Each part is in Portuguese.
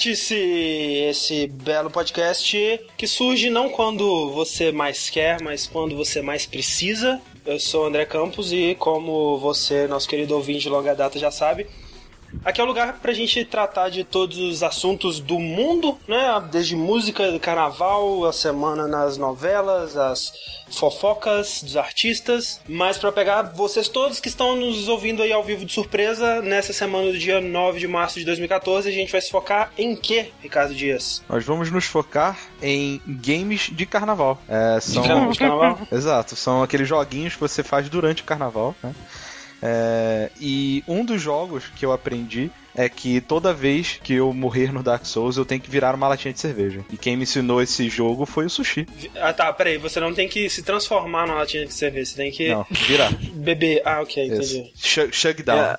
Vértice, esse belo podcast que surge não quando você mais quer, mas quando você mais precisa. Eu sou o André Campos e, como você, nosso querido ouvinte de longa data, já sabe, Aqui é o lugar pra gente tratar de todos os assuntos do mundo, né? Desde música do carnaval, a semana nas novelas, as fofocas dos artistas. Mas para pegar vocês todos que estão nos ouvindo aí ao vivo de surpresa, nessa semana do dia 9 de março de 2014, a gente vai se focar em quê, Ricardo Dias? Nós vamos nos focar em games de carnaval. É, são... De carnaval? Exato, são aqueles joguinhos que você faz durante o carnaval, né? É, e um dos jogos que eu aprendi é que toda vez que eu morrer no Dark Souls, eu tenho que virar uma latinha de cerveja. E quem me ensinou esse jogo foi o Sushi. Ah, tá, peraí, você não tem que se transformar numa latinha de cerveja, você tem que. Não, virar. Beber. Ah, ok, entendi. Shug, down. É.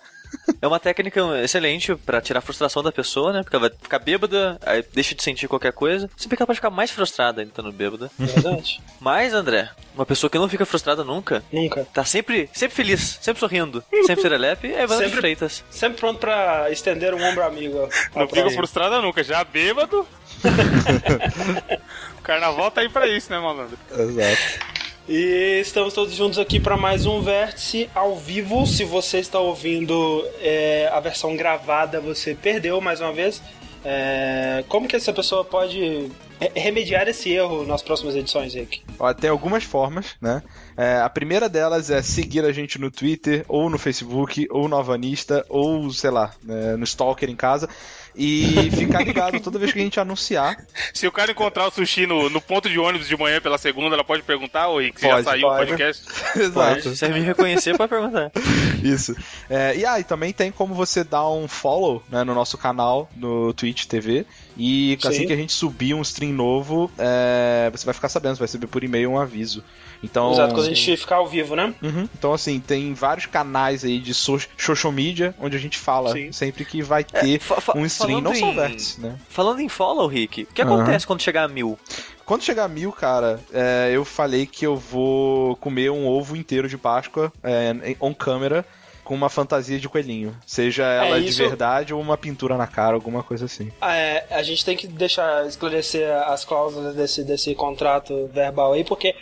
É uma técnica excelente para tirar a frustração da pessoa, né? Porque ela vai ficar bêbada, aí deixa de sentir qualquer coisa. Se bem que ela pode ficar mais frustrada ainda estando bêbada. Verdade. Mas, André, uma pessoa que não fica frustrada nunca, Nunca. tá sempre, sempre feliz, sempre sorrindo, sempre serelepe, é Evandro Sempre- Freitas. Sempre pronto pra estender um ombro amigo. Não fica frustrada nunca, já bêbado. o carnaval tá aí pra isso, né, malandro? Exato. E estamos todos juntos aqui para mais um Vértice ao vivo. Se você está ouvindo é, a versão gravada, você perdeu mais uma vez. É, como que essa pessoa pode re- remediar esse erro nas próximas edições, Rick? Tem algumas formas, né? É, a primeira delas é seguir a gente no Twitter, ou no Facebook, ou no Avanista, ou, sei lá, né, no Stalker em casa. E ficar ligado toda vez que a gente anunciar. Se o cara encontrar o sushi no, no ponto de ônibus de manhã pela segunda, ela pode perguntar, ô Rick, você já Pode, saiu o pode. podcast? Exato. Se você me reconhecer, pode perguntar. Isso. É, e aí, também tem como você dar um follow né, no nosso canal no Twitch TV. E assim Sim. que a gente subir um stream novo, é, você vai ficar sabendo, você vai receber por e-mail um aviso. Então, Exato, quando a gente ficar ao vivo, né? Uhum. Então, assim, tem vários canais aí de so social media onde a gente fala Sim. sempre que vai ter fa- um stream, falando não só em- Vértice, né? Falando em follow, Rick, o que acontece quando chegar a mil? Quando chegar a mil, cara, é, eu falei que eu vou comer um ovo inteiro de Páscoa é, on camera com uma fantasia de coelhinho. Seja ela de isso- verdade ou uma pintura na cara, alguma coisa assim. É, a gente tem que deixar esclarecer as cláusulas desse, desse contrato verbal aí, porque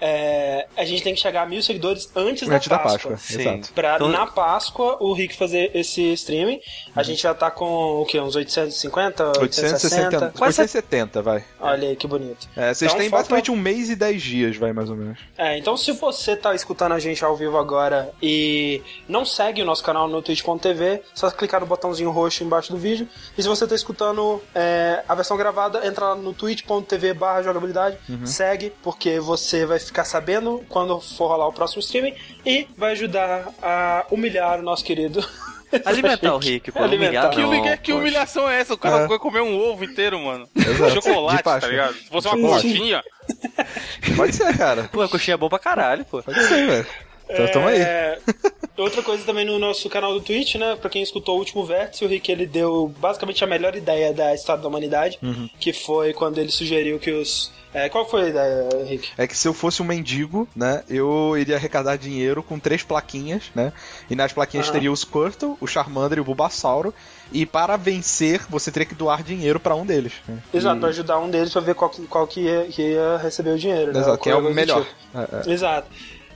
é, a gente tem que chegar a mil seguidores antes, Antes da da Páscoa. Páscoa, Sim. exato. Pra Então- na Páscoa o Rick fazer esse streaming. A gente já tá com o quê? Uns 850? 860, 860? 870, vai. Olha aí que bonito. É, vocês Então, têm falta- basicamente um mês e dez dias, vai, mais ou menos. É, então se você tá escutando a gente ao vivo agora e não segue o nosso canal no twitch.tv, só clicar no botãozinho roxo embaixo do vídeo. E se você tá escutando é, a versão gravada, entra lá no twitch.tv barra jogabilidade, segue, porque você vai ficar sabendo quando for rolar o próximo streaming e vai ajudar a humilhar o nosso querido. Alimentar o Rick, pô. Alimentar. Que, não, humilha- que humilhação é essa? O cara É. vai comer um ovo inteiro, mano. Exato. Chocolate, tá ligado? Se fosse uma coxinha, Pode ser, cara. Pô, a coxinha é bom pra caralho, pô. Pode ser, velho. Então tamo aí. É, Outra coisa também no nosso canal do Twitch, né? Pra quem escutou o último vértice, o Rick ele deu basicamente a melhor ideia da história da humanidade, Uhum. que foi quando ele sugeriu que os. é, qual foi a ideia, Rick? É que se eu fosse um mendigo, né, eu iria arrecadar dinheiro com três plaquinhas, né? E nas plaquinhas Ah. teria o Squirtle, o Charmander e o Bulbasauro. E para vencer, você teria que doar dinheiro pra um deles. né? Exato, E- pra ajudar um deles pra ver qual que, qual que, ia, que ia receber o dinheiro. né? Exato, que é o melhor. tipo. É, é. Exato.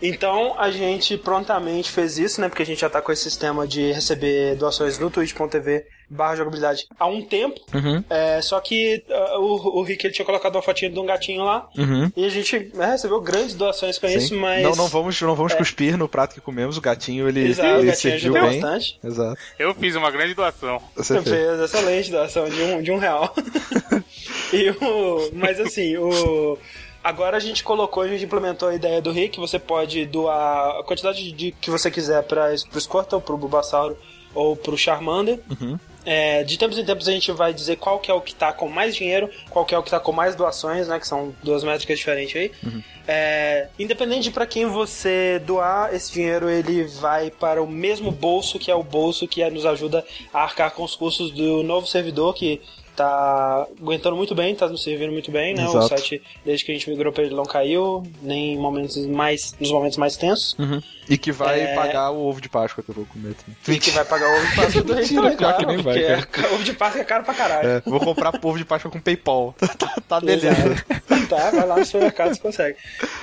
Então a gente prontamente fez isso, né? Porque a gente já tá com esse sistema de receber doações no twitch.tv barra jogabilidade há um tempo. Uhum, É, só que ah, o, o Rick ele tinha colocado uma fotinha de um gatinho lá. uhum. E a gente né, recebeu grandes doações com Sim. isso, mas. Não, não vamos, não vamos cuspir no prato que comemos. O gatinho, ele, Exato, o ele gatinho serviu bem. bastante. Exato. eu fiz uma grande doação. Você Você fez. fez excelente doação de um, de um real. e o, mas assim, o. Agora a gente colocou, a gente implementou a ideia do Rick, você pode doar a quantidade de que você quiser para pro Squirtle, pro Bulbasauro ou pro Charmander. Uhum. É, de tempos em tempos a gente vai dizer qual que é o que tá com mais dinheiro, qual que é o que tá com mais doações, né? Que são duas métricas diferentes aí. Uhum. É, independente para quem você doar, esse dinheiro ele vai para o mesmo bolso que é o bolso que nos ajuda a arcar com os custos do novo servidor que tá aguentando muito bem, tá nos servindo muito bem, né? O Exato. site, desde que a gente migrou pra ele, não caiu, nem em momentos mais, nos momentos mais tensos. E que vai É. pagar o ovo de Páscoa que eu vou comer também. E que vai pagar o ovo de Páscoa do Mentira, Reitor, pior que claro, nem vai, porque ovo de Páscoa é caro pra caralho. É, vou comprar ovo de Páscoa com Paypal. tá, tá beleza. Tá, vai lá no supermercado você consegue.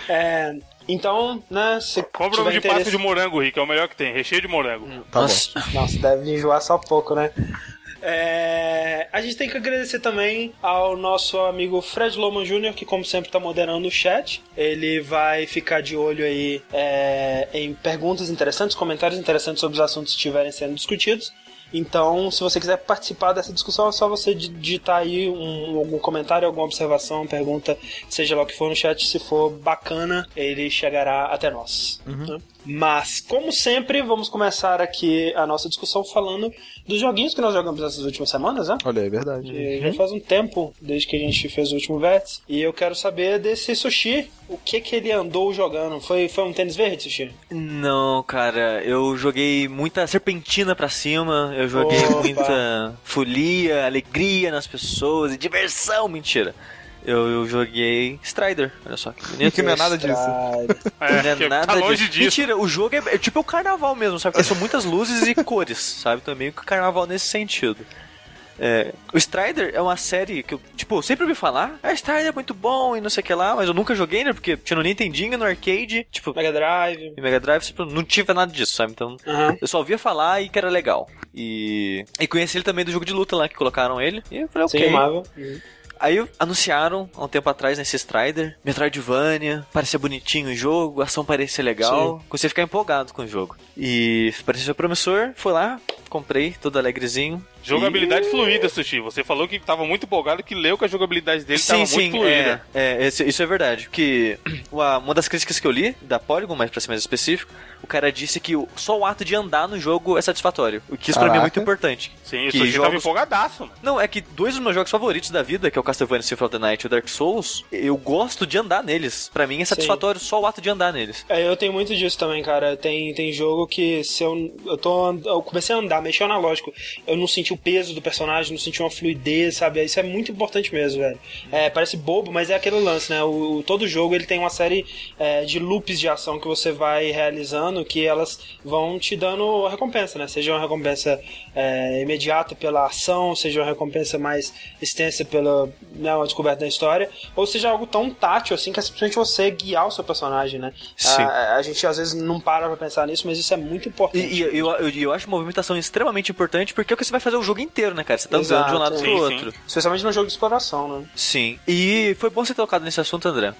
É, então, né, se Compra tiver ovo de interesse- Páscoa de morango, Rick, é o melhor que tem. Recheio de morango. Tá Nossa, Nossa, deve enjoar só pouco, né? É, a gente tem que agradecer também ao nosso amigo Fred Loman Jr., que como sempre está moderando o chat. Ele vai ficar de olho aí é, em perguntas interessantes, comentários interessantes sobre os assuntos que estiverem sendo discutidos. Então, se você quiser participar dessa discussão, é só você di- digitar aí um- algum comentário, alguma observação, pergunta, seja lá o que for no chat. Se for bacana, ele chegará até nós. né? Mas, como sempre, vamos começar aqui a nossa discussão falando dos joguinhos que nós jogamos essas últimas semanas, né? Olha, é verdade. E Já faz um tempo desde que a gente fez o último vértice. E eu quero saber desse sushi. O que que ele andou jogando? Foi, foi um tênis verde, sushi? Não, cara, eu joguei muita serpentina pra cima, eu joguei Opa. muita folia, alegria nas pessoas e diversão, mentira. Eu, eu joguei Strider, olha só que bonito. Que não é nada disso. É, Não é que nada tá longe disso. disso. Mentira, o jogo é, é tipo o carnaval mesmo, sabe? Porque são muitas luzes e cores, sabe? Também o carnaval nesse sentido. É, o Strider é uma série que eu, tipo, sempre ouvi falar. Ah, Strider é muito bom e não sei o que lá, mas eu nunca joguei, né? Porque tinha no Nintendinho, no arcade, tipo, Mega Drive. e Mega Drive, tipo, não tive nada disso, sabe? Então, Aham. eu só ouvia falar e que era legal. E, e conheci ele também do jogo de luta lá, que colocaram ele. E eu falei, Sim, ok. Marvel. Aí anunciaram, há um tempo atrás, nesse Strider, Metroidvania, parecia bonitinho o jogo, a ação parecia legal, comecei a ficar empolgado com o jogo. E parecia promissor, fui lá, comprei, todo alegrezinho. Jogabilidade fluida, Sushi. Você falou que tava muito empolgado, que leu que a jogabilidade dele sim, tava sim, muito fluida. é, é, isso, isso é verdade. Porque uma, das críticas que eu li, da Polygon, mas pra ser mais específico, o cara disse que o- só o ato de andar no jogo é satisfatório. O que isso pra mim é Caraca. muito importante. Sim, o que Sushi tava jogos- empolgadaço, mano. Não, é que dois dos meus jogos favoritos da vida, que é o Castlevania Symphony of the Night e o Dark Souls, eu gosto de andar neles. Pra mim é satisfatório só o ato de andar neles. É, eu tenho muito disso também, cara. Tem, tem jogo que se eu. Eu, tô, eu comecei a andar, mexer analógico. Eu não senti o peso do personagem, não senti uma fluidez, sabe? Isso é muito importante mesmo, velho. É, parece bobo, mas é aquele lance, né? O, o- todo jogo ele tem uma série é, de loops de ação que você vai realizando que elas vão te dando recompensa, né? Seja uma recompensa é, imediata pela ação, seja uma recompensa mais extensa pela né, uma descoberta da história, ou seja algo tão tátil assim que é simplesmente você guiar o seu personagem, né? Sim. A, a gente às vezes não para pra pensar nisso, mas isso é muito E, importante. e eu, eu, eu acho movimentação extremamente importante porque é o que você vai fazer o jogo inteiro, né, cara? Você tá andando de um lado é. pro Sim, outro. Especialmente no jogo de exploração, né? Sim. E foi bom você ter tocado nesse assunto, André.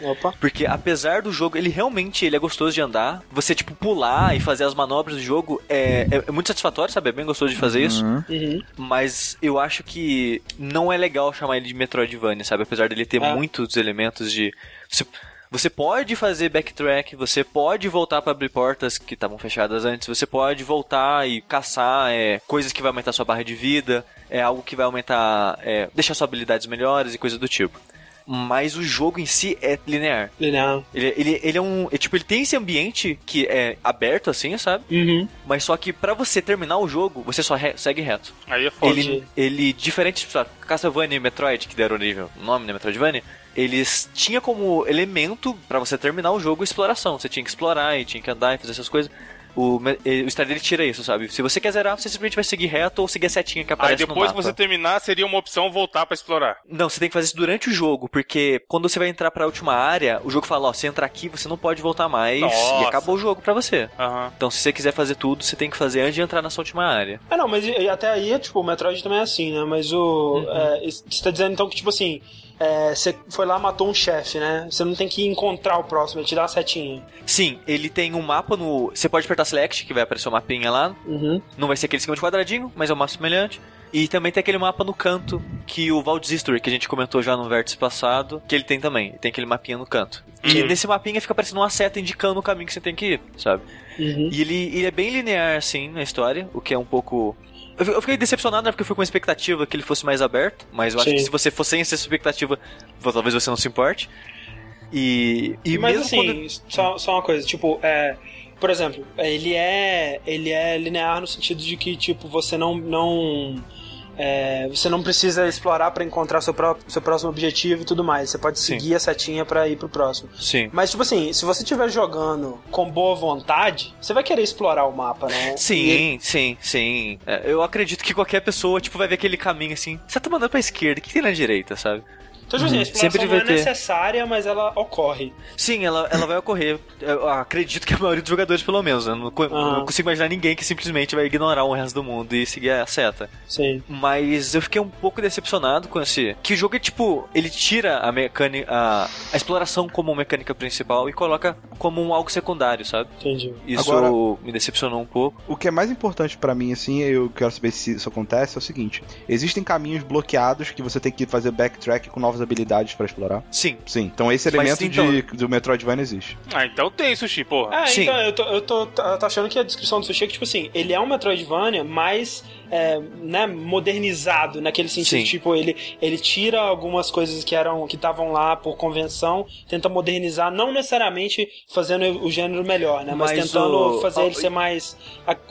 Opa. Porque apesar do jogo, ele realmente ele é gostoso de andar. Você, tipo, pular e fazer as manobras do jogo é, é, é muito satisfatório, sabe? É bem gostoso de fazer isso. Uhum. Mas eu acho que não é legal chamar ele de Metroidvania, sabe? Apesar dele ter É. muitos elementos de. Você, você pode fazer backtrack, você pode voltar pra abrir portas que estavam fechadas antes, você pode voltar e caçar é, coisas que vai aumentar sua barra de vida, é algo que vai aumentar. É, deixar suas habilidades melhores e coisa do tipo. Mas o jogo em si é linear. Linear. Ele, ele, ele é um. é, tipo, ele tem esse ambiente que é aberto assim, sabe? Uhum. Mas só que pra você terminar o jogo, você só re- segue reto. Aí é foda. Ele, ele, diferente, tipo, sabe, Castlevania e Metroid, que deram origem ao nome, né, Metroidvania, eles tinham como elemento pra você terminar o jogo exploração. Você tinha que explorar e tinha que andar e fazer essas coisas. O, o ele tira isso, sabe? Se você quer zerar, você simplesmente vai seguir reto ou seguir a setinha que Aí aparece no depois mapa. que você terminar, seria uma opção voltar pra explorar. Não, você tem que fazer isso durante o jogo, porque quando você vai entrar pra última área, o jogo fala, ó, se entrar aqui, você não pode voltar mais Nossa. e acabou o jogo pra você. Aham. Então, se você quiser fazer tudo, você tem que fazer antes de entrar na sua última área. Ah, não, mas até aí, tipo, o Metroid também é assim, né? Mas o. é, isso- você tá dizendo então que, tipo assim, é, você foi lá matou um chefe, né? Você não tem que encontrar o próximo, ele te dá uma setinha. Sim, ele tem um mapa no. Você pode apertar Select, que vai aparecer o mapinha lá. Uhum. Não vai ser aquele esquema de quadradinho, mas é um mapa semelhante. E também tem aquele mapa no canto, que o History, que a gente comentou já no vértice passado, que ele tem também. Tem aquele mapinha no canto. E Uhum. nesse mapinha fica aparecendo uma seta indicando o caminho que você tem que ir, sabe? Uhum. E ele, ele é bem linear, assim, na história, o que é um pouco. Eu fi- eu fiquei decepcionado, né? Porque eu fui com uma expectativa que ele fosse mais aberto, mas eu acho Sim. que se você for sem essa expectativa, talvez você não se importe. E, e Mas assim, quando... só, só uma coisa, tipo, é. Por exemplo, ele é. ele é linear no sentido de que, tipo, você não. não é, você não precisa explorar pra encontrar seu, seu próximo objetivo e tudo mais. Você pode Sim. seguir a setinha pra ir pro próximo. Sim. Mas, tipo assim, se você estiver jogando com boa vontade, você vai querer explorar o mapa, né? E- Sim, sim, sim. É, eu acredito que qualquer pessoa, tipo, vai ver aquele caminho assim. Você tá mandando pra esquerda, o que tem na direita, sabe? Então, tipo assim, a exploração Sempre não é vai ter. necessária, mas ela ocorre. Sim, ela, ela vai ocorrer. Eu acredito que a maioria dos jogadores, pelo menos. Eu não, Aham. não consigo imaginar ninguém que simplesmente vai ignorar o resto do mundo e seguir a seta. Sim. Mas eu fiquei um pouco decepcionado com esse. Que o jogo é tipo. Ele tira a mecânica. A, a exploração como mecânica principal e coloca como um algo secundário, sabe? Entendi. Isso Agora- me decepcionou um pouco. O que é mais importante pra mim, assim, eu quero saber se isso acontece, é o seguinte: existem caminhos bloqueados que você tem que fazer backtrack com novas habilidades pra explorar. Sim. Sim, então esse Mas, elemento então- de, do Metroidvania existe. Ah, então tem, Sushi, porra. Ah, Sim. então, eu tô, eu, tô, eu tô achando que a descrição do Sushi é que, tipo assim, ele é um Metroidvania, mas, é, né, modernizado, naquele sentido, Sim. tipo, ele, ele tira algumas coisas que eram, que estavam lá por convenção, tenta modernizar, não necessariamente fazendo o gênero melhor, né, mas, Mas tentando o- fazer ele ser mais,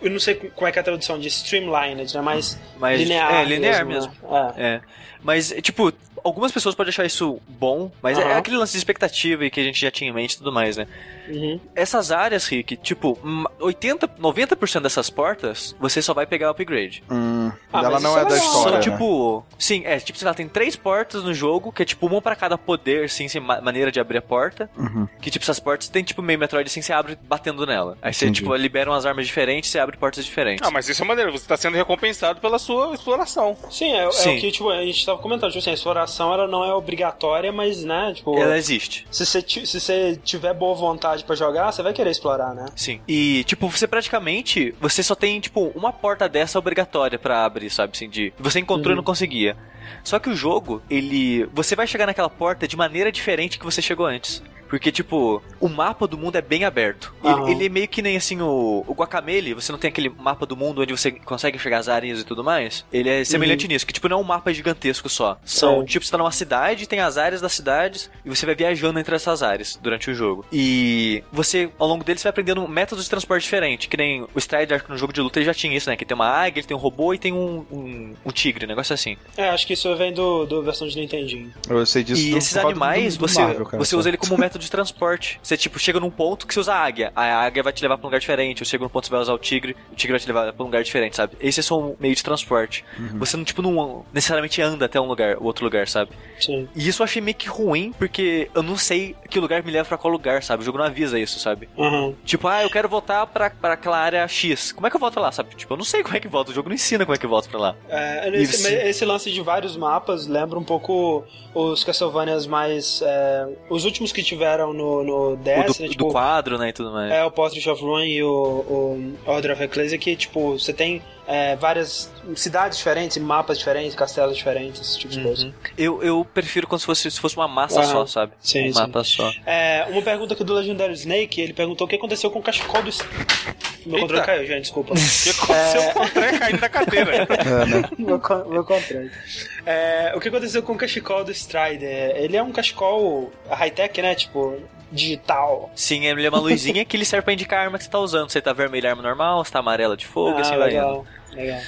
eu não sei como é que é a tradução de streamlined, né, mais Mas linear é linear mesmo. mesmo. né? É. É. Mas, tipo, algumas pessoas podem achar isso bom, mas é Aham. aquele lance de expectativa e que a gente já tinha em mente e tudo mais, né? Uhum. Essas áreas, Rick, tipo, hum, 80, 90% dessas portas, você só vai pegar upgrade. Hum, Ah, ela não é é da história. São né? tipo. Sim, é, tipo, sei lá, tem três portas no jogo, que é tipo uma pra cada poder, assim, sem ma- maneira de abrir a porta. Uhum. Que tipo, essas portas tem tipo meio Metroid assim, você abre batendo nela. Aí você, Entendi. tipo, libera umas armas diferentes, você abre portas diferentes. Ah, mas isso é maneiro, você tá sendo recompensado pela sua exploração. Sim, é, é Sim. o que, tipo, a gente tava comentando, tipo assim, a exploração, ela não é obrigatória, mas, né, tipo... Ela existe. Se você, se você tiver boa vontade pra jogar, você vai querer explorar, né? Sim. E, tipo, você praticamente. Você só tem, tipo, uma porta dessa obrigatória pra abrir, sabe? Assim, de. Você encontrou e não conseguia. Só que o jogo, ele. Você vai chegar naquela porta de maneira diferente que você chegou antes. Porque, tipo, o mapa do mundo é bem aberto. Ele, ele é meio que nem assim o, o Guacamele, você não tem aquele mapa do mundo onde você consegue enxergar as áreas e tudo mais. Ele é semelhante nisso, que tipo, não é um mapa gigantesco só. São, É. tipo, você tá numa cidade, tem as áreas das cidades, e você vai viajando entre essas áreas durante o jogo. E você, ao longo dele, você vai aprendendo métodos de transporte diferentes, que nem o Strider, acho que no jogo de luta ele já tinha isso, né? Que tem uma águia, ele tem um robô e tem um, um, um tigre, um negócio assim. É, acho que isso vem do, do versão de Nintendinho. Eu sei disso. E do- esses animais, do- do você, Marvel, cara, você usa ele como um método de transporte. Você, tipo, chega num ponto que você usa a águia. A águia vai te levar pra um lugar diferente. Ou chega num ponto que você vai usar o tigre. O tigre vai te levar pra um lugar diferente, sabe? Esse é só um meio de transporte. Uhum. Você não, tipo, não necessariamente anda até um lugar, o outro lugar, sabe? Sim. E isso eu achei meio que ruim, porque eu não sei que lugar me leva pra qual lugar, sabe? O jogo não avisa isso, sabe? Uhum. Tipo, ah, eu quero voltar pra, pra aquela área X. Como é que eu volto lá, sabe? Tipo, eu não sei como é que volta. O jogo não ensina como é que volta pra lá. É, esse, esse lance de vários mapas lembra um pouco os Castlevanias mais. é, os últimos que tiveram no, no O DS, do, né? do Tipo, quadro, né, e tudo mais. É, o Portrait of Ruin e o, o Order of Ecclesia, que, tipo, você tem é, várias cidades diferentes, mapas diferentes, castelos diferentes, esse tipo de coisa. Uhum. Eu, eu prefiro como se fosse, se fosse uma massa Aham. só, sabe? Sim, um sim. mapa só. É, uma pergunta aqui do Legendário Snake, ele perguntou o que aconteceu com o cachecol do... Meu Eita. controle caiu, gente, desculpa. O que aconteceu com o André caindo da cadeira? É, né? meu, meu controle. É, o que aconteceu com o cachecol do Strider? Ele é um cachecol high-tech, né? Tipo, digital. Sim, ele é uma luzinha que ele serve pra indicar a arma que você tá usando. Você tá vermelha, arma normal, você tá amarela de fogo, ah, assim vai indo. legal, legal.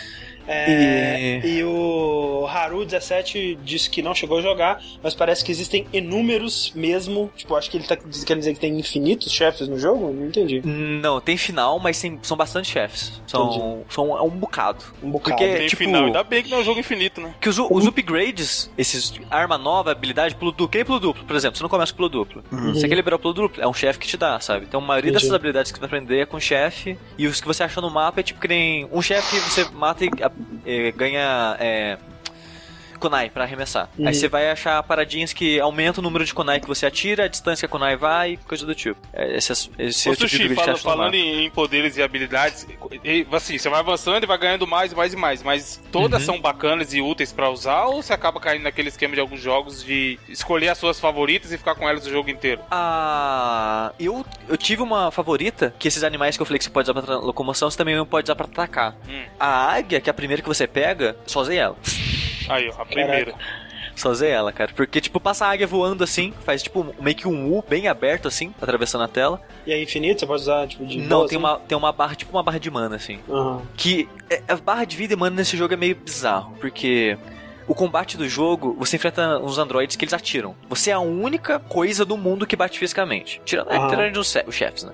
É, E- e... o Haru17 disse que não chegou a jogar, mas parece que existem inúmeros mesmo. Tipo, acho que ele tá querendo dizer que tem infinitos chefes no jogo? Não entendi. Não, tem final, mas tem, são bastante chefes. São, são é um bocado. Um bocado. Porque- Tem tipo- final, ainda bem que não é um jogo infinito, né? Que os, os upgrades, esses arma nova, habilidade, pulo duplo, que pulo duplo, por exemplo, você não começa com pulo duplo. Você quer liberar o pulo duplo, é um chefe que te dá, sabe? Então a maioria Entendi. dessas habilidades que você vai aprender é com chefe, e os que você acha no mapa é tipo que nem um chefe você mata e ganha é, kunai pra arremessar. Uhum. Aí você vai achar paradinhas que aumentam o número de kunai que você atira, a distância que a kunai vai, coisa do tipo. É, esse, esse Ô, é o tipo de Sushi, que fala- falando em, em poderes e habilidades, e, assim, você vai avançando e vai ganhando mais e mais e mais, mas todas Uhum. são bacanas e úteis pra usar ou você acaba caindo naquele esquema de alguns jogos de escolher as suas favoritas e ficar com elas o jogo inteiro? Ah, eu, eu tive uma favorita, que esses animais que eu falei que você pode usar pra locomoção, você também pode usar pra atacar. Hum. A águia, que é a primeira que você pega, só usei ela. Aí, ó, a primeira. Só usei ela, cara. Porque, tipo, passa a águia voando assim, faz tipo meio que um U bem aberto assim, atravessando a tela. E é infinito? Você pode usar, tipo, de Não, boa, tem assim? uma, tem uma barra, tipo uma barra de mana, assim. Aham. Que é- a barra de vida e mana nesse jogo é meio bizarro, porque o combate do jogo, você enfrenta uns androides que eles atiram. Você é a única coisa do mundo que bate fisicamente. Tirando, é, Aham. tirando os, che- os chefes, né?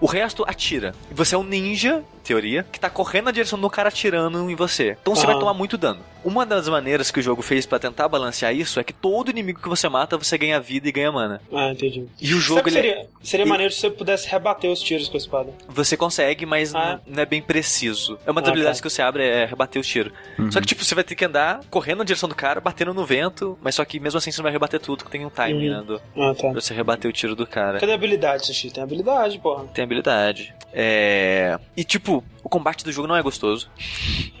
O resto atira. E você é um ninja, teoria, que tá correndo na direção do cara atirando em você. Então você vai Aham. tomar muito dano. Uma das maneiras que o jogo fez pra tentar balancear isso é que todo inimigo que você mata, você ganha vida e ganha mana. Ah, entendi. E o jogo, Sabe que ele seria, seria e- maneiro se você pudesse rebater os tiros com a espada. Você consegue, mas Ah. não- não é bem preciso. É uma das Ah, habilidades tá. que você abre é rebater os tiros. Só que, tipo, você vai ter que andar correndo na direção do cara, batendo no vento, mas só que mesmo assim você não vai rebater tudo, porque tem um timing, Uhum. né? Do, Ah, tá. pra você rebater o tiro do cara. Cadê a habilidade, Sushi? Tem habilidade, porra. Tem habilidade. É. E, tipo, tipo, o combate do jogo não é gostoso.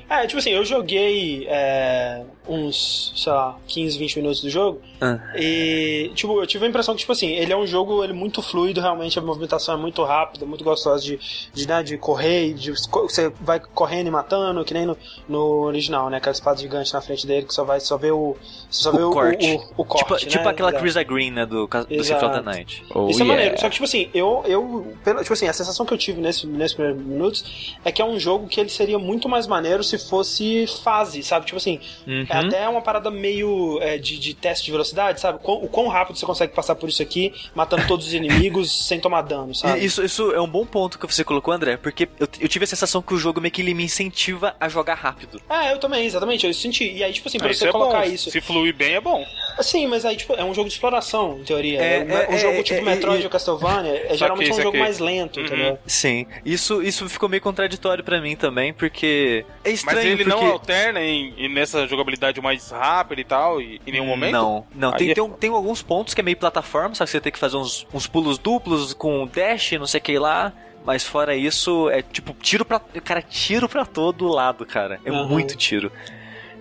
É, tipo assim, eu joguei é, uns, sei lá, 15, 20 minutos do jogo. Ah. E, tipo, eu tive a impressão que, tipo assim, ele é um jogo ele é muito fluido, realmente, a movimentação é muito rápida, muito gostosa de, de, né, de correr, e de, você vai correndo e matando, que nem no, no original, né? Aquela espada gigante na frente dele que só vai só ver o. Só O vê o, corte. o, o corte. tipo, né? tipo aquela. Chris Green, né? Do, do Exato. Symphony of the Night. Oh, Isso é yeah. maneiro. Só que, tipo assim, eu, eu pela, tipo assim, a sensação que eu tive nesse, nesses primeiros minutos é que é um jogo que ele seria muito mais maneiro se fosse fase, sabe? Tipo assim, Uhum. é até uma parada meio é, de, de teste de velocidade, sabe? O quão rápido você consegue passar por isso aqui, matando todos os inimigos sem tomar dano, sabe? Isso, isso é um bom ponto que você colocou, André, porque eu, eu tive a sensação que o jogo meio que ele me incentiva a jogar rápido. É, eu também, exatamente, eu senti. E aí, tipo assim, pra Ah, você isso é colocar bom. isso. Se fluir bem, é bom. Sim, mas aí, tipo, é um jogo de exploração, em teoria. É, É, é, um jogo é, tipo é, Metroid é, ou Castlevania, é geralmente um jogo mais lento, Uhum. entendeu? Sim, isso, isso ficou meio contraditório pra mim também, porque é estranho Mas ele porque... não alterna em, em nessa jogabilidade mais rápida e tal, e, em nenhum momento? Não, não. Tem, é tem, tem alguns pontos que é meio plataforma, sabe? Você tem que fazer uns, uns pulos duplos com dash, não sei o que lá. Mas fora isso, é tipo, tiro pra. Cara, tiro pra todo lado, cara. É Aham. muito tiro.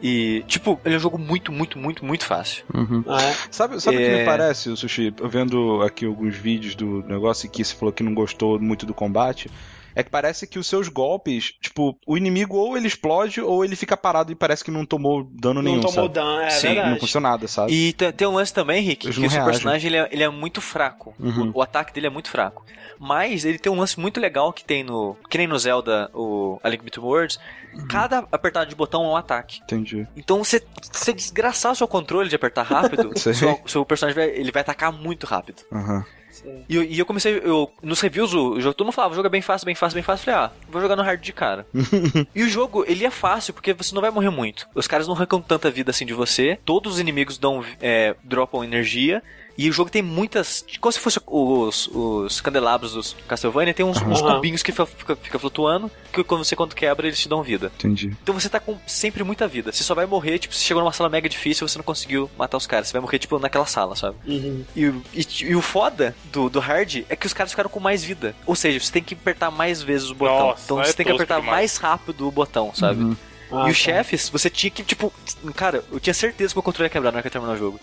E, tipo, ele é um jogo muito, muito, muito, muito fácil. Uhum. Ah, é? Sabe, sabe o que É. me parece, o Sushi? Vendo aqui alguns vídeos do negócio e que você falou que não gostou muito do combate. É que parece que os seus golpes, tipo, o inimigo ou ele explode ou ele fica parado e parece que não tomou dano Não nenhum, tomou sabe? dano, é Sim, verdade. Não aconteceu nada, sabe? E tem, um lance também, Rick, Eles que não o seu reagem. personagem ele é, ele é muito fraco. Uhum. O, o ataque dele é muito fraco. Mas ele tem um lance muito legal que tem no. Que nem no Zelda, o A Link Between Worlds. Uhum. Cada apertado de botão é um ataque. Entendi. Então, você, você desgraçar o seu controle de apertar rápido, seu, seu personagem vai, ele vai atacar muito rápido. Aham. Sim. E, eu- e eu comecei, eu, nos reviews, o, o jogo, todo mundo falava, o jogo é bem fácil, bem fácil, bem fácil. Eu falei, ah, vou jogar no hard de cara. e o jogo, ele é fácil, porque você não vai morrer muito. Os caras não arrancam tanta vida assim de você, todos os inimigos dão, é, dropam energia. E o jogo tem muitas. Como se fosse os, os candelabros dos Castlevania, tem uns, uns Aham. cubinhos que fica, fica, flutuando, que quando você quando quebra, eles te dão vida. Entendi. Então você tá com sempre muita vida. Você só vai morrer, tipo, você chegou numa sala mega difícil e você não conseguiu matar os caras. Você vai morrer, tipo, naquela sala, sabe? Uhum. E, o- e, e o foda do, do hard é que os caras ficaram com mais vida. Ou seja, você tem que apertar mais vezes o botão. Nossa, então é você tem que apertar demais. mais rápido o botão, sabe? Uhum. Ah, e os tá. chefes, você tinha que, tipo. Cara, eu tinha certeza que o controle ia quebrar na hora que eu terminar o jogo.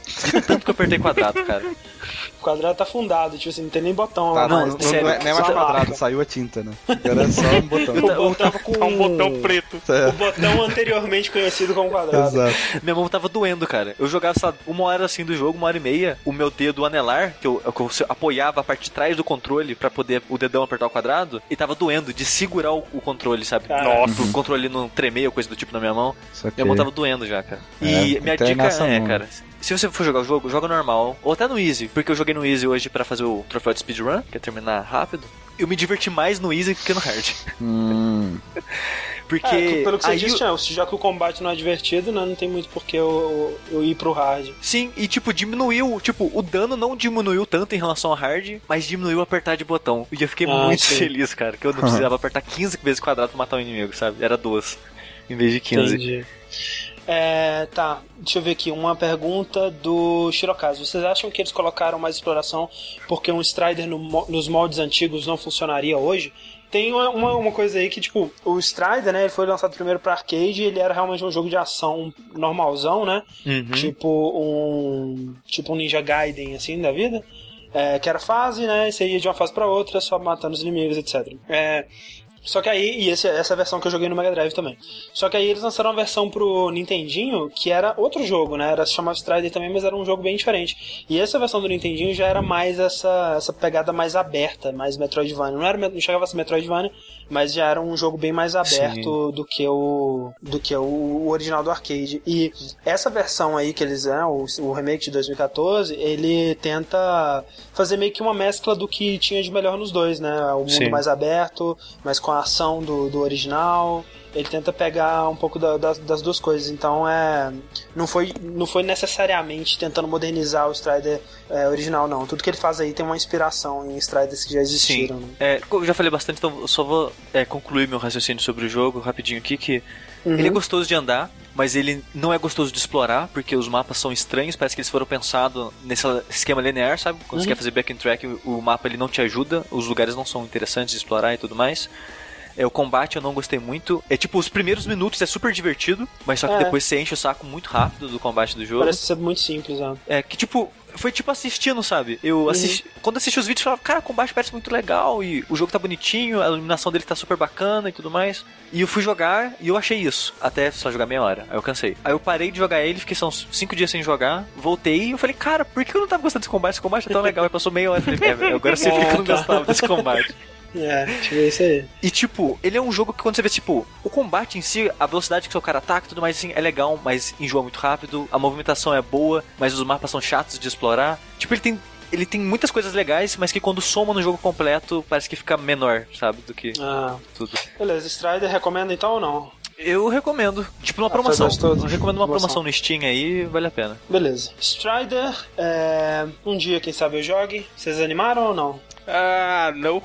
Tanto que eu apertei quadrado, cara. O quadrado tá fundado, tipo assim, não tem nem botão Tá, lá. não, não, tem sério, não é, não é mais quadrado, saiu a tinta, né? Agora é só um botão. O botão tava com Tá um botão preto. O botão anteriormente conhecido como quadrado. Exato. Minha mão tava doendo, cara. Eu jogava, sabe, uma hora assim do jogo, uma hora e meia, o meu dedo anelar, que eu, que eu apoiava a parte de trás do controle pra poder o dedão apertar o quadrado, e tava doendo de segurar o, o controle, sabe? Nossa, o controle não tremer ou coisa do tipo na minha mão. Minha mão tava doendo já, cara. É, E minha até dica é, mão. cara, se você for jogar o jogo, joga normal, ou até no easy, porque eu joguei no easy hoje pra fazer o troféu de speedrun, que é terminar rápido. Eu me diverti mais no easy do que no hard. Hum, Porque É, pelo que você aí disse, o- né, já que o combate não é divertido, né, não tem muito por que eu, eu, eu ir pro hard. Sim, e tipo, diminuiu, tipo, o dano não diminuiu tanto em relação ao hard, mas diminuiu apertar de botão. E eu fiquei Ah, muito sim. feliz, cara, que eu não precisava apertar 15 vezes quadrado pra matar um inimigo, sabe? Era duas, em vez de 15. Entendi. É, tá, deixa eu ver aqui, uma pergunta do Shirokazu. Vocês acham que eles colocaram mais exploração porque um Strider no nos moldes antigos não funcionaria hoje? Tem uma, uma, uma coisa aí que, tipo, o Strider, né, ele foi lançado primeiro pra arcade e ele era realmente um jogo de ação normalzão, né? Uhum. Tipo um. Tipo um Ninja Gaiden, assim, da vida. É, que era fase, né? E você ia de uma fase pra outra, só matando os inimigos, etc. É, Só que aí, e esse, essa versão que eu joguei no Mega Drive também. Só que aí eles lançaram uma versão pro Nintendinho que era outro jogo, né? Era se chamava Strider também, mas era um jogo bem diferente. E essa versão do Nintendinho já era mais essa, essa pegada mais aberta, mais Metroidvania. Não, era, não chegava a ser Metroidvania, mas já era um jogo bem mais aberto do que o do que o original do arcade. E essa versão aí que eles é o, o remake de 2014, ele tenta fazer meio que uma mescla do que tinha de melhor nos dois, né? O mundo Sim. mais aberto, mas com a ação do, do original. Ele tenta pegar um pouco da- das, das duas coisas. Então é. Não foi, não foi necessariamente tentando modernizar o Strider é, original, não. Tudo que ele faz aí tem uma inspiração em Striders que já existiram. né? É, eu já falei bastante, então eu só vou é, concluir meu raciocínio sobre o jogo rapidinho aqui, que Uhum. ele é gostoso de andar, mas ele não é gostoso de explorar, porque os mapas são estranhos, parece que eles foram pensados nesse esquema linear, sabe? Quando você Uhum. quer fazer back and track, o- o mapa ele não te ajuda, os lugares não são interessantes de explorar e tudo mais. É, o combate eu não gostei muito. É tipo, os primeiros minutos é super divertido, mas só que É. depois você enche o saco muito rápido do combate do jogo. Parece ser muito simples, né? É, que tipo, foi tipo assistindo, sabe? Eu Uhum. assisti. Quando assisti os vídeos, eu falava, cara, o combate parece muito legal e o jogo tá bonitinho, a iluminação dele tá super bacana e tudo mais. E eu fui jogar e eu achei isso. Até só jogar meia hora. Aí eu cansei. Aí eu parei de jogar ele, fiquei só uns 5 dias sem jogar, voltei e eu falei, cara, por que eu não tava gostando desse combate? Esse combate é tão legal. Aí passou meia hora. Eu falei, é, agora você fica que eu não tá. gostava desse combate. É, ver isso aí. E tipo, ele é um jogo que quando você vê, tipo, o combate em si, a velocidade que seu cara ataca e tudo mais assim, é legal, mas enjoa muito rápido, a movimentação é boa, mas os mapas são chatos de explorar. Tipo, ele tem. Ele tem muitas coisas legais, mas que quando soma no jogo completo, parece que fica menor, sabe? Do que Ah, tudo. beleza, Strider recomenda então ou não? Eu recomendo. Tipo, numa Ah, promoção. Eu recomendo uma Promoção. promoção no Steam aí, vale a pena. Beleza. Strider, é, um dia, quem sabe eu jogue. Vocês animaram ou não? Ah, não.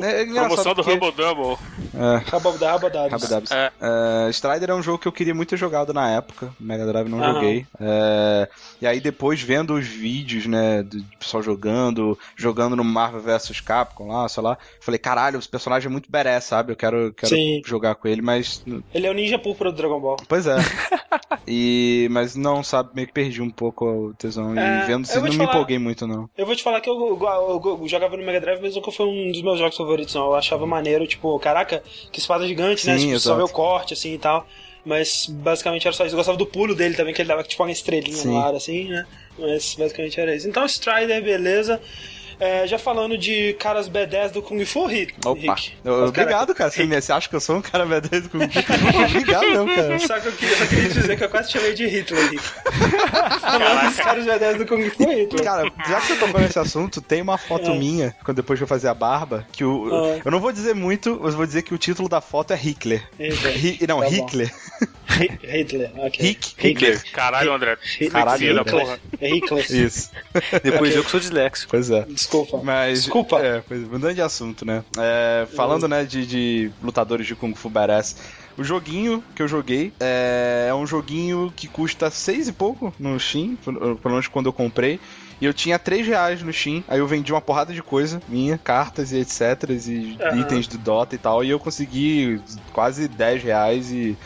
É, é Promoção do porque- Humble Double. É. Rabadabs. É. É, Strider é um jogo que eu queria muito ter jogado na época. Mega Drive não Aham. joguei. É, e aí depois vendo os vídeos, né, do pessoal jogando, jogando no Marvel vs Capcom lá, sei lá, falei, caralho, esse personagem é muito badass, sabe? Eu quero, quero Sim. jogar com ele, mas Ele é o ninja púrpura do Dragon Ball. pois é. e mas não, sabe, meio que perdi um pouco o tesão É, e vendo eu se não te me falar- empolguei muito não. Eu vou te falar que eu, eu- eu- eu jogava no Mega Drive, mas nunca foi um dos meus jogos favoritos, não. Eu achava maneiro, tipo, caraca, que espada gigante, né? Sim, Tipo, só ver o corte, assim e tal. Mas basicamente era só isso. Eu gostava do pulo dele também, que ele dava tipo uma estrelinha Sim. no ar, assim, né? Mas basicamente era isso. Então, Strider, beleza. É, já falando de caras B10 do Kung Fu, Rick. Opa, Rick. eu- Mas, obrigado, cara. Você, me- você acha que eu sou um cara B10 com Obrigado, não, cara. Só que eu queria, eu queria dizer que eu quase te chamei de Hitler, Rick. Falando dos caras B10 do Kung Fu, Hitler. Cara, já que você tocou nesse assunto, tem uma foto É. minha, quando depois que eu fazer a barba, que o. Ah. Eu não vou dizer muito, mas vou dizer que o título da foto é Hitler. Hitler. Hi- não, Tá. Hitler. Hi- Hitler, ok. Rick Hitler. Caralho, André. Hitler. Caralho, Hitler. porra. É Hitler. Isso. Depois eu que sou disléxico. Pois é. Desculpa. Mas. Desculpa. É, pois, mudando de assunto, né? É, falando, né, de, de lutadores de Kung Fu Badass. O joguinho que eu joguei é, é um joguinho que custa seis e pouco no Steam, pelo pelo menos quando eu comprei. E eu tinha 3 reais no Steam, aí eu vendi uma porrada de coisa minha, cartas e etc, e Aham. itens do Dota e tal, e eu consegui quase 10 reais e,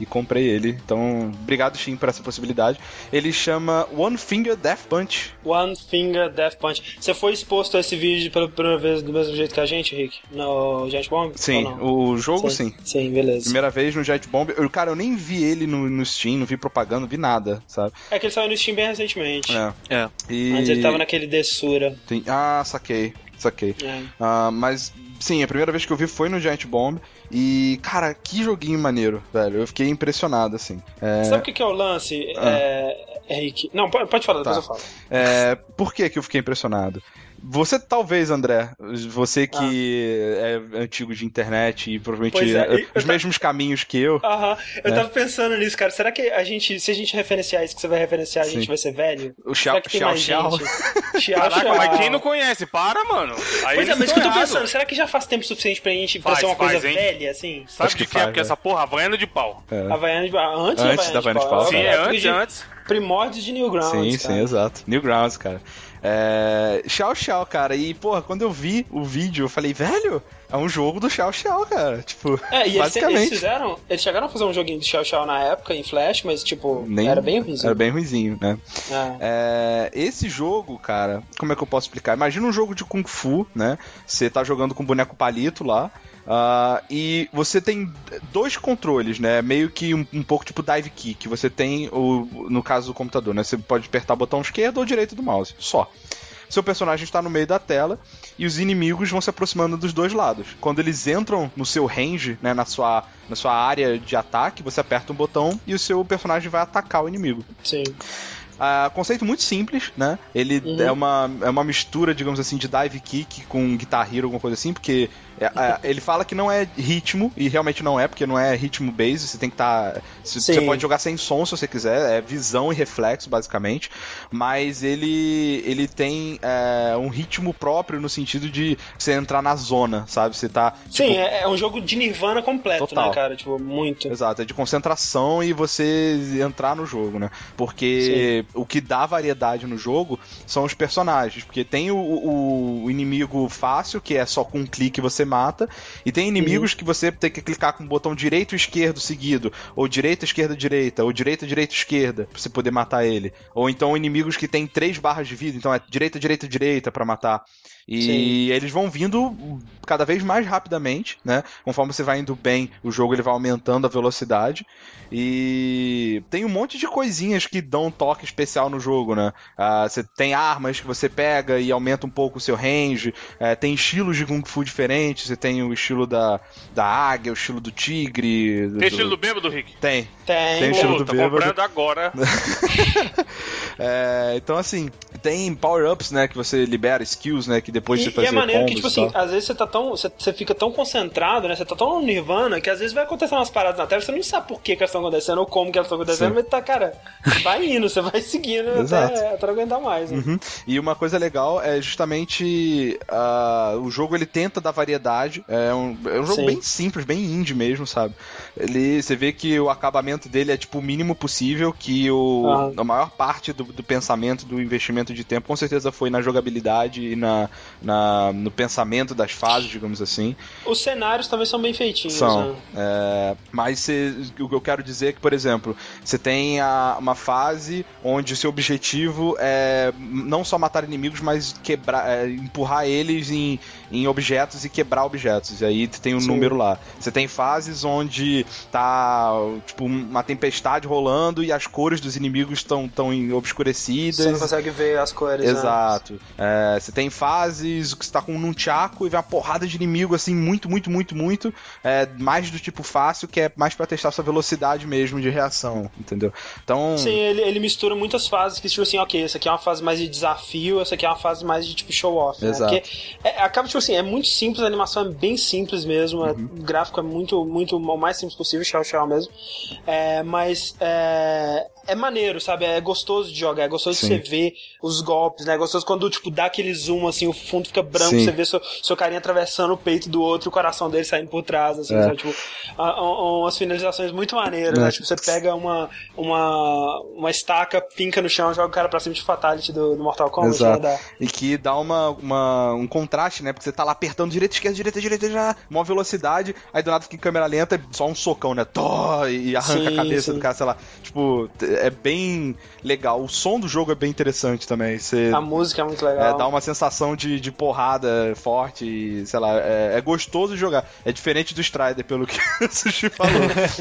e comprei ele. Então, obrigado Steam por essa possibilidade. Ele chama One Finger Death Punch. One Finger Death Punch. Você foi exposto a esse vídeo pela primeira vez do mesmo jeito que a gente, Rick? No Giant Bomb? Sim, o jogo sim. Sim, beleza. Primeira vez no Jet Bomb. Eu, cara, eu nem vi ele no, no Steam, não vi propaganda, não vi nada, sabe? É que ele saiu no Steam bem recentemente. É. É. E... Antes ele tava naquele Dessura. tem- Ah, saquei, saquei. É. Ah, mas, sim, a primeira vez que eu vi foi no Giant Bomb. E, cara, que joguinho maneiro, velho. Eu fiquei impressionado, assim. É, Sabe o que, que é o lance, Ah. é, Rick? Não, pode, pode falar, depois Tá. eu falo. é, por que, que eu fiquei impressionado? Você talvez, André, você que é antigo de internet e provavelmente Ah. É, é, eu os ta- mesmos caminhos que eu. Aham, eu É. tava pensando nisso, cara. Será que a gente, se a gente referenciar isso que você vai referenciar, a Sim. gente vai ser velho? O Xiao Xiao Xiao. Caraca, mas quem não conhece? Para, mano. Aí Pois é, mas o que eu tô pensando, será que já faz tempo suficiente pra gente pra Faz, ser uma coisa faz, hein? velha, assim? Sabe Acho de que que é? faz, Porque né? essa porra, Havaiana de pau. É. Havaiana de Antes, Antes da Havaiana de Pau, Sim, Sim, é antes, antes. Primórdios de Newgrounds, Sim, cara. sim, exato. Newgrounds, cara. É... Xiao Xiao, cara. E, porra, quando eu vi o vídeo, eu falei, velho, é um jogo do Xiao Xiao, cara. Tipo, É, e basicamente. eles fizeram. Eles chegaram a fazer um joguinho de Xiao Xiao na época, em Flash, mas, tipo, Nem- era bem ruim. Era bem ruizinho, né? É. É, esse jogo, cara, como é que eu posso explicar? Imagina um jogo de Kung Fu, né? Você tá jogando com o boneco palito lá. Uh, e você tem dois controles, né? Meio que um, um, pouco tipo dive que você tem o, no caso do computador, né? Você pode apertar o botão esquerdo ou direito do mouse, só. Seu personagem está no meio da tela e os inimigos vão se aproximando dos dois lados. Quando eles entram no seu range, né, na sua, na sua área de ataque, você aperta um botão e o seu personagem vai atacar o inimigo. Sim. Uh, conceito muito simples, né? Ele uhum. é, uma, é uma mistura, digamos assim, de dive kick com Guitar Hero, alguma coisa assim, porque ele fala que não é ritmo, e realmente não é, porque não é ritmo base, você tem que estar. Tá, você pode jogar sem som se você quiser, é visão e reflexo, basicamente. Mas ele, ele tem é, um ritmo próprio no sentido de você entrar na zona, sabe? Você tá. Sim, tipo, é, é, um jogo de Nirvana completo, né, total. né, cara? Tipo, muito. Exato, é de concentração e você entrar no jogo, né? Porque Sim. o que dá variedade no jogo são os personagens. Porque tem o, o, o inimigo fácil, que é só com um clique você mata. E tem inimigos que você tem que clicar com o botão direito e esquerdo seguido, ou direita, esquerda, direita, ou direita, direita, esquerda, pra você poder matar ele. Ou então inimigos que tem três barras de vida, então é direita, direita, direita para matar. E Sim. eles vão vindo cada vez mais rapidamente, né? Conforme você vai indo bem, o jogo ele vai aumentando a velocidade. E tem um monte de coisinhas que dão um toque especial no jogo, né? Uh, você tem armas que você pega e aumenta um pouco o seu range. Uh, tem estilos de Kung Fu diferentes. Você tem o estilo da, da águia, o estilo do tigre. Tem do... estilo do bêbado, Rick? Tem. Tem. Tem estilo Pô, do tô bêbado. comprando agora. é, então, assim, tem power-ups, né? Que você libera skills, né? Que depois e, você faz. E é maneiro que, tipo assim, às vezes você tá tão. Você, você, fica tão concentrado, né? Você tá tão no Nirvana que às vezes vai acontecer umas paradas na tela, você não sabe por que, que elas estão acontecendo ou como que elas estão acontecendo, Sim. mas tá, cara, vai indo, você vai seguindo até, até aguentar mais. Né? Uhum. E uma coisa legal é justamente uh, o jogo ele tenta dar variedade. É um, é um jogo Sim. bem simples, bem indie mesmo, sabe? Ele, você vê que o acabamento dele é tipo o mínimo possível, que o, ah. a maior parte do, do pensamento, do investimento de tempo, com certeza foi na jogabilidade e na, na no pensamento das fases, digamos assim. Os cenários também são bem feitinhos. São. Né? É, mas cê, o que eu quero dizer é que, por exemplo, você tem a, uma fase onde o seu objetivo é não só matar inimigos, mas quebrar, é, empurrar eles em, em objetos e quebrar objetos. E aí tem um Sim. número lá. Você tem fases onde tá tipo uma tempestade rolando e as cores dos inimigos estão tão obscurecidas. Você não consegue ver as cores. Né? Exato. Né? É, você tem fases que você tá com um nunchaku e vem uma porrada de inimigo assim, muito, muito, muito, muito. É, mais do tipo fácil, que é mais para testar sua velocidade mesmo de reação, entendeu? Então. Sim, ele, ele mistura muitas fases que, tipo assim, ok, essa aqui é uma fase mais de desafio, essa aqui é uma fase mais de tipo show-off. Né? Exato. Porque é, acaba, tipo assim, é muito simples, a animação é bem simples mesmo, é, uhum. o gráfico é muito, muito o mais simples possível, shell-shell mesmo. É, mas é, é maneiro, sabe? É gostoso de jogar, é gostoso Sim. de você ver os golpes, né? É gostoso quando, tipo, dá aquele zoom, assim, o fundo fica branco, Sim. você vê seu, seu carinha atravessando o peito do outro e o coração dele saindo por trás, assim, é. sabe? Tipo, a, a, umas finalizações muito maneiras, né? é. né? Tipo, você pega uma, uma, uma estaca, pinca no chão, joga o cara pra cima de Fatality do, do Mortal Kombat, Exato. Né? E que dá uma, uma, um contraste, né? Porque você tá lá apertando direita, esquerda, direita, direita, já, uma velocidade, aí do nada fica em câmera lenta, só um socão, né? Tó, e arranca sim, a cabeça sim. do cara, sei lá. Tipo, é bem legal. O som do jogo é bem interessante também. Você, a música é muito legal. É, dá uma sensação de, de porrada forte e, sei lá, é, é gostoso de jogar. É diferente do Strider, pelo que o Sushi falou.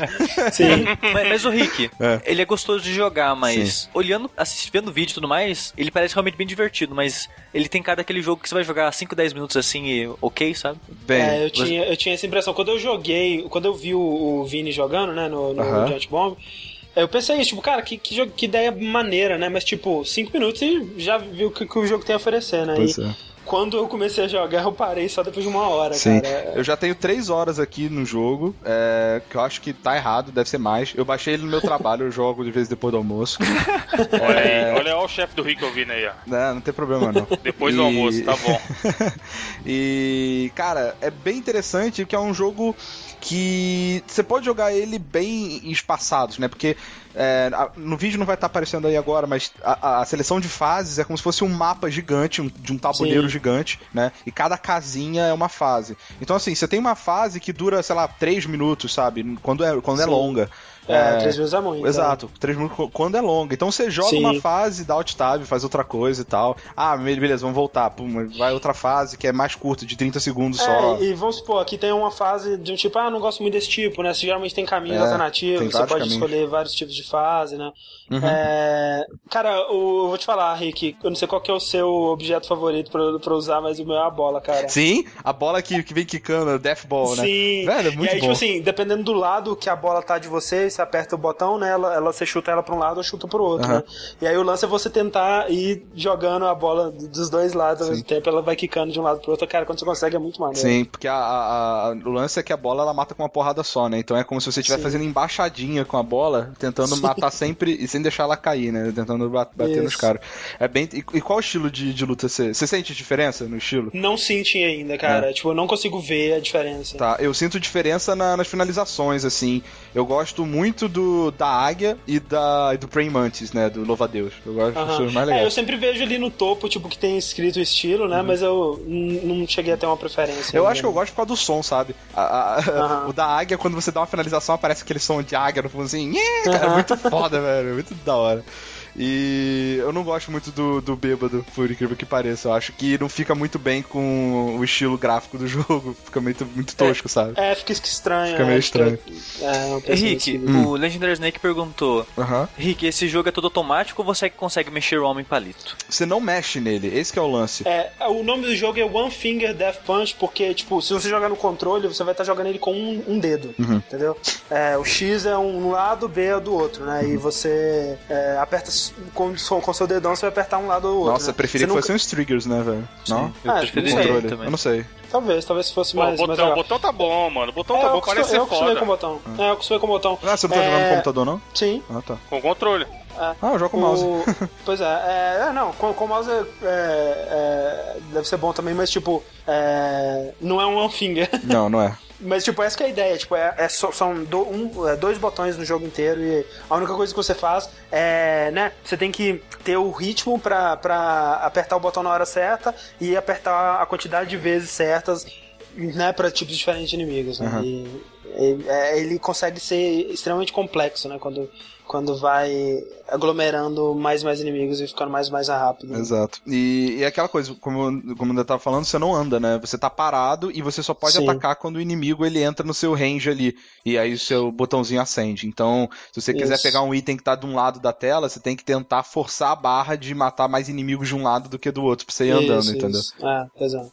Sim. mas, mas, o Rick, é. ele é gostoso de jogar, mas Sim. olhando, assistindo o vídeo e tudo mais, ele parece realmente bem divertido, mas ele tem cada aquele jogo que você vai jogar 5, 10 minutos assim e ok, sabe? Bem, é, eu, tinha, eu tinha essa impressão. Quando eu joguei, quando eu vi o, o Vini jogando, né, no, no uh -huh. Giant Bomb, eu pensei isso, tipo, cara, que, que, jogo, que ideia maneira, né? Mas, tipo, cinco minutos e já viu o que, que o jogo tem a oferecer, né? Pois e, é quando eu comecei a jogar, eu parei só depois de uma hora, Sim. cara. Eu já tenho três horas aqui no jogo, é, que eu acho que tá errado, deve ser mais. Eu baixei ele no meu trabalho, eu jogo de vez depois do almoço. Olha aí, olha o chefe do Rick ouvindo aí, ó. Não, não tem problema não. depois e... do almoço, tá bom. e, cara, é bem interessante porque é um jogo que você pode jogar ele bem espaçados, né? Porque é, no vídeo não vai estar tá aparecendo aí agora, mas a, a, seleção de fases é como se fosse um mapa gigante, um, de um tabuleiro Sim. gigante, né? E cada casinha é uma fase. Então, assim, você tem uma fase que dura, sei lá, 3 minutos, sabe? Quando é, quando é longa. É, 3 minutos é muito. Exato, 3 minutos quando é longa. Então você joga Sim. uma fase, dá alt tab, faz outra coisa e tal. Ah, beleza, vamos voltar. Pum, vai outra fase que é mais curta, de 30 segundos só. É, e vamos supor, aqui tem uma fase de um tipo, ah, não gosto muito desse tipo, né? Você geralmente tem caminhos É, alternativos, você pode caminhos. escolher vários tipos de fase, né? Uhum. É, cara, eu vou te falar, Rick, eu não sei qual que é o seu objeto favorito pra, pra usar, mas o meu é a bola, cara. Sim, a bola que, que vem quicando, a Death Ball, né? Sim. Velho, é muito e aí, bom. tipo assim, dependendo do lado que a bola tá de você, você aperta o botão, né? Ela, ela, você chuta ela pra um lado ou chuta pro outro, Aham. né? E aí o lance é você tentar ir jogando a bola dos dois lados ao mesmo tempo, ela vai quicando de um lado pro outro. Cara, quando você consegue é muito maneiro. Sim, porque a, a- a- o lance é que a bola ela mata com uma porrada só, né? Então é como se você estivesse fazendo embaixadinha com a bola, tentando Sim. matar sempre e sem deixar ela cair, né? Tentando ba- bater Isso. nos caras. É bem. E, e qual estilo de, de luta você. Você sente diferença no estilo? Não senti ainda, cara. Tipo, eu não consigo ver a diferença. É. Tá, eu sinto diferença na- nas finalizações, assim. Eu gosto muito do da águia e da e do Praying Mantis, né? Do Louva-a-Deus. Eu gosto Aham. dos mais É, eu sempre vejo ali no topo, tipo, que tem escrito o estilo, né? Mas eu não cheguei a ter uma preferência. Eu acho que eu gosto por causa do som, sabe? A- a- Aham. O da águia, quando você dá uma finalização, aparece aquele som de águia no fundo assim. "Nhê", Cara, é Aham. muito foda, velho. é Muito da hora. E eu não gosto muito do, do bêbado, por incrível que pareça. Eu acho que não fica muito bem com o estilo gráfico do jogo. Fica muito, muito tosco, sabe? É, fica estranho. Fica é, meio que estranho. É, é Rick. Hum. o Legendary Snake perguntou: Aham. Rick, esse jogo é todo automático ou você que consegue mexer o homem palito? Você não mexe nele, esse que é o lance. É, o nome do jogo é One Finger Death Punch, porque, tipo, se você jogar no controle, você vai estar jogando ele com um, um dedo, Uhum. entendeu? É, o X é um lado, o B é do outro, né? Uhum. E você é, aperta com, com seu dedão, você vai apertar um lado ou outro. Nossa, né? eu preferia Você que nunca- fossem os triggers, né, velho? Não? Eu Ah, não sei. Controle. também. Eu não sei. Talvez, talvez fosse Pô, mais, o mais botão, o legal. botão tá bom, mano. O botão É, tá eu bom, acostumei, parece eu ser acostumei foda. com o botão. É, eu acostumei com o botão. Ah, você não tá É, jogando no computador, não? Sim. Ah, tá. Com controle. É. Ah, eu jogo o mouse. Pois é, é, é, não, com, com o mouse é, é, é, deve ser bom também, mas tipo, não é um one finger. Não, não é. Mas, tipo, essa que é a ideia. Tipo, é, é só- são do- um- é, dois botões no jogo inteiro e a única coisa que você faz é, né, você tem que ter o ritmo pra, pra apertar o botão na hora certa e apertar a quantidade de vezes certas, né, pra tipos diferentes de inimigos, né? Aham. E, e- é, ele consegue ser extremamente complexo, né, quando, quando vai aglomerando mais e mais inimigos e ficando mais e mais rápido. né? Exato. E, e é aquela coisa, como, como eu tava falando, você não anda, né? Você tá parado e você só pode Sim. atacar quando o inimigo ele entra no seu range ali. E aí o seu botãozinho acende. Então, se você quiser Isso. pegar um item que tá de um lado da tela, você tem que tentar forçar a barra de matar mais inimigos de um lado do que do outro, pra você ir andando, Isso, entendeu? isso. É, pois é.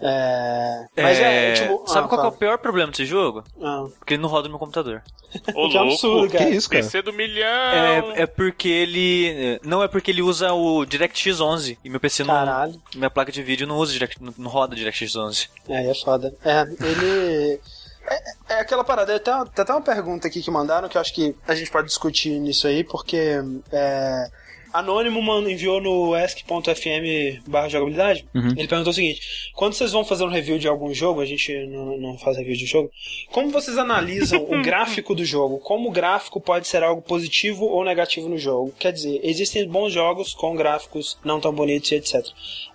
É. É, Mas é, tipo. Sabe ah, qual que é o pior problema desse jogo? Ah, Porque ele não roda no meu computador. Ô, que absurdo, louco. cara. Que isso, cara? PC do milhão. É, é porque ele. Não é porque ele usa o DirectX 11 e meu PC não. Caralho. Minha placa de vídeo não usa Direct, não, não roda DirectX 11. É, aí é foda. É, ele. É, é aquela parada. Tem até uma pergunta aqui que mandaram que eu acho que a gente pode discutir nisso aí, porque. É, Anônimo enviou no ask.fm barra jogabilidade. Uhum. Ele perguntou o seguinte: quando vocês vão fazer um review de algum jogo, a gente não, não faz review de jogo, como vocês analisam o gráfico do jogo? Como o gráfico pode ser algo positivo ou negativo no jogo? Quer dizer, existem bons jogos com gráficos não tão bonitos e etc.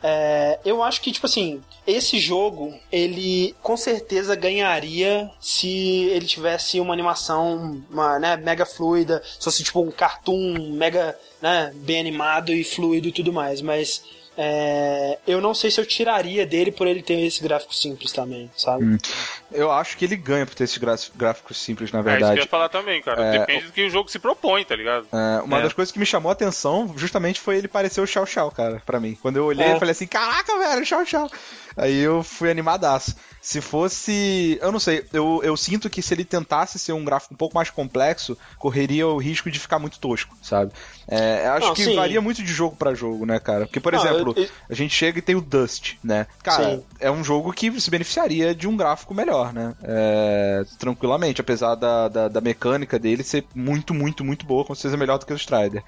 É, eu acho que, tipo assim, esse jogo, ele com certeza ganharia se ele tivesse uma animação uma, né, mega fluida, se fosse tipo um cartoon mega né, bem animado e fluido e tudo mais, mas é, eu não sei se eu tiraria dele por ele ter esse gráfico simples também, sabe? Eu acho que ele ganha por ter esses graf- gráficos simples, na É isso que eu verdade. ia falar também, cara. É, Depende do que o jogo se propõe, tá ligado? É, uma É. das coisas que me chamou a atenção justamente foi ele parecer o Xiao Xiao, cara, pra mim. Quando eu olhei, É. eu falei assim, caraca, velho, Xiao Xiao. Aí eu fui animadaço. Se fosse. Eu não sei, eu, eu sinto que se ele tentasse ser um gráfico um pouco mais complexo, correria o risco de ficar muito tosco, sabe? É, eu acho Não, que sim. varia muito de jogo pra jogo, né, cara? Porque, por Não, exemplo, eu- eu- a gente chega e tem o Dust, né? Cara, Sim. é um jogo que se beneficiaria de um gráfico melhor, né? É, tranquilamente, apesar da, da, da mecânica dele ser muito, muito, muito boa, com certeza melhor do que o Strider.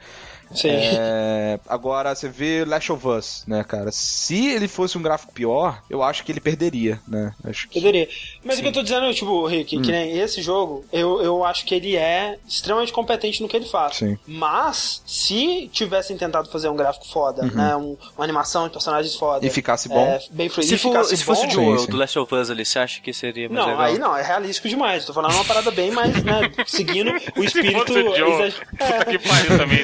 Sim. É, agora, você vê Last of Us, né, cara? Se ele fosse um gráfico pior, eu acho que ele perderia, né? Acho que... Poderia. Mas o que eu tô dizendo, tipo, Rick, Hum. que nem esse jogo, eu, eu acho que ele é extremamente competente no que ele faz. Sim. Mas, se tivessem tentado fazer um gráfico foda, né? Um, uma animação de personagens foda. Uhum. E ficasse bom. É, bem fluido. Se, e for, ficasse se fosse bom, Sim, um, sim. do Last of Us ali, você acha que seria mais Não, legal? aí não, é realístico demais. Tô falando uma parada bem mais, né? Seguindo o Se espírito. fosse o Joe, exa- puta que pariu também.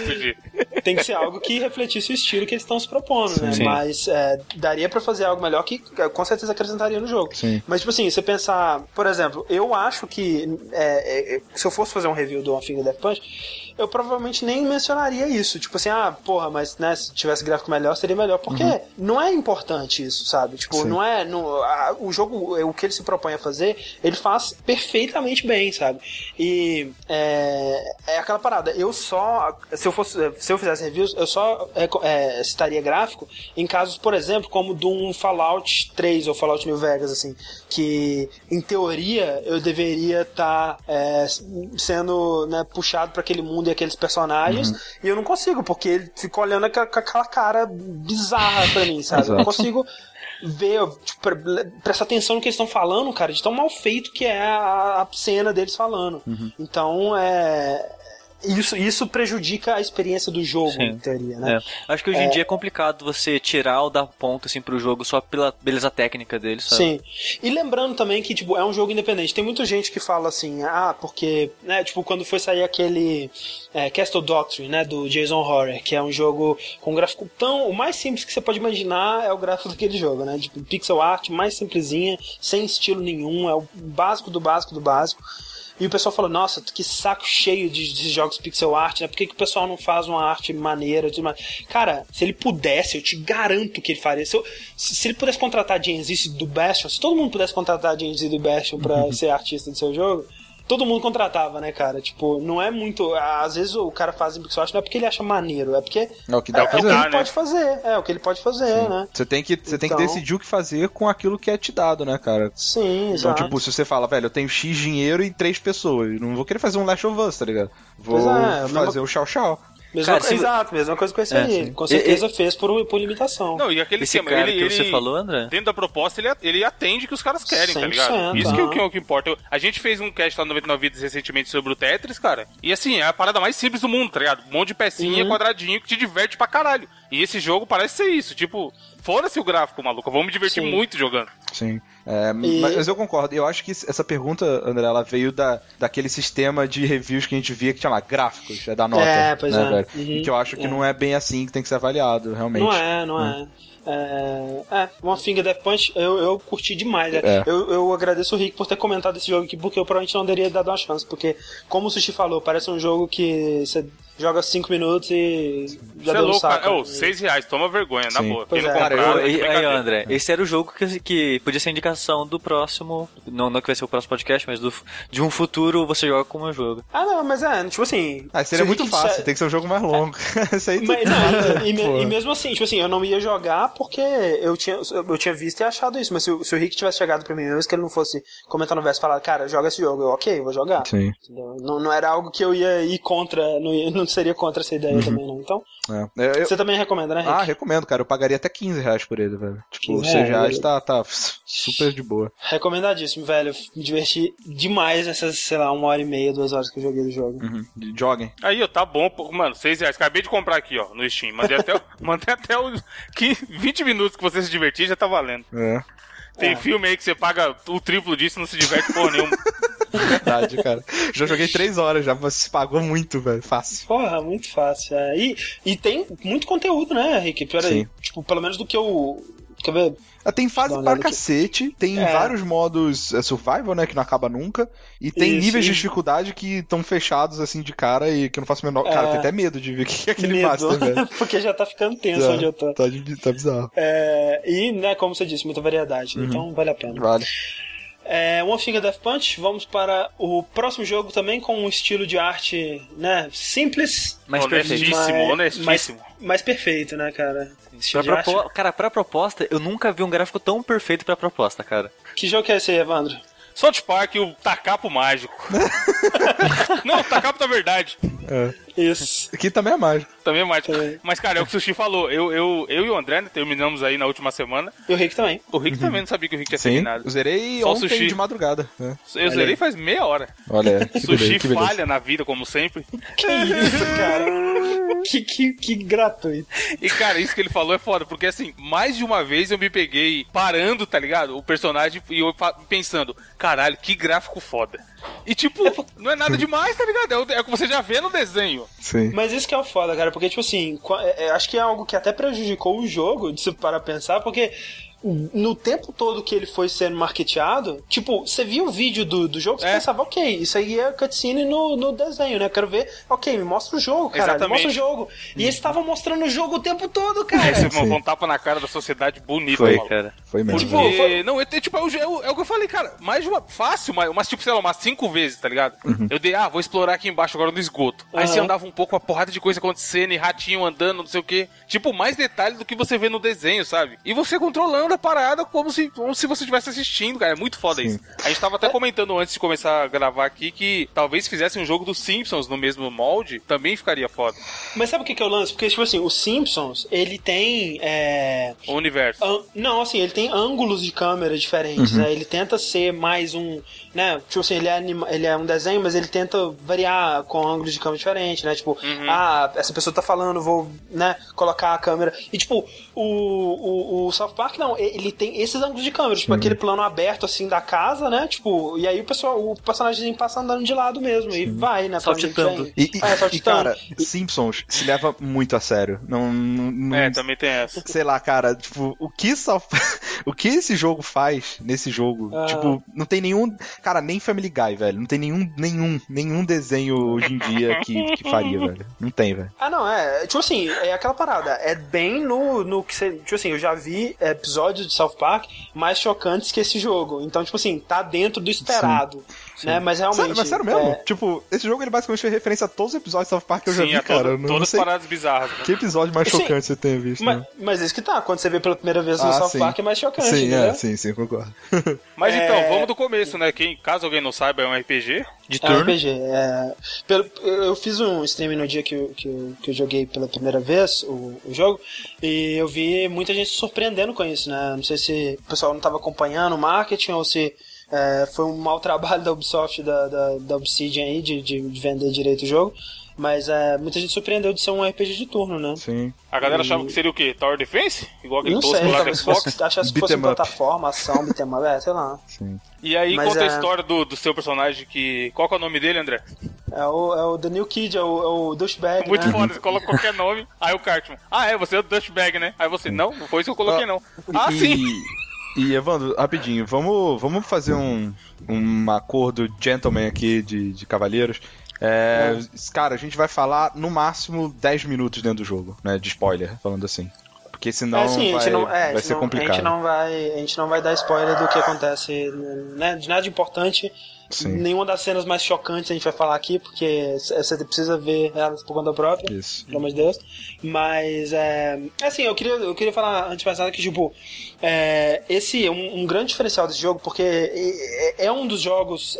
Tem que ser algo que refletisse o estilo que eles estão se propondo, né? Sim. Mas é, daria pra fazer algo melhor que é, com certeza acrescentaria no jogo. Sim. Mas, tipo assim, você pensar, por exemplo, eu acho que é, é, se eu fosse fazer um review do One Finger Death Punch, eu provavelmente nem mencionaria isso. Tipo assim, ah, porra, mas né, se tivesse gráfico melhor, seria melhor. Porque não é importante isso, sabe? Tipo, Uhum. Sim. não é. Não, a- o jogo, o que ele se propõe a fazer, ele faz perfeitamente bem, sabe? E é, é aquela parada. Eu só. Se eu, fosse, se eu fizesse reviews, eu só é, é, citaria gráfico em casos, por exemplo, como de um Fallout 3 ou Fallout New Vegas, assim. Que, em teoria, eu deveria estar sendo né, puxado para aquele mundo e aqueles personagens. Uhum. E eu não consigo, porque ele fica olhando com aquela cara bizarra pra mim, sabe? Eu não consigo ver, tipo, pre- prestar atenção no que eles estão falando, cara, de tão mal feito que é a, a cena deles falando. Uhum. Então, é. Isso, isso prejudica a experiência do jogo, Sim. em teoria, né? É. Acho que hoje em dia é complicado você tirar ou dar ponto assim pro jogo só pela beleza técnica dele, sabe? Sim. E lembrando também que, tipo, é um jogo independente. Tem muita gente que fala assim, ah, porque, né, tipo, quando foi sair aquele é, Castle Doctrine, né, do Jason Horror, que é um jogo com um gráfico tão... O mais simples que você pode imaginar é o gráfico daquele jogo, né? Tipo, pixel art mais simplesinha, sem estilo nenhum, é o básico do básico do básico. E o pessoal falou, nossa, que saco cheio de, de jogos pixel art, né? Por que, que o pessoal não faz uma arte maneira? tudo mais? Cara, se ele pudesse, eu te garanto que ele faria. Se, eu- se- se ele pudesse contratar Z do Bastion, se todo mundo pudesse contratar Z do Bastion pra ser artista do seu jogo, todo mundo contratava, né, cara? Tipo, não é muito. Às vezes o cara faz em pixel não é porque ele acha maneiro, é porque É o que é, dá é pra o que fazer. ele né? pode fazer. É o que ele pode fazer, né? Você tem que, você tem que Então- decidir o que fazer com aquilo que é te dado, né, cara? Sim, Então, exato. tipo, se você fala, velho, eu tenho X dinheiro e três pessoas, não vou querer fazer um Last of Us, tá ligado? Vou é, a fazer mesma- o Chau Chau. Mesma, Cara, se- Exato, mesma coisa com esse É, aí. sim. Com E- certeza fez por, por limitação. Não, e aquele Esse esquema, cara ele, que ele- você falou, André? Dentro da proposta, ele, ele atende o que os caras querem, tá 100%, ligado? Isso que, é o que, é o que importa. Eu- a gente fez um cast lá no 99 Vidas recentemente sobre o Tetris, cara. E assim, é a parada mais simples do mundo, tá ligado? Um monte de pecinha, Uhum. quadradinho, que te diverte pra caralho. E esse jogo parece ser isso. Tipo, fora-se o gráfico, maluco. Vamos me divertir Sim. muito jogando. Sim. É, E- Mas eu concordo. Eu acho que essa pergunta, André, ela veio da, daquele sistema de reviews que a gente via que tinha lá, gráficos, é da nota. É, pois né, é. Uhum. Que eu acho que É. não é bem assim que tem que ser avaliado, realmente. Não é, não é. É, é, One Finger Death Punch eu, eu curti demais. né? É. Eu, eu agradeço o Rick por ter comentado esse jogo aqui, porque eu provavelmente não teria dado uma chance. Porque, como o Sushi falou, parece um jogo que você joga 5 minutos e já Você é deu um louco, saco. cara. Ô, 6 reais, toma vergonha, na boa. Pois Quem não é. Cara, comprar, eu- tá de E- aí. André, esse era o jogo que, que podia ser indicação do próximo. Não, não que vai ser o próximo podcast, mas do, de um futuro você joga como eu jogo. Ah, não, mas é, tipo assim. Ah, seria muito fácil, disser- tem que ser um jogo mais longo. Isso aí Mas, tu- não, e, me- e mesmo assim, tipo assim, eu não ia jogar porque eu tinha, eu tinha visto e achado isso. Mas se, o- se o Rick tivesse chegado pra mim mesmo, que ele não fosse comentar no verso e falar, cara, joga esse jogo, eu, ok, vou jogar. Sim. Não, não era algo que eu ia ir contra, não, ia- não seria contra essa ideia também, não. Então, É. É, eu- você também recomenda, né, Rick? Ah, recomendo, cara. Eu pagaria até 15 reais por ele, velho. Tipo, 15 6 reais, tá, tá super de boa. Recomendadíssimo, velho. Eu Me diverti demais nessas, sei lá, uma hora e meia, duas horas que eu joguei do jogo. Uhum. Joguem. Aí, ó, tá bom, pô. Mano, 6 reais. Acabei de comprar aqui, ó, no Steam. Mandei até, mandei até os 15, 20 minutos que você se divertir, já tá valendo. É. Tem É. filme aí que você paga o triplo disso e não se diverte porra nenhuma. Verdade, cara. Já joguei 3 horas já, mas se pagou muito, velho. Fácil. Porra, muito fácil. é. E, e tem muito conteúdo, né, Rick? Pera aí. Tipo, pelo menos do que eu. Quer ver? Ah, Tem fase pra cacete, tem É. vários modos é, survival, né, que não acaba nunca, e tem Isso, níveis de e- dificuldade que estão fechados, assim, de cara, e que eu não faço o menor... Cara, É. tem até medo de ver o que é aquele Medo. master, velho. Porque já tá ficando tenso onde eu tô. Tá, de- tá bizarro. É, e, né, como você disse, muita variedade. Uhum. Então vale a pena. Vale. É, One Finger Death Punch, vamos para o próximo jogo também com um estilo de arte, né, simples, Mas perfeito. Honestíssimo, mas, honestíssimo. mas, mas perfeito, né, cara? Pra propo-. Cara, pra proposta, eu nunca vi um gráfico tão perfeito pra proposta, cara. Que jogo que é esse aí, Evandro? South Park e o Tacapo Mágico. não, o Tacapo da verdade. Isso. Aqui também é mágico. Também é mágico. Mas, cara, é o que o Sushi falou. Eu, eu, eu e o André né, terminamos aí na última semana. E o Rick também. O Rick também não sabia que o Rick tinha Sim, terminado. zerei Só o ontem sushi. de madrugada. né? Eu zerei faz meia hora. Olha, Sushi beleza, falha na vida, como sempre. Que isso, cara? que, que, que gratuito. E, cara, isso que ele falou é foda, porque assim, mais de uma vez eu me peguei parando, tá ligado? O personagem e eu pensando, caralho, que gráfico foda. E tipo, não é nada demais, tá ligado? É o, é o que você já vê no desenho. Sim. Mas isso que é o foda, cara, porque, tipo assim, é- é- acho que é algo que até prejudicou o jogo, de se parar pra pensar, porque no tempo todo que ele foi sendo marketeado, tipo, você via o vídeo do, do jogo, você É. pensava, ok, isso aí é cutscene no, no desenho, né? Quero ver, ok, me mostra o jogo, cara, Exatamente. mostra o jogo. E eles estavam mostrando o jogo o tempo todo, cara. Você sim. um tapa na cara da sociedade bonita, Foi, maluco. cara. Foi mesmo. Tipo, foi- não, é, é, tipo, é o, é o- é o que eu falei, cara, mais de uma, fácil, mas, umas, tipo, sei lá, umas cinco vezes, tá ligado? Eu dei, ah, vou explorar aqui embaixo agora no esgoto. Aí você andava um pouco, uma porrada de coisa acontecendo, e ratinho andando, não sei o quê. Tipo, mais detalhe do que você vê no desenho, sabe? E você controlando a parada como se, como se você estivesse assistindo, cara, é muito foda Sim. isso. A gente tava até comentando antes de começar a gravar aqui que talvez fizessem um jogo dos Simpsons no mesmo molde, também ficaria foda. Mas sabe o que, que é o lance? Porque, tipo assim, o Simpsons, ele tem. É... O universo. An- Não, assim, ele tem ângulos de câmera diferentes, né? Ele tenta ser mais um, né? Tipo assim, ele é, anima- ele é um desenho, mas ele tenta variar com ângulos de câmera diferentes, né? Tipo, ah, essa pessoa tá falando, vou, né, colocar a câmera. E, tipo, o, o, o South Park, não, ele tem esses ângulos de câmera, tipo, aquele plano aberto, assim, da casa, né? Tipo, e aí o pessoal, o personagem passa andando de lado mesmo, e vai, né? Saltitando. E, e- É, e, cara, Simpsons se leva muito a sério. Não, não, não- É, também tem essa. sei lá, cara, tipo, o que South- o que esse jogo faz nesse jogo, Ah. tipo, não tem nenhum, cara, nem Family Guy, velho, não tem nenhum, nenhum, nenhum desenho hoje em dia que, que faria, velho. Não tem, velho. Ah, não, é. Tipo assim, é aquela parada. É bem no, no que você. Tipo assim, eu já vi episódios de South Park mais chocantes que esse jogo. Então, tipo assim, tá dentro do esperado. Né? Mas realmente. Sério, mas sério mesmo? é, Tipo, esse jogo ele basicamente fez referência a todos os episódios de South Park que eu já Sim, vi, a cara. todo- todas não as sei paradas bizarras. né? que episódio mais Sim. chocante você tenha visto. mas, né? mas isso que tá, quando você vê pela primeira vez no Ah, South sim. Park é mais chocante, Sim, é, sim, sim, concordo. Mas É. então, vamos do começo, né? Quem, caso alguém não saiba, é um RPG. De É um turno. RPG. É, pelo, eu eu fiz um stream no dia que eu, que eu, que eu joguei pela primeira vez o, o jogo e eu vi muita gente se surpreendendo com isso, né? Não sei se o pessoal não estava acompanhando o marketing ou se é, foi um mau trabalho da Ubisoft, da, da, da Obsidian aí, de, de, de vender direito o jogo. Mas é, muita gente surpreendeu de ser um RPG de turno, né? Sim. A galera achava que seria o quê? Tower Defense? Igual aquele tosco lá talvez Xbox? fosse, achasse que fosse plataforma, ação, beat'em up, é, sei lá. Sim. E aí Mas conta a é- história do, do seu personagem que. Qual que é o nome dele, André? É o, é o The New Kid, é o, é o douchebag, Muito né? foda, você coloca qualquer nome. Aí o Cartman. Ah, é, você é o Dustbag, né? Aí você, não, não foi isso que eu coloquei, não. Ah, e, sim! E, Evandro, rapidinho, vamos, vamos fazer um, um acordo gentleman aqui de, de cavalheiros. É, Cara, a gente vai falar no máximo 10 minutos dentro do jogo, né? De spoiler, falando assim. Porque senão é, sim, vai, não, é, ser não- complicado. A gente, não vai, a gente não vai dar spoiler do que acontece, né? De nada importante. Sim. Nenhuma das cenas mais chocantes a gente vai falar aqui, porque você precisa ver elas por conta própria. Isso. Pelo amor de Deus. Mas, é. Assim, eu queria, eu queria falar antes de mais nada que, tipo, é, esse é um, um grande diferencial desse jogo, porque é, é um dos jogos.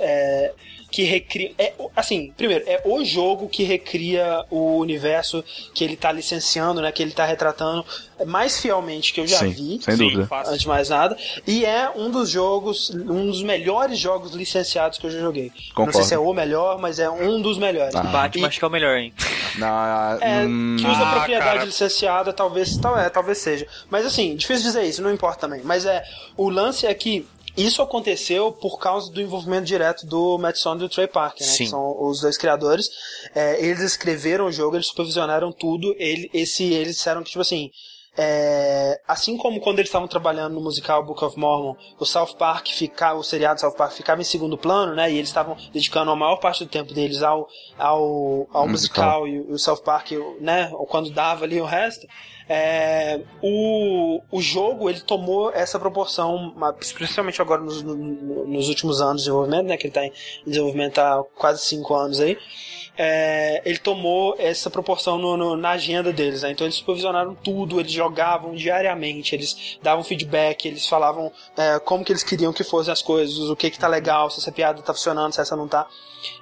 Que recria. É, assim, primeiro, é o jogo que recria o universo que ele tá licenciando, né? Que ele tá retratando mais fielmente que eu já Sim, vi. sem dúvida. Antes de mais nada. E é um dos jogos, um dos melhores jogos licenciados que eu já joguei. Não sei Concordo. se é o melhor, mas é um dos melhores. Ah. Batman E- acho que é o melhor, hein? Na, é, hum, que usa Ah, propriedade cara. licenciada, talvez, tal, é, talvez seja. Mas assim, difícil dizer isso, não importa também. Mas é, o lance é que isso aconteceu por causa do envolvimento direto do Matt Stone e do Trey Parker, né? Sim. Que são os dois criadores. É, eles escreveram o jogo, eles supervisionaram tudo. Ele, esse, eles disseram que, tipo assim, é, assim como quando eles estavam trabalhando no musical Book of Mormon, o South Park ficava, o seriado South Park ficava em segundo plano, né? E eles estavam dedicando a maior parte do tempo deles ao, ao, ao Musical. musical, e, o- South Park, né? Ou quando dava ali o resto. É, o, o jogo ele tomou essa proporção, principalmente agora nos, no- nos últimos anos de desenvolvimento, né? Que ele está em desenvolvimento há quase cinco anos aí. É, ele tomou essa proporção no- no- na agenda deles, né? Então eles supervisionaram tudo, eles jogavam diariamente, eles davam feedback, eles falavam é, como que eles queriam que fossem as coisas, o que que tá legal, se essa piada tá funcionando, se essa não tá.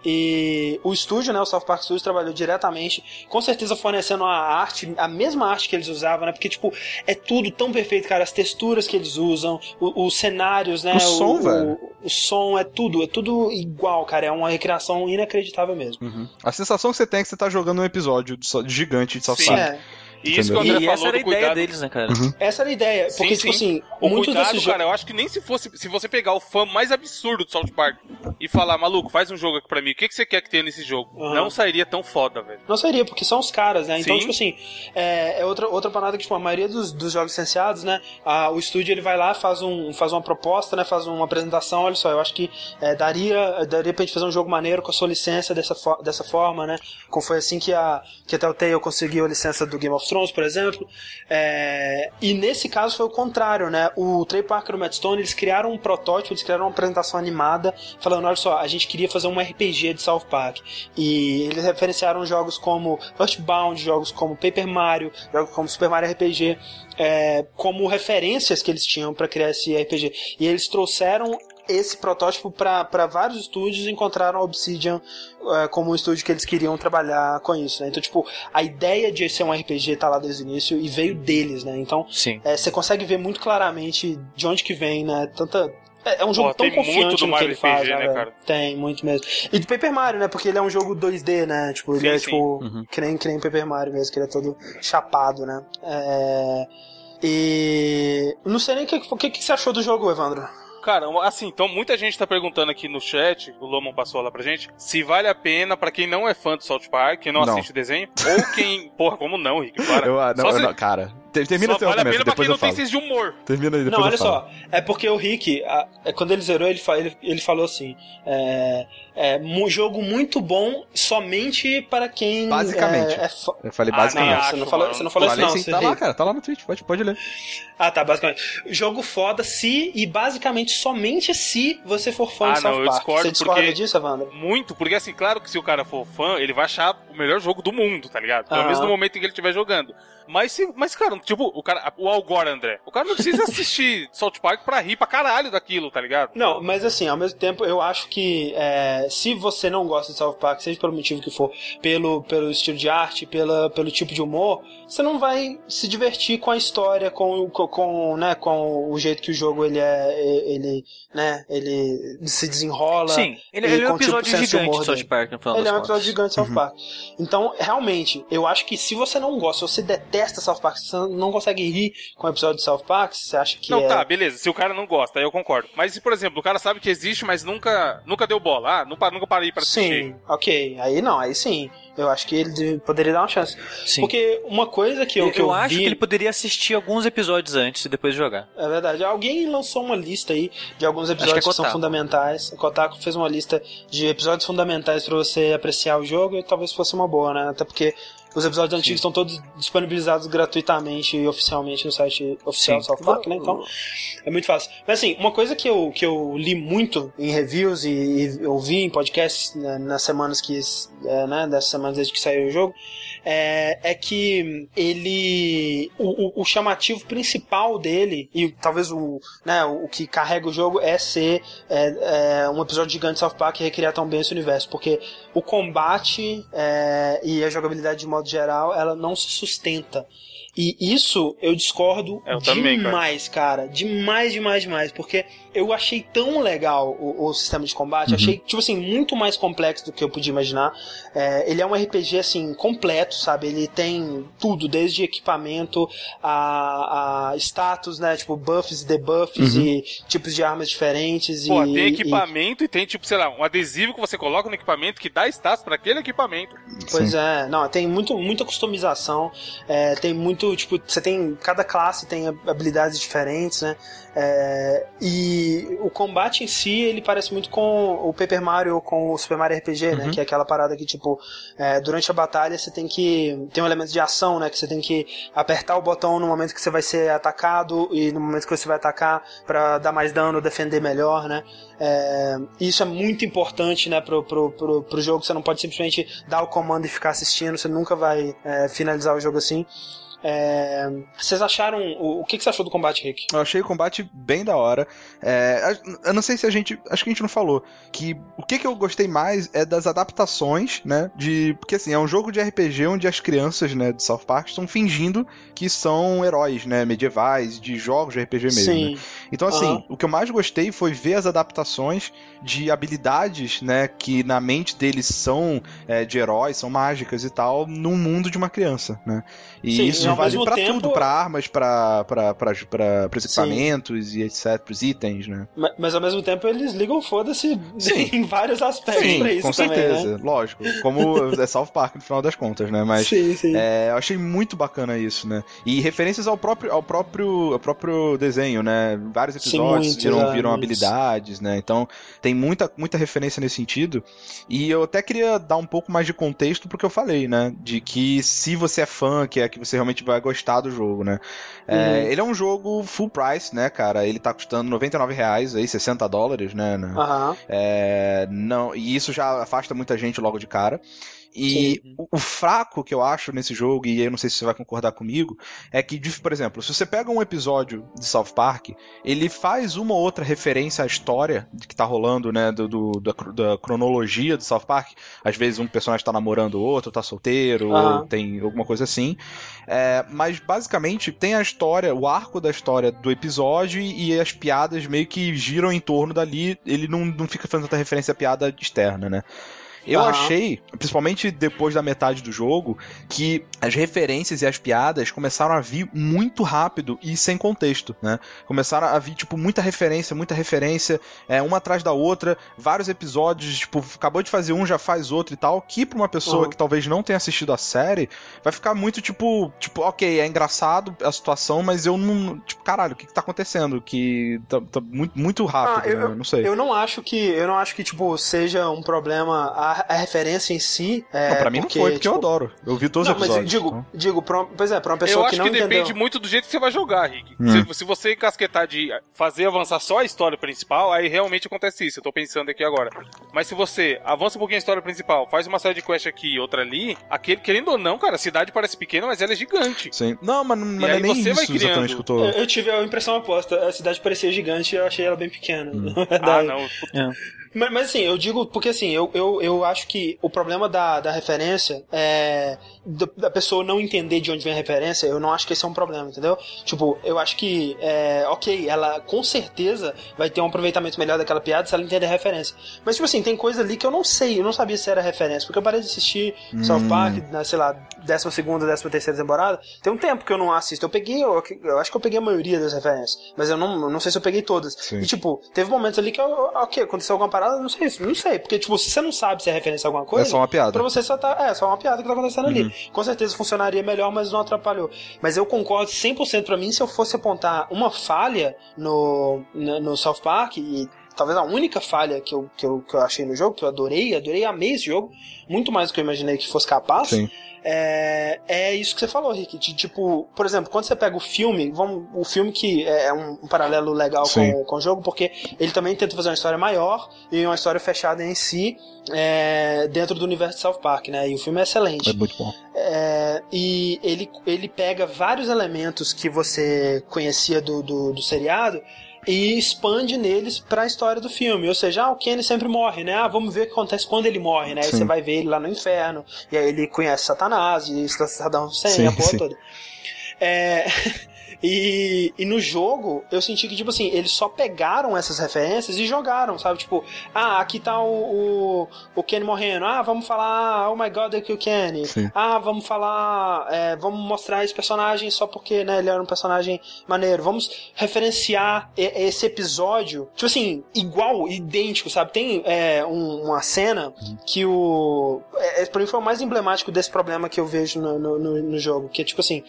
E o estúdio, né, o South Park Studios trabalhou diretamente, com certeza fornecendo a arte, a mesma arte que eles usavam, né? Porque tipo, é tudo tão perfeito, cara, as texturas que eles usam, o- os cenários, né, O som, o, velho. o som é tudo, é tudo igual, cara, é uma recriação inacreditável mesmo. A sensação que você tem é que você tá jogando um episódio de gigante de South. Park. É, E isso que o? André E essa falou era a ideia cuidado. deles, né, cara? essa era a ideia, Sim, porque tipo sim. assim, O muitos cuidado, desses jogos cara, eu acho que nem se fosse. Se você pegar o fã mais absurdo do South Park e falar, maluco, faz um jogo aqui pra mim, o que, que você quer que tenha nesse jogo? Aham. Não sairia tão foda, velho. Não seria, porque são os caras, né? Então, Sim. tipo assim, é, é outra, outra parada que, tipo, a maioria dos, dos jogos licenciados, né? a- o estúdio ele vai lá, faz, um, faz uma proposta, né? Faz uma apresentação, olha só, eu acho que é, daria, daria pra gente fazer um jogo maneiro com a sua licença dessa, fo- dessa forma, né? Como foi assim que a, que a Telltale conseguiu a licença do Game of Thrones, por exemplo. É, e nesse caso foi o contrário, né? O Trey Parker e o Matt Stone, eles criaram um protótipo, eles criaram uma apresentação animada, falando, olha só, a gente queria fazer um RPG de South Park. E eles referenciaram jogos como Earthbound, jogos como Paper Mario, jogos como Super Mario RPG, é, como referências que eles tinham para criar esse RPG. E eles trouxeram esse protótipo para vários estúdios encontraram a Obsidian é, como um estúdio que eles queriam trabalhar com isso, né? Então, tipo, a ideia de ser um RPG tá lá desde o início e veio deles, né? Então, Sim. é, você consegue ver muito claramente de onde que vem, né? Tanta. É é um jogo Pô, tão tem muito confiante do no que ele faz, RPG, né, velho? cara? Tem, muito mesmo. E do Paper Mario, né? Porque ele é um jogo 2D, né? Tipo, ele Sim, é sim. tipo. Uhum. Que, nem, que nem Paper Mario mesmo, que ele é todo chapado, né? É. E. Não sei nem o que, que, que você achou do jogo, Evandro. Cara, assim, então muita gente tá perguntando aqui no chat, o Lomon passou lá pra gente, se vale a pena pra quem não é fã do South Park, quem não, Não. assiste o desenho, ou quem. Porra, como não, Rick? Para. Eu, ah, não, só eu se- não, cara, termina só vale a pena pra depois quem eu não tem senso de humor. Termina aí, depois Não, eu olha falo. só. É porque o Rick, a- é, quando ele zerou, ele, fa- ele, ele falou assim: é, é um jogo muito bom somente para quem. Basicamente. É, é Eu falei Ah, basicamente. nem você, acho, não falou, você não falou isso, Falei não. sim, você tá lá, cara, tá lá no Twitch, pode, pode ler. Ah, tá, basicamente. Jogo foda se e basicamente somente se você for fã Ah, de South não, eu Park. discordo você discorda porque- disso, Evandro? Muito, porque assim, claro que se o cara for fã, ele vai achar o melhor jogo do mundo, tá ligado? Pelo menos no momento em que ele estiver jogando. Mas, se, mas, cara, tipo, o cara, o Algor, André, o cara não precisa assistir South Park pra rir pra caralho daquilo, tá ligado? Não, mas assim, ao mesmo tempo, eu acho que é, se você não gosta de South Park, seja pelo motivo que for, pelo, pelo estilo de arte, pela, pelo tipo de humor, você não vai se divertir com a história, com, com, com, né, com o jeito que o jogo ele é, ele, né, ele se desenrola. Sim, ele, ele é um tipo, episódio de gigante humor de South dele. Park, no final Ele é um episódio contas. gigante de South Park. Então, realmente, eu acho que se você não gosta, se você detesta South Park, você não consegue rir com o episódio de South Park, você acha que não, é... tá, beleza. Se o cara não gosta, aí eu concordo. Mas se, por exemplo, o cara sabe que existe, mas nunca, nunca deu bola. Ah, nunca, nunca parei pra assistir. Sim, ok. Aí não, aí sim. Eu acho que ele poderia dar uma chance. Sim. Porque uma coisa que eu, eu, que eu, acho vi... que ele poderia assistir alguns episódios antes e depois jogar. É verdade. Alguém lançou uma lista aí de alguns que episódios é que, são fundamentais. O Kotaku fez uma lista de episódios fundamentais pra você apreciar o jogo e talvez fosse uma boa, né? Até porque os episódios antigos estão todos disponibilizados gratuitamente e oficialmente no site oficial do Sim. South Park, né? Então é muito fácil. Mas assim, uma coisa que eu, que eu li muito em reviews e, e ouvi em podcasts né, nas semanas que. É, né, dessas semanas desde que saiu o jogo. É, é que ele. O, o- o chamativo principal dele, e talvez o, né, o que carrega o jogo, é ser é, é, um episódio gigante de South Park e recriar tão bem esse universo. Porque o combate é, e a jogabilidade de modo geral, ela não se sustenta. E isso eu discordo Eu também, cara. demais, cara. Demais, demais, demais. Porque eu achei tão legal o, o sistema de combate. Uhum. Achei, tipo assim, muito mais complexo do que eu podia imaginar. É, ele é um RPG, assim, completo, sabe? Ele tem tudo, desde equipamento a, a status, né? Tipo, buffs e debuffs Uhum. e tipos de armas diferentes. Pô, e, tem e- equipamento e... tem, tipo, sei lá, um adesivo que você coloca no equipamento que dá status pra aquele equipamento. Pois Sim. é, não, tem muito, muita customização, é, tem muito, tipo, você tem, cada classe tem habilidades diferentes, né, é, e o combate em si, ele parece muito com o Paper Mario ou com o Super Mario RPG, né, Uhum. que é aquela parada que, tipo, é, durante a batalha você tem que, tem um elemento de ação, né, que você tem que apertar o botão no momento que você vai ser atacado e no momento que você vai atacar pra dar mais dano, defender melhor, né, é, isso é muito importante, né, pro, pro, pro, pro jogo. Você não pode simplesmente dar o comando e ficar assistindo. Você nunca vai é, finalizar o jogo assim. É, vocês acharam. O, o que, que você achou do combate, Rick? Eu achei o combate bem da hora. É, eu não sei se a gente. Acho que a gente não falou. Que o que, que eu gostei mais é das adaptações, né? De. Porque assim, é um jogo de RPG onde as crianças, né, de South Park estão fingindo que são heróis, né? Medievais, de jogos de RPG mesmo. Sim. Né? Então, assim, uhum. o que eu mais gostei foi ver as adaptações de habilidades, né? Que na mente deles são é, de heróis, são mágicas e tal, no mundo de uma criança, né? E Sim, isso vale para tempo... tudo, para armas, para equipamentos Sim. e etc, pros itens, né? Mas, mas, ao mesmo tempo eles ligam foda-se em vários aspectos sim, pra isso com também, certeza, né? lógico. Como é South Park no final das contas, né? Mas sim, sim. É, eu achei muito bacana isso, né? E referências ao próprio, ao próprio, ao próprio desenho, né? Vários episódios viram, viram habilidades, né? Então tem muita, muita referência nesse sentido. E eu até queria dar um pouco mais de contexto pro que eu falei, né? De que se você é fã, que é que você realmente vai gostar do jogo, né? É, uhum. ele é um jogo full price, né, cara? Ele tá custando 99 reais, aí, 60 dólares, né? Uhum. É, não, e isso já afasta muita gente logo de cara. E o, o, fraco que eu acho nesse jogo, e eu não sei se você vai concordar comigo, é que, por exemplo, se você pega um episódio de South Park, ele faz uma ou outra referência à história que tá rolando, né, do, do da, da, cronologia do South Park. Às vezes um personagem tá namorando o outro, tá solteiro, ou tem alguma coisa assim. É, mas basicamente tem a história, o arco da história do episódio e as piadas meio que giram em torno dali. Ele não, não fica fazendo tanta referência à piada externa, né? Eu uhum. achei, principalmente depois da metade do jogo, que as referências e as piadas começaram a vir muito rápido e sem contexto, né? Começaram a vir, tipo, muita referência, muita referência, é, uma atrás da outra, vários episódios, tipo, acabou de fazer um, já faz outro e tal, que pra uma pessoa uhum. que talvez não tenha assistido a série, vai ficar muito, tipo, tipo, ok, é engraçado a situação, mas eu não, tipo, caralho, o que que tá acontecendo? Que tá, tá muito, muito rápido, ah, eu, né? Não sei. Eu não acho que, eu não acho que, tipo, seja um problema a, referência em si. É, não, pra mim porque, não foi, porque tipo... eu adoro. Eu vi todos não, os episódios. Mas digo, então. digo pra, pois é, pra uma pessoa que não entendeu... Eu acho que depende muito do jeito que você vai jogar, Rick. Hum. Se, se, você encasquetar de fazer avançar só a história principal, aí realmente acontece isso. Eu tô pensando aqui agora. Mas se você avança um pouquinho a história principal, faz uma série de quest aqui e outra ali, aquele, querendo ou não, cara, a cidade parece pequena, mas ela é gigante. Sim. Não, mas, mas é nem você isso vai criando. Que eu, tô... eu, eu, tive a impressão oposta. A cidade parecia gigante e eu achei ela bem pequena. Hum. Ah, não. É. Mas, mas, assim, eu digo porque assim, eu, eu, eu acho que o problema da, da referência é da pessoa não entender de onde vem a referência, eu não acho que esse é um problema, entendeu? Tipo, eu acho que, é, ok, ela com certeza vai ter um aproveitamento melhor daquela piada se ela entender a referência. Mas, tipo assim, tem coisa ali que eu não sei, eu não sabia se era referência, porque eu parei de assistir hum. South Park, na, sei lá, 12 décima terceira temporada, tem um tempo que eu não assisto. Eu peguei, eu, eu, acho que eu peguei a maioria das referências, mas eu não, não sei se eu peguei todas. Sim. E, tipo, teve momentos ali que eu, ok, aconteceu alguma parada, não sei, não sei, porque, tipo, se você não sabe se é referência a alguma coisa. É só uma piada. Pra você só tá, é, só uma piada que tá acontecendo uhum. Com certeza funcionaria melhor, mas não atrapalhou. Mas eu concordo 100% para mim, se eu fosse apontar uma falha no, no, no South Park, e talvez a única falha que eu, que, eu, que eu achei no jogo, que eu adorei, adorei, amei esse jogo, muito mais do que eu imaginei que fosse capaz. Sim é, é isso que você falou, Rick. De, tipo, por exemplo, quando você pega o filme, vamos, o filme que é, é um, um paralelo legal com, com o jogo, porque ele também tenta fazer uma história maior e uma história fechada em si é, dentro do universo de South Park, né? E o filme é excelente. É muito bom. É, e ele, ele pega vários elementos que você conhecia do, do, do seriado e expande neles para a história do filme. Ou seja, ah, o Kenny sempre morre, né? Ah, vamos ver o que acontece quando ele morre, né? Aí você vai ver ele lá no inferno, e aí ele conhece Satanás, e Saddam Hussein, a porra sim. toda. É... E, e no jogo, eu senti que, tipo assim, eles só pegaram essas referências e jogaram, sabe? Tipo, ah, aqui tá o, o, o Kenny morrendo. Ah, vamos falar, oh my god, aqui o Kenny. Sim. Ah, vamos falar, é, vamos mostrar esse personagem só porque, né, ele era um personagem maneiro. Vamos referenciar esse episódio, tipo assim, igual, idêntico, sabe? Tem é, um, uma cena que o. É, pra mim foi o mais emblemático desse problema que eu vejo no, no, no, no jogo, que é tipo assim,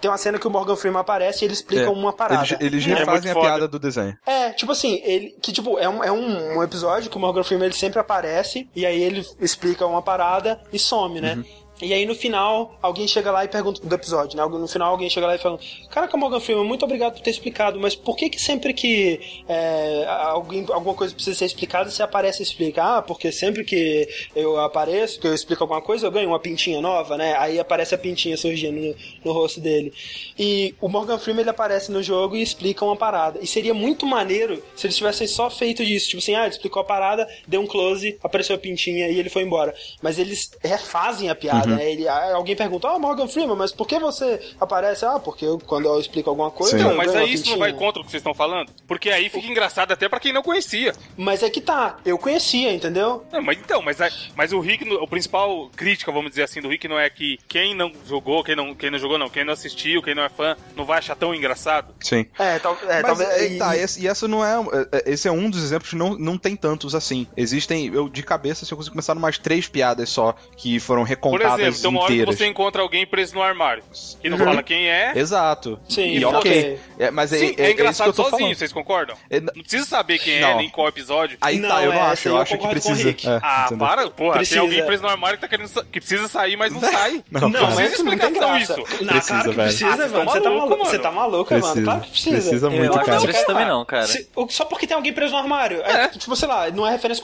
tem uma cena que o Morgan Freeman aparece e ele explica é. uma parada. Eles, eles é refazem a piada do desenho. É, tipo assim, ele. Que tipo, é um, é um, um episódio que o Morgan Freeman ele sempre aparece e aí ele explica uma parada e some, né? Uhum. E aí no final, alguém chega lá e pergunta do episódio, né? No final alguém chega lá e fala: Caraca, Morgan Freeman, muito obrigado por ter explicado, mas por que que sempre que é, alguém, alguma coisa precisa ser explicada, você aparece e explica? Ah, porque sempre que eu apareço, que eu explico alguma coisa, eu ganho uma pintinha nova, né? Aí aparece a pintinha surgindo no, no rosto dele. E o Morgan Freeman ele aparece no jogo e explica uma parada. E seria muito maneiro se eles tivessem só feito disso. Tipo assim, ah, ele explicou a parada, deu um close, apareceu a pintinha e ele foi embora. Mas eles refazem a piada, Uhum. Né? Ele, alguém pergunta, ah, Morgan Freeman, mas por que você aparece? Ah, porque eu, quando eu explico alguma coisa. Sim. Não, mas aí isso não vai contra o que vocês estão falando? Porque aí fica engraçado até pra quem não conhecia. Mas é que tá, eu conhecia, entendeu? Não, mas então, mas, mas o Rick, o principal crítica, vamos dizer assim, do Rick não é que quem não jogou, quem não, quem não jogou não, quem não assistiu, quem não é fã, não vai achar tão engraçado. Sim. É, tal, é Mas talvez. é, e- tá, esse, e essa não é. é, Esse é um dos exemplos, não, não tem tantos assim. Existem, eu de cabeça, se eu consigo começar umas três piadas só que foram recontadas exemplo, tem uma hora que você encontra alguém preso no armário. E não Uhum. fala quem é. Exato. Sim, e ok. É, mas é, Sim, é, é, é isso que engraçado eu tô sozinho, falando. vocês concordam? É, Não precisa saber quem é, Não. nem qual episódio. Aí Não, tá, eu não é, acho. Eu eu acho que precisa. É, Ah, entendeu? para, porra, Precisa. tem alguém preso no armário que, tá querendo, que precisa sair, mas não sai. Não, Não, não, mas precisa isso não explicação graça. isso. Não, Precisa, claro que precisa, Ah, mano. Você tá maluco, mano. você tá maluco, mano. Precisa. Claro que precisa. Precisa muito, cara. não precisa também não, cara. Só porque tem alguém preso no armário. É, Tipo, sei lá, não é referência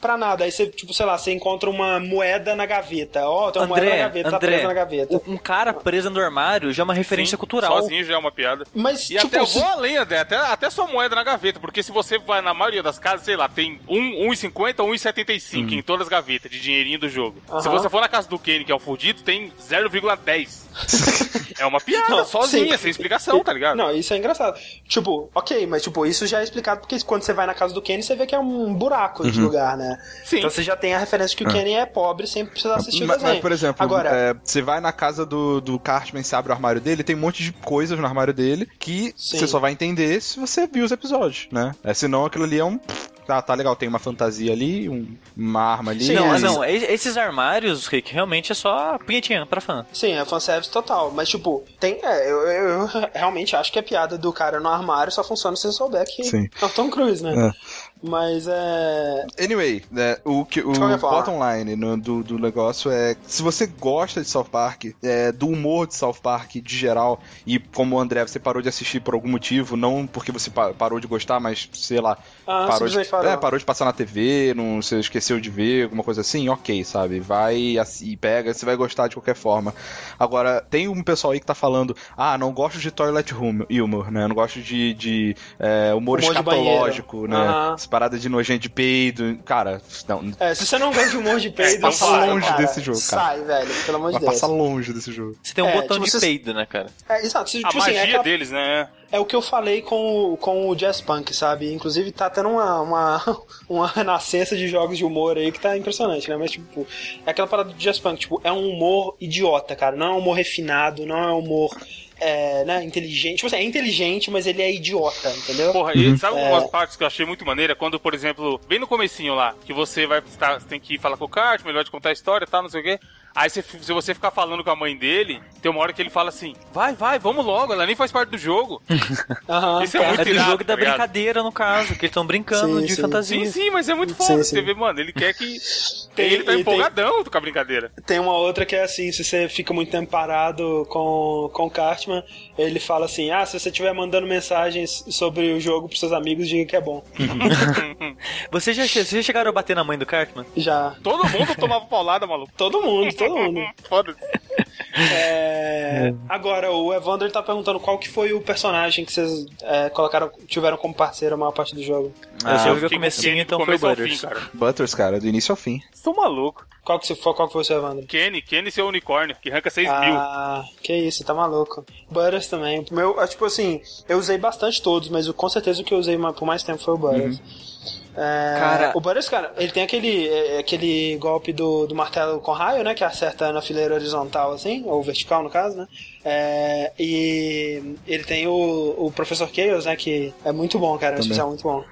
pra nada. Aí você, tipo, sei lá, você encontra uma moeda na gaveta. Ó, tem uma André, gaveta, tá André, gaveta. um cara preso no armário já é uma referência Sim, cultural. Sozinho já é uma piada. Mas, E tipo, até eu se- vou além, André, até, até sua moeda na gaveta, porque se você vai na maioria das casas, sei lá, tem um- 1,50 ou 1,75 em todas as gavetas de dinheirinho do jogo. Se Aham. você for na casa do Kenny, que é o fudido, tem 0,10. é uma piada, Não, sozinha, sim. sem explicação, tá ligado? Não, isso é engraçado. Tipo, ok, mas tipo, isso já é explicado porque quando você vai na casa do Kenny, você vê que é um buraco de lugar, né? Sim. Então você já tem a referência que o Kenny é pobre sem precisar assistir o Mas, desenho. mas, por exemplo, Agora, é, você vai na casa do, do Cartman, você abre o armário dele, tem um monte de coisas no armário dele que Sim. você só vai entender se você viu os episódios, né? É, senão aquilo ali é um. Ah, tá legal, tem uma fantasia ali, um- uma arma ali. Sim, Não, é, mas não, e- esses armários, Rick, realmente é só punhetinha pra fã. Sim, é fanservice total. Mas, tipo, tem. É, eu, eu- eu realmente acho que a piada do cara no armário só funciona se você souber que Sim. é o Tom Cruise, né? Mas é. Anyway, né, o, que, o falar? bottom line no- do, do negócio é se você gosta de South Park, é, do humor de South Park de geral, e como o André, você parou de assistir por algum motivo, não porque você pa- parou de gostar, mas sei lá, Ah, parou, de, é, parou de passar na TV, não, você esqueceu de ver, alguma coisa assim, ok, sabe? Vai assim, e pega, você vai gostar de qualquer forma. Agora, tem um pessoal aí que tá falando, ah, não gosto de toilet hum- humor, né? Não gosto de, de é, humor, Humor de escatológico, né? Aham. Essa parada de nojento de peido. Cara, não, É, se você não gosta de humor de peido, passa longe cara. desse jogo, cara. Sai, velho, pelo amor de Deus. passar longe desse jogo. Você tem um É, botão tipo, de vocês- peido, né, cara? É, exato. Tipo A assim, magia é, aquela- deles, né? é o que eu falei com, o- com o Jazz Punk, sabe? Inclusive tá tendo uma, uma, uma renascença de jogos de humor aí que tá impressionante, né? Mas, tipo, é aquela parada do Jazz Punk, tipo, é um humor idiota, cara. Não é um humor refinado, não é um humor. É, né, inteligente. Tipo assim, é inteligente, mas ele é idiota, entendeu? Porra, Uhum. e sabe É. umas partes que eu achei muito maneira? Quando, por exemplo, bem no comecinho lá, que você vai estar, você tem que falar com o Kart, melhor de contar a história e tal, não sei o quê. Aí se, se você ficar falando com a mãe dele, tem uma hora que ele fala assim: vai, vai, vamos logo, ela nem faz parte do jogo. Aham, Isso é muito É do irado, jogo da tá ligado? brincadeira, no caso, que eles estão brincando Sim, de sim. fantasia. Sim, sim, mas é muito foda. sim. Você vê, mano, ele quer que. Tem- ele tá e tem- empolgadão com a brincadeira. Tem uma outra que é assim, se você fica muito tempo parado com, com o Cartman, ele fala assim, ah, se você estiver mandando mensagens sobre o jogo pros seus amigos, diga que é bom. Vocês já, vocês já chegaram a bater na mãe do Cartman? Já. Todo mundo tomava paulada, maluco. Todo mundo, todo mundo. Foda-se. É, Agora, o Evander tá perguntando qual que foi o personagem que vocês é, colocaram, tiveram como parceiro a maior parte do jogo. eu só vi o comecinho, então foi o Butters. fim, cara. Butters, cara, do início ao fim. Tô maluco. Qual que, você, qual que foi o seu Evander? Kenny, Kenny seu unicórnio, que arranca 6 mil. Ah, que isso, tá maluco. Butters também. Meu, é, tipo assim, eu usei bastante todos, mas o- com certeza o que eu usei por mais tempo foi o Butters. É, Cara- O Butters, cara, ele tem aquele, é, aquele golpe do, do martelo com raio, né? Que acerta na fileira horizontal, assim, ou vertical, no caso, né? É, e ele tem o, o Professor Chaos, né? Que é muito bom, cara. É um Também. especial muito bom.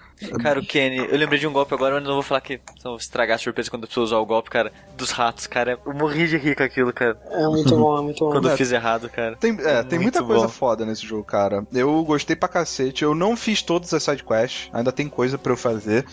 Cara, o Kenny, eu lembrei de um golpe agora, mas não vou falar que não vou estragar a surpresa quando a pessoa usar o golpe, cara, dos ratos, cara. Eu morri de rir com aquilo, cara. É muito bom, é muito bom. Quando eu fiz errado, cara. Tem, é, tem Muito muita coisa bom. foda nesse jogo, cara. Eu gostei pra cacete. Eu não fiz todas as sidequests, ainda tem coisa pra eu fazer.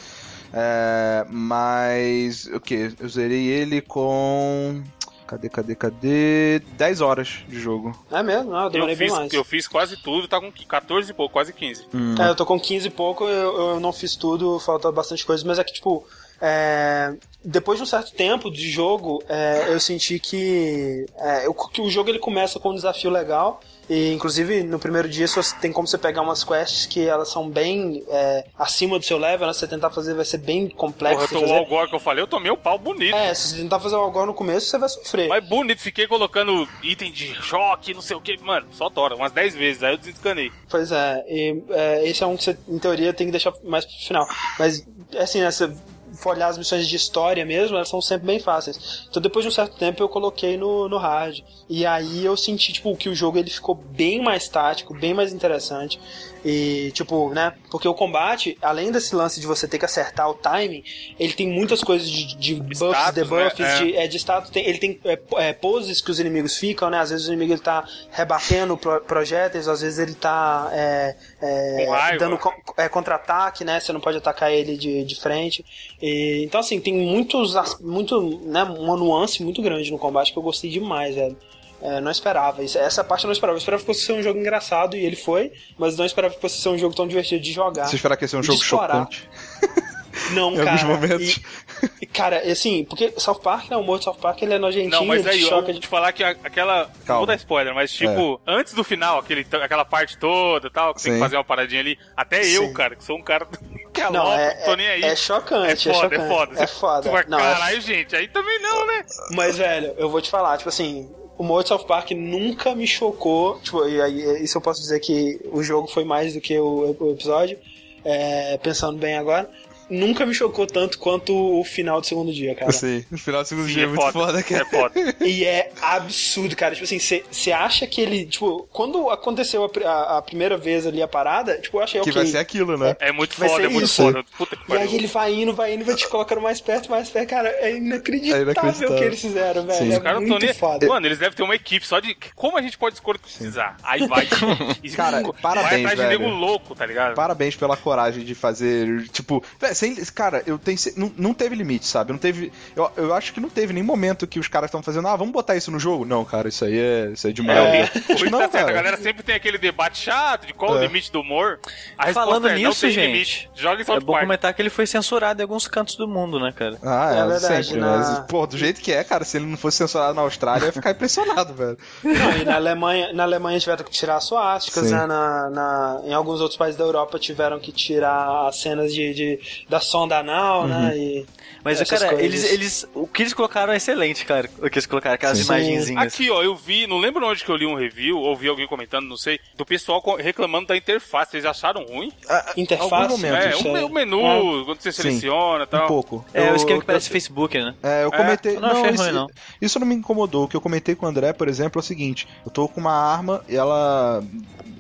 É, mas o que? Eu zerei ele com. Cadê, cadê, cadê? 10 horas de jogo. É mesmo? Não, eu demorei Eu bem fiz, mais. eu fiz quase tudo, tá com 14 e pouco, quase 15. É, eu tô com 15 e pouco, eu, eu não fiz tudo, falta bastante coisa, mas é que, tipo, é, depois de um certo tempo de jogo, é, eu senti que, é, eu- que o jogo ele começa com um desafio legal. E inclusive no primeiro dia você- tem como você pegar umas quests que elas são bem é, acima do seu level, né? Se você tentar fazer vai ser bem complexo. Porra, você o. Algor que eu falei, eu tomei o pau bonito. É, se você tentar fazer algo agora no começo, você vai sofrer. Mas bonito, fiquei colocando item de choque, não sei o que, mano, só tora, umas 10 vezes, aí eu desencanei. Pois é, e, é, esse é um que você, em teoria, tem que deixar mais pro final. Mas, assim, né, se for olhar as missões de história mesmo, elas são sempre bem fáceis. Então, depois de um certo tempo, eu coloquei no, no hard. E aí eu senti, tipo, que o jogo ele ficou bem mais tático, bem mais interessante. E, tipo, né, porque o combate, além desse lance de você ter que acertar o timing, ele tem muitas coisas de, de buffs, Status, debuffs, né? De, é, de status. Tem- ele tem é, é, poses que os inimigos ficam, né? Às vezes o inimigo ele tá rebatendo pro, projéteis, às vezes ele tá é, é, dando é, contra-ataque, né? Você não pode atacar ele de, de frente. E, então, assim, tem muitos, muito, né, uma nuance muito grande no combate que eu gostei demais, velho. É, não esperava. Isso- essa parte eu não esperava. Eu esperava que fosse ser um jogo engraçado e ele foi, mas não esperava que fosse ser um jogo tão divertido de jogar. Você espera que esse é um jogo chocante Não, em cara. alguns momentos. E, cara, assim, porque South Park, né? O humor de South Park ele é nojentinho, Não, mas ele aí, eu choca vou de te falar que a- aquela. Não Calma. vou dar spoiler, mas tipo, antes do final, aquele, aquela parte toda e tal, que tem Sim. que fazer uma paradinha ali, até Sim. eu, cara, que sou um cara que é Não, louco, é, tô nem aí. é, é chocante, É foda, chocante. é foda. É foda. Não, é caralho, gente, aí também não, né? Mas, velho, eu vou te falar, tipo assim, o de South Park nunca me chocou. Tipo, e aí, isso eu posso dizer que o jogo foi mais do que o, o episódio, é, pensando bem agora. Nunca me chocou tanto quanto o final do segundo dia, cara. Sim, no final do segundo Sim, dia é, é muito foda, foda, cara. é foda. E é absurdo, cara. Tipo assim, você acha que ele. Tipo, quando aconteceu a, a- a primeira vez ali a parada, tipo, eu achei Que ok. vai ser aquilo, né? É muito Vai foda, é muito isso. foda. Puta que E aí pariu. ele vai indo, vai indo, vai te colocando mais perto, mais perto. Cara, é inacreditável, É inacreditável. o que eles fizeram, velho. Sim. É Os caras não muito tão nem. foda. Mano, eles devem ter uma equipe só de. Como a gente pode escrotizar? Aí vai. e Cara, vai parabéns, atrás de nego velho. louco, tá ligado? Parabéns pela coragem de fazer, tipo, sem, cara, eu tenho, não, não teve limite, sabe? Não teve, eu, eu acho que não teve nem momento que os caras estão fazendo, ah, vamos botar isso no jogo. Não, cara, isso aí é, isso aí é demais. É, o Luiz não, tá certo, a galera sempre tem aquele debate chato de qual o É. limite do humor. A Falando é, nisso, gente, limite. Joga em É bom Park. comentar que ele foi censurado em alguns cantos do mundo, né, cara? Ah, É é, verdade, sempre, na- mas, pô, do jeito que é, cara, se ele não fosse censurado na Austrália, eu ia ficar impressionado, velho. Não, e na Alemanha, na Alemanha tiveram que tirar suásticas, né? Na, na- em alguns outros países da Europa tiveram que tirar as cenas de, de- da sonda anal, né? Uhum. E Mas, cara, coisas. eles, eles. O que eles colocaram é excelente, cara. O que eles colocaram, aquelas Sim. imagenzinhas. Aqui, ó, eu vi, não lembro onde que eu li um review, ou vi alguém comentando, não sei, do pessoal reclamando da interface. Vocês acharam ruim? interface. alguns momentos, é, isso o, o menu, É. quando você seleciona e tal. Um pouco. É, o Eu- esquema que eu- parece Facebook, né? É, eu É, comentei. eu não achei isso, ruim, não. isso não me incomodou. O que eu comentei com o André, por exemplo, é o seguinte: eu tô com uma arma e ela.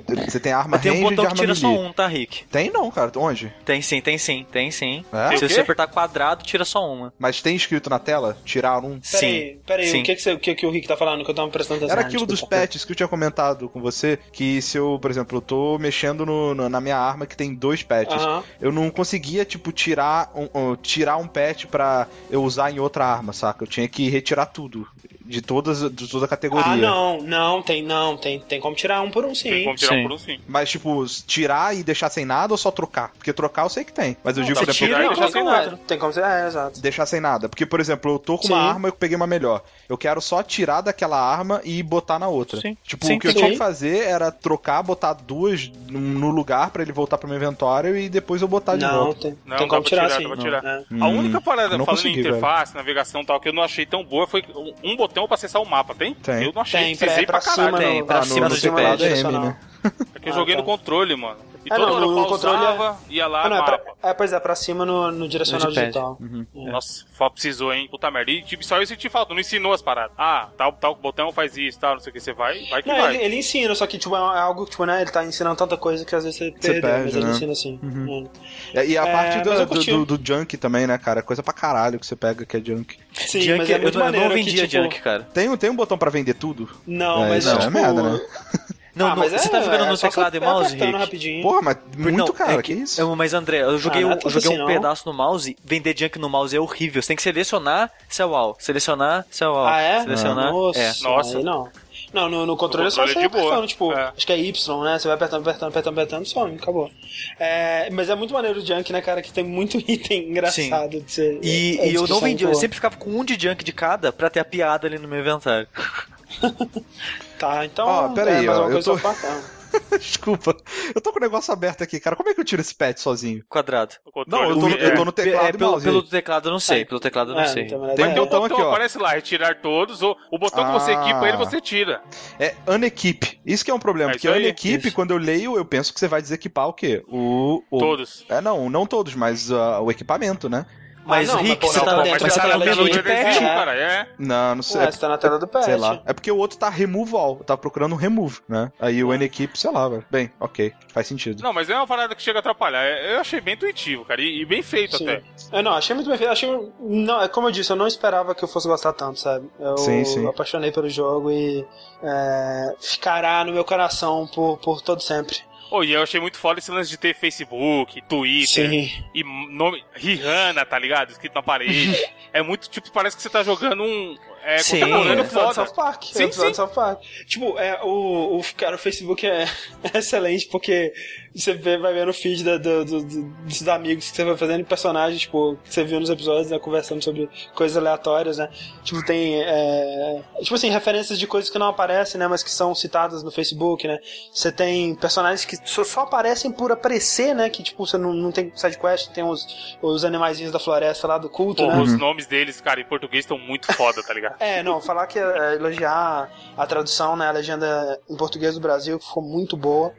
Você tem arma tem um botão que tira só melee. um, tá, Rick? Tem não, cara. Onde? Tem sim, tem sim, tem sim. É? Tem Se o você apertar quadrado, tira só uma. Mas tem escrito na tela? Tirar um? Sim. Peraí, peraí, sim. o que, que, você- o que, que o Rick tá falando que eu tava prestando atenção? Era aquilo dos patches que eu tinha comentado com você, que se eu, por exemplo, eu tô mexendo no- no- na minha arma que tem dois patches, Aham. eu não conseguia, tipo, tirar um, um- tirar um patch pra eu usar em outra arma, saca? Eu tinha que retirar tudo, de todas, de toda a categoria. Ah, não, não, tem, não, tem, tem como tirar um por um sim. Tem como tirar Sim. por sim. Mas, tipo, tirar e deixar sem nada ou só trocar? Porque trocar eu sei que tem. Mas eu digo, dá por pra exemplo, tirar e não, deixar sem nada. Tem como ser, é, exato. deixar sem nada. Porque, por exemplo, eu tô com Sim. uma arma e eu peguei uma melhor. Eu quero só tirar daquela arma e botar na outra. Sim. Tipo, Sim, o que eu tinha que fazer era trocar, botar duas no- lugar pra ele voltar pro meu inventório e depois eu botar de Não, volta. tem, Não, tem dá como pra tirar, tirar, sim. pra tirar. É. A única parada, Hum, não falando consegui, em interface, navegação e tal, que eu não achei tão boa foi um- botão pra acessar o mapa, tem? Tem. Eu não achei, Tem, precisei é pra pra caralho. cima, Tem, no, pra ah, cima no do teclado é M, né? É que eu Ah, joguei tá. no controle, mano. E Ah, não, hora eu no controle é- ia lá, Ah, não, é, pra, é, pois é, pra cima no, no direcional No digital. Nossa, só precisou, hein? Puta merda. E tipo, só eu senti falta, não ensinou as paradas. Ah, tal, tal botão faz isso, tal, não sei o que. Você vai, vai que Não, vai. ele, ele ensina, só que tipo, é algo que, tipo, né, ele tá ensinando tanta coisa que às vezes você perdeu, perde, mas ele né? ensina assim. É. E a É, parte do, eu do, do, do junk também, né, cara? Coisa pra caralho que você pega que é junk. Sim, Junk, mas é eu, muito não- eu maneiro não que, vendia tipo, Junk, cara. Tem, um- tem um botão pra vender tudo? Não, É, mas não, é tipo, merda, né? Não, Ah, no- mas você é- tá jogando é no teclado você e mouse, apertando Rick? rapidinho. Porra, mas muito, Não, cara, é que, isso? Eu- mas André, eu joguei, Ah, um- é eu joguei assim, um não. pedaço no mouse, vender junk no mouse é horrível. Você tem que selecionar seu wall, selecionar seu wall, Ah, é? selecionar. Nossa, É. Nossa. aí não. Não, no, no controle, No é só controle você é de boa. apertando, tipo, É. acho que é Y, né? Você vai apertando, apertando, apertando, apertando, some, acabou. É, mas é muito maneiro o Junk, né, cara? Que tem muito item engraçado de ser. E, é, e eu não descrição vendi, eu sempre ficava com um de junk de cada pra ter a piada ali no meu inventário. Tá, então. Ó, pera aí, é, mais ó, uma coisa tô- Desculpa. Eu tô com o negócio aberto aqui, cara. Como é que eu tiro esse pad sozinho? Quadrado. Não, eu tô, no- é- eu tô no teclado é, e pelo, mouse. pelo aí. teclado eu não sei, É. pelo teclado eu não É, sei. então, Tem um botão botão, aqui, ó. aparece lá, retirar todos, ou o botão que você Ah. equipa ele, você tira. É unequipe. Isso que é um problema, É porque aí. unequipe, Isso. quando eu leio, eu penso que você vai desequipar o quê? O. o- Todos. É, não, não todos, mas ah, o equipamento, né? Mas, Ah, não, Rick, mas, você tá, mas você tá tá na de tela patch. É. cara, é. Não, não sei. É, você tá na tela do patch. Sei lá. É porque o outro tá remove all. Eu tava procurando um remove, né? Aí o N-Equipe, sei lá, velho. Bem, ok. Faz sentido. Não, mas é uma parada que chega a atrapalhar. É- Eu achei bem intuitivo, cara, e, e bem feito Sim. até. Eu não, achei muito bem feito. Achei. Não, é como eu disse, eu não esperava que eu fosse gostar tanto, sabe? Eu Sim, sim. apaixonei pelo jogo e é, ficará no meu coração por, por todo sempre. Oh, e eu achei muito foda esse lance de ter Facebook, Twitter Sim. e nome. Rihanna, tá ligado? Escrito na parede. é muito, tipo, parece que você tá jogando um. É, Sim. contemporâneo É foda. South Park. Sim, é sim. South Park. Tipo, é, o, o, cara, o Facebook é, é excelente porque você vê, vai ver no feed da, do, do- do- dos amigos que você vai fazendo e personagens, tipo, que você viu nos episódios, né, conversando sobre coisas aleatórias, né? Tipo, tem, é, tipo assim, referências de coisas que não aparecem, né, mas que são citadas no Facebook, né? Você tem personagens que só, só aparecem por aparecer, né? Que, tipo, você não, não tem sidequest, tem os, os animaizinhos da floresta lá do culto, Pô, né? os nomes deles, cara, em português estão muito foda, tá ligado? É, não, falar que é, elogiar a tradução, né, a legenda em português do Brasil, que ficou muito boa.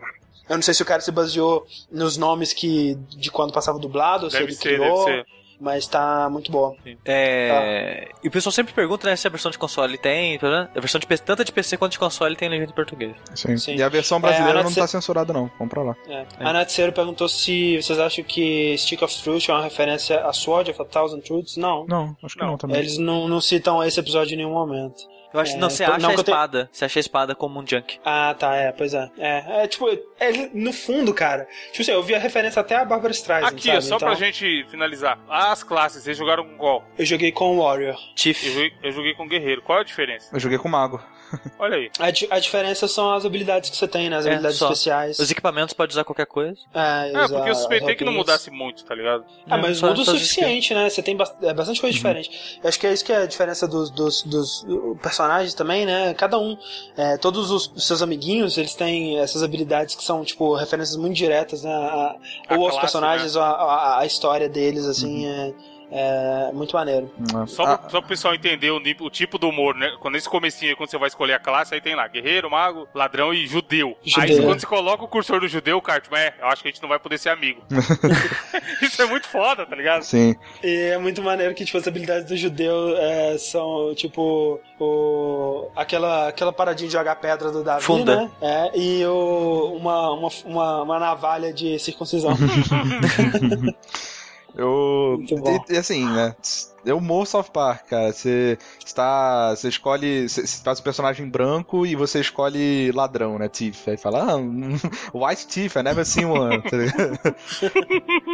Eu não sei se o cara se baseou nos nomes que de quando passava dublado, ou se Deve ele ser, criou, deve ser. mas tá muito boa. É, E o pessoal sempre pergunta né, se a versão de console tem. né? A versão de PC, tanto de PC quanto de console tem legenda em português. Sim. Sim. E a versão brasileira É, a não Natse- tá censurada, não. Compra lá. É. A Natseiro perguntou se vocês acham que Stick of Truth é uma referência a Sword of a Thousand Truths. Não. Não, acho que não, Não. também. Eles não, não citam esse episódio em nenhum momento. Eu acho É, que não, você por- acha não a eu tenho- espada. Você acha a espada como um junk. Ah, tá, é, pois é. É, é tipo, é, no fundo, cara, tipo assim, eu vi a referência até a Barbara Streisand, Aqui, sabe? ó, só Então, pra gente finalizar. As classes, vocês jogaram com qual? Eu joguei com o Warrior. Eu Tiff. joguei, eu joguei com Guerreiro. Qual é a diferença? Eu joguei com Mago. Olha aí. A, di- a diferença são as habilidades que você tem, né? As É, habilidades só. especiais. Os equipamentos pode usar qualquer coisa. É, É, porque eu suspeitei que não mudasse muito, tá ligado? Ah, mas só- muda o suficiente, né? Você tem bast- é, bastante Uhum. coisa diferente. Eu acho que é isso que é a diferença dos, dos, dos personagens também, né? Cada um, é, todos os, os seus amiguinhos, eles têm essas habilidades que são, tipo, referências muito diretas, né? A- A ou aos classe, personagens, ou a, a, a história deles, assim, Uhum. é, é muito maneiro. Só, Ah, pra, só pro pessoal entender o, o tipo do humor, né? Quando esse comecinho aí, quando você vai escolher a classe, aí tem lá guerreiro, mago, ladrão e judeu. Aí Judeu. quando você coloca o cursor do judeu, cara, tipo, é, eu acho que a gente não vai poder ser amigo. Isso é muito foda, tá ligado? Sim. E é muito maneiro que, tipo, as habilidades do judeu é, são, tipo, o, aquela, aquela paradinha de jogar pedra do Davi, Funda. né? É, e o, uma, uma, uma, uma navalha de circuncisão. Eu. E, e assim, né? Eu morro South Park, cara. Você está. Você escolhe. Você faz o personagem branco e você escolhe ladrão, né? Thief. Aí fala, ah, um, White Thief, I never seen one. tá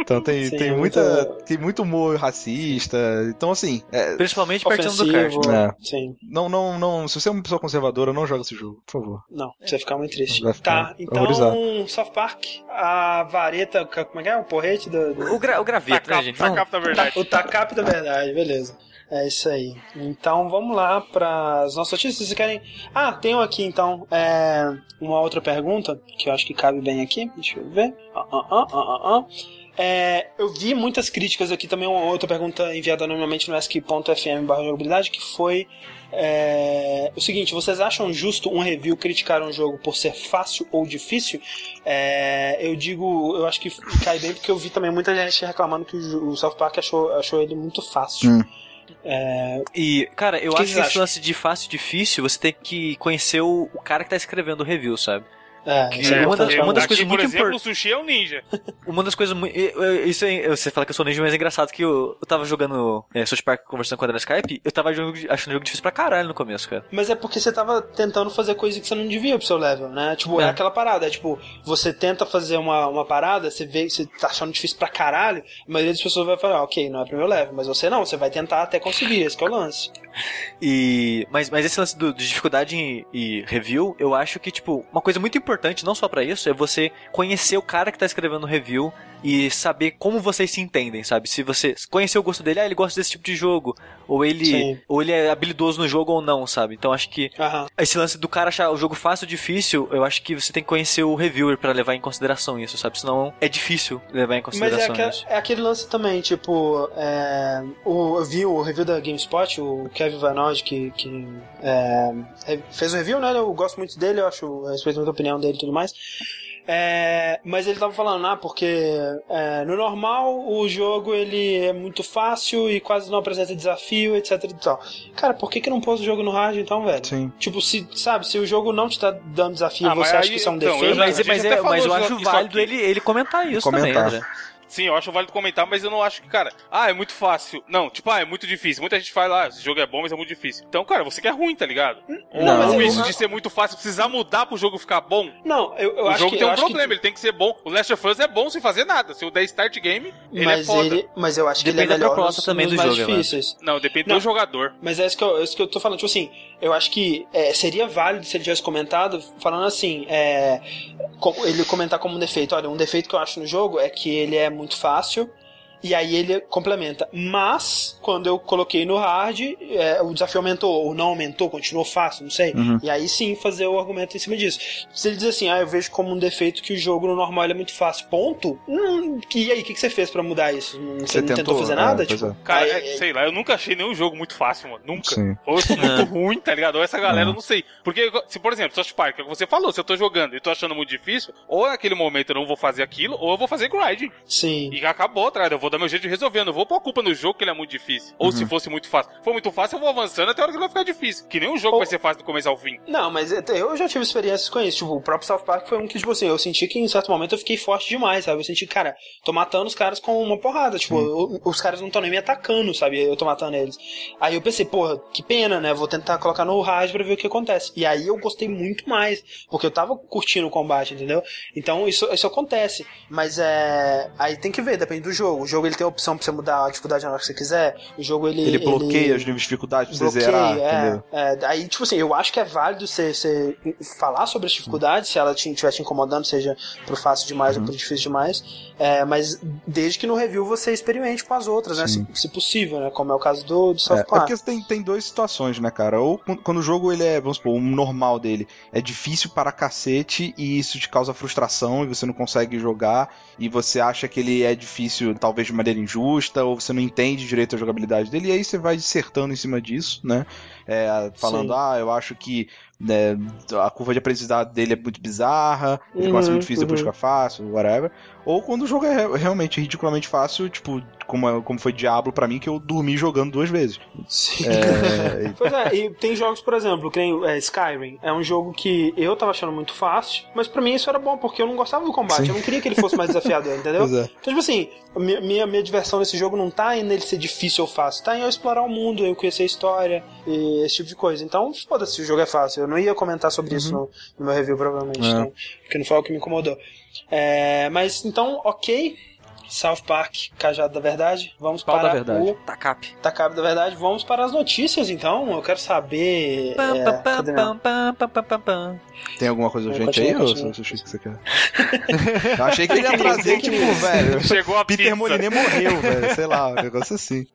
então tem, Sim, tem é muita. muito- Tem muito humor racista. Então, assim. é, Principalmente partindo do card. Ofensivo. É. Sim. não, não, não. Se você é uma pessoa conservadora, não joga esse jogo, por favor. Não, você vai ficar muito triste. Vai ficar Tá, então, horrorizado. South Park, a vareta, como é que é? O porrete do... do- O, gra o graveto, né, Tacar, gente? tacar da verdade. O TACAP da verdade, beleza. É isso aí. Então vamos lá para as nossas notícias. Vocês querem. Ah, tenho aqui então é, uma outra pergunta que eu acho que cabe bem aqui. Deixa eu ver. Ah, ah, ah. É, eu vi muitas críticas aqui também. Uma outra pergunta enviada anonimamente no ask.fm jogabilidade que foi. É, o seguinte, vocês acham justo um review criticar um jogo por ser fácil ou difícil? É, eu digo, eu acho que cai bem porque eu vi também muita gente reclamando que o, South Park achou, achou ele muito fácil. Hum. E, cara, eu que acho que esse lance de fácil e difícil, você tem que conhecer o, o cara que tá escrevendo o review, sabe? É, Que isso é uma das- importante. uma das Aqui, coisas por muito exemplo, impor- o sushi é um ninja. Uma das coisas muito. Isso é, você fala que eu sou ninja, mas é engraçado que eu, eu tava jogando é, South Park conversando com a no Skype, eu tava jogo- achando o jogo difícil pra caralho no começo, cara. Mas é porque você tava tentando fazer coisa que você não devia pro seu level, né? Tipo, é, É. aquela parada, é tipo, você tenta fazer uma, uma parada, você vê você tá achando difícil pra caralho, a maioria das pessoas vai falar, ok, não é pro meu level, mas você não, você vai tentar até conseguir, esse que é o lance. E. Mas, mas esse lance do, de dificuldade e review, eu acho que, tipo, uma coisa muito importante, não só pra isso, é você conhecer o cara que tá escrevendo o review e saber como vocês se entendem, sabe? Se você conhecer o gosto dele, ah, ele gosta desse tipo de jogo, ou ele, Sim. ou ele é habilidoso no jogo ou não, sabe? Então acho que Aham. esse lance do cara achar o jogo fácil ou difícil, eu acho que você tem que conhecer o reviewer pra levar em consideração isso, sabe? Senão é difícil levar em Mas é, consideração isso. é aquele lance também, tipo, é, o, eu vi o review da GameSpot, o Kevin Vanod, que, que é, re- fez o review, né? Eu gosto muito dele, eu acho, eu respeito muito a opinião dele e tudo mais. É, mas ele tava falando, ah, porque é, no normal o jogo ele é muito fácil e quase não apresenta desafio, etc e tal. Cara, por que que não pôs o jogo no hard então, velho? Sim. Tipo, se, sabe, se o jogo não te tá dando desafio, Ah, você acha aí, que isso é um então, eu defeito? já- Mas, mas, é, mas eu acho válido ele, ele comentar isso Comentar. também, André. Sim, eu acho válido comentar, mas eu não acho que, cara, ah, é muito fácil. Não, tipo, ah, é muito difícil. Muita gente fala, ah, esse jogo é bom, mas é muito difícil. Então, cara, você que é ruim, tá ligado? Não, mas Ou eu- isso de ser muito fácil, precisar mudar pro jogo ficar bom. Não, eu, eu o acho jogo que tem eu um acho que- problema, ele tem que ser bom. O Last of Us é bom sem fazer nada. Se eu der start game, ele mas é foda. ele, mas eu acho que Depende ele é da melhor proposta nos, também nos do mais jogo, difíceis. Não, depende Não. do jogador. Mas é isso que, eu, é isso que eu tô falando, tipo assim, eu acho que é, seria válido se ele tivesse comentado, falando assim, é, ele comentar como um defeito, olha, um defeito que eu acho no jogo é que ele é muito fácil, e aí ele complementa. Mas, quando eu coloquei no hard, é, o desafio aumentou, ou não aumentou, continuou fácil, não sei. Uhum. E aí sim fazer o argumento em cima disso. Se ele diz assim, ah, eu vejo como um defeito que o jogo no normal é muito fácil, ponto. Hum, e aí, o que, que você fez pra mudar isso? Não- Você, não tentou fazer É, nada? pois tipo, é. Cara, é, sei lá, eu nunca achei nenhum jogo muito fácil, mano. Nunca. Sim. Ou eu sou muito É. ruim, tá ligado? Ou essa galera, Uhum. eu não sei. Porque, se, por exemplo, South Park, é o que você falou, se eu tô jogando e tô achando muito difícil, ou naquele momento eu não vou fazer aquilo, ou eu vou fazer grind. Sim. E acabou, tá ligado? Eu vou dar meu jeito de resolver. Eu não vou pôr a culpa no jogo que ele é muito difícil. Ou Uhum. se fosse muito fácil. Se for muito fácil, eu vou avançando até a hora que ele vai ficar difícil. Que nenhum jogo Ou- vai ser fácil do começo ao fim. Não, mas eu já tive experiências com isso. Tipo, o próprio South Park foi um que, tipo assim, eu senti que em certo momento eu fiquei forte demais, sabe? Eu senti, cara, tô matando os caras com uma porrada. Tipo, eu- os caras não estão nem me atacando, sabe? Eu tô matando eles. Aí eu pensei, porra, que pena, né? Vou tentar colocar no hard pra ver o que acontece. E aí eu gostei muito mais, porque eu tava curtindo o combate, entendeu? Então isso, isso acontece. Mas é. Aí tem que ver, depende do jogo. O jogo ele tem a opção pra você mudar a dificuldade na hora que você quiser. O jogo ele. Ele bloqueia os níveis de dificuldade pra você zerar, entendeu? é, é. Aí, tipo assim, eu acho que é válido você, você falar sobre as dificuldades, se ela estiver te incomodando, seja pro fácil demais Uhum. ou pro difícil demais. É, mas desde que no review você experimente com as outras, né? Se, se possível, né? Como é o caso do, do South É, é Park. porque tem, tem duas situações, né, cara? Ou quando- quando o jogo ele é, vamos supor, o normal dele é difícil para cacete e isso te causa frustração e você não consegue jogar e você acha que ele é difícil talvez de maneira injusta ou você não entende direito a jogabilidade dele e aí você vai dissertando em cima disso, né? É, falando, Sim. ah, eu acho que né, a curva de aprendizado dele é muito bizarra, ele Uhum, começa muito difícil, depois uhum. fica fácil, whatever. Ou quando o jogo é re- realmente ridiculamente fácil, tipo, como, é- como foi Diablo pra mim, que eu dormi jogando duas vezes. Sim. É, e- Pois é, e tem jogos, por exemplo, que nem é, Skyrim. É um jogo que eu tava achando muito fácil, mas pra mim isso era bom, porque eu não gostava do combate. Sim. Eu não queria que ele fosse mais desafiador, entendeu? Pois é. Então, tipo assim, minha, minha, minha diversão nesse jogo não tá em ele ser difícil ou fácil, tá em eu explorar o mundo, eu conhecer a história e esse tipo de coisa. Então, foda-se, o jogo é fácil. Eu não ia comentar sobre isso no, no meu review, provavelmente, É. então, porque não foi o que me incomodou. É, mas, então, ok. South Park, Cajado da Verdade. Vamos Pau para da verdade. o Tacap. Tacap da Verdade. Vamos para as notícias, então. Eu quero saber... Pam, é, pam, pam, cadê minha- pam, pam, pam, pam, pam. Tem alguma coisa urgente aí, ou você achou que você quer? Eu achei que ele ia trazer, tipo, velho. Chegou a Peter pizza. Moliné morreu, velho. Sei lá, um negócio assim.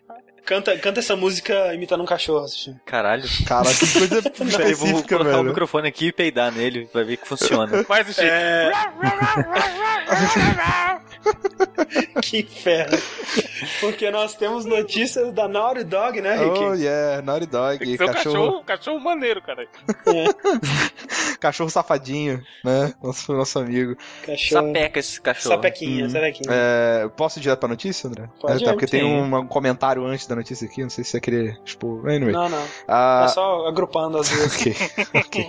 Canta, canta essa música imitando um cachorro, assistir. Caralho. Cara, que coisa Peraí, vou colocar o velho. microfone aqui e peidar nele, vai ver que funciona. Faz o Chico. É... que inferno. Porque nós temos notícias da Naughty Dog, né, Rick? Oh, yeah, Naughty Dog, cachorro, cachorro, cachorro maneiro, cara. cachorro safadinho, né? Nosso, nosso amigo. Cachorro. Sapeca esse cachorro. Sapequinha, Uhum. sapequinha. É, posso ir direto pra notícia, André? Pode é, tá, ir, porque tem um, um comentário antes da notícia aqui, não sei se você queria expor. Anyway. Não, não. Ah, É só agrupando as duas. ok, ok.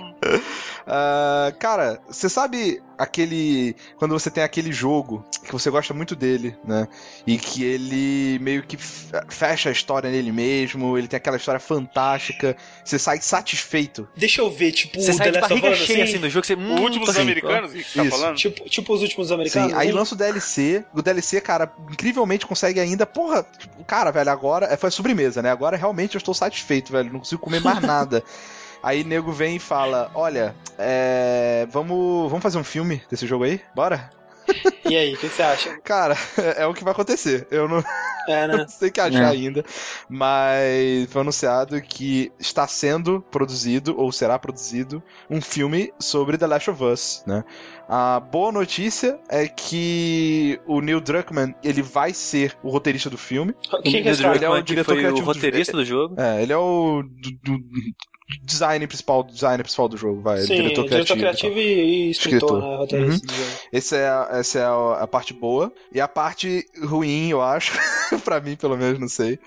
Ah, cara, você sabe aquele. Quando você tem aquele jogo que você gosta muito dele, né? E que ele meio que fecha a história nele mesmo, ele tem aquela história fantástica, você sai satisfeito. Deixa eu ver, tipo, Você o sai The de Last of Us, cheia assim, assim do jogo, você. Hum, último dos tô- americanos, que você tá falando? Tipo, tipo os últimos americanos. Sim, aí né? lança o DLC, o DLC, cara, incrivelmente consegue ainda, porra, tipo, cara, velho, agora é, foi sobremesa, né? Agora realmente eu estou satisfeito, velho, não consigo comer mais nada. Aí nego vem e fala: Olha, é, vamos, vamos fazer um filme desse jogo aí? Bora? E aí, o que, você acha? Cara, é o que vai acontecer. Eu não, É, né? não sei o que achar É. ainda, mas foi anunciado que está sendo produzido, ou será produzido, um filme sobre The Last of Us, né? A boa notícia é que o Neil Druckmann, ele vai ser o roteirista do filme. Quem que é esse cara? Ele é o diretor foi o criativo do- roteirista do jogo. É, ele é o do, do- design principal, designer principal do jogo, vai, Sim, diretor criativo. e tal. criativo e, e escritor, Escritor. né? Jogo. Esse é, a- essa é a, a parte boa. E a parte ruim, eu acho, pra mim pelo menos, não sei,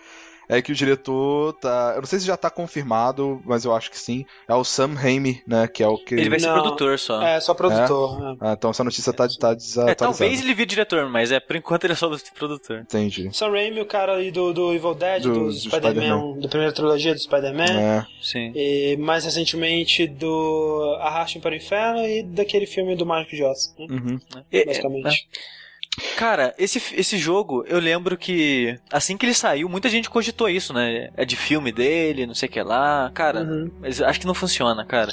é que o diretor tá. Eu não sei se já tá confirmado, mas eu acho que sim. É o Sam Raimi, né? Que é o que. Ele vai ser Não. produtor só. É, só produtor. né? Ah, então essa notícia tá, tá É, desatualizada. talvez ele vire diretor, mas é por enquanto ele é só produtor. Entendi. Sam Raimi, o cara aí do, do Evil Dead, Do- do, do Spider-Man, da primeira trilogia do Spider-Man. É. Sim. E mais recentemente do Arrastem para o Inferno e daquele filme do Mágico de Oz, né? Uhum. É, basicamente. Cara, esse, esse jogo, eu lembro que assim que ele saiu, muita gente cogitou isso, né? É de filme dele, não sei o que lá. Cara, Uhum. mas acho que não funciona, cara.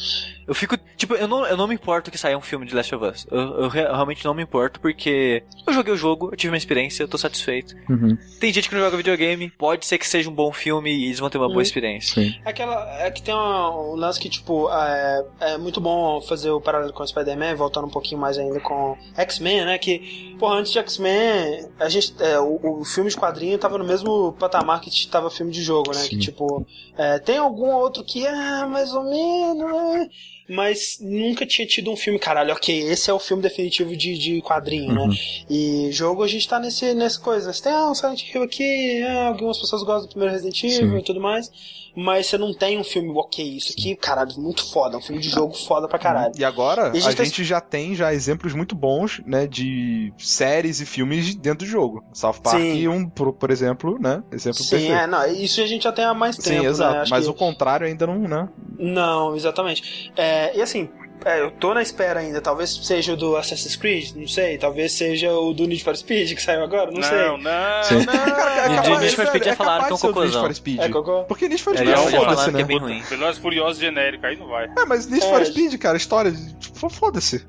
Eu fico, tipo, eu não, eu não me importo que saia um filme de Last of Us. Eu, eu re- realmente não me importo, porque eu joguei o jogo, eu tive uma experiência, eu tô satisfeito. Uhum. Tem gente que não joga videogame, pode ser que seja um bom filme e eles vão ter uma Uhum. boa experiência. Sim. É Aquela, é que tem uma- um lance que, tipo, é, é muito bom fazer o paralelo com o Spider-Man, voltando um pouquinho mais ainda com X-Men, né? Que, porra, antes de X-Men, a gente, é, o, o filme de quadrinho tava no mesmo patamar que tava filme de jogo, né? Sim. Que, tipo, é, tem algum outro que é mais ou menos, né? Mas nunca tinha tido um filme, caralho, ok, esse é o filme definitivo de, de quadrinho, né? Uhum. E jogo a gente tá nesse, nessa coisa. Você tem ah, um Silent Hill aqui, ah, algumas pessoas gostam do primeiro Resident Evil Sim. e tudo mais. Mas você não tem um filme, ok, isso aqui, caralho, muito foda, um filme de jogo foda pra caralho. E agora, E a a gente tá- gente já tem já exemplos muito bons, né, de séries e filmes dentro do jogo. South Park, Sim. um, por, por exemplo, né, exemplo Sim, perfeito. é, não, isso a gente já tem há mais tempo, Sim, exato. né? Mas que- o contrário ainda não, né? Não, exatamente. É, e assim, é, eu tô na espera ainda. Talvez seja o do Assassin's Creed, não sei. Talvez seja o do Need for Speed que saiu agora, não, Não, sei. não, não. Cara, capaz- de Need for Speed sério, já falaram que é um Need cocôzão. for Speed. É cocô? Porque Need for É, Speed já é, já foda-se, né? é bem ruim. Velozes Furiosos genérico, aí não vai. É, mas Need É. for Speed, cara, história, tipo, foda-se.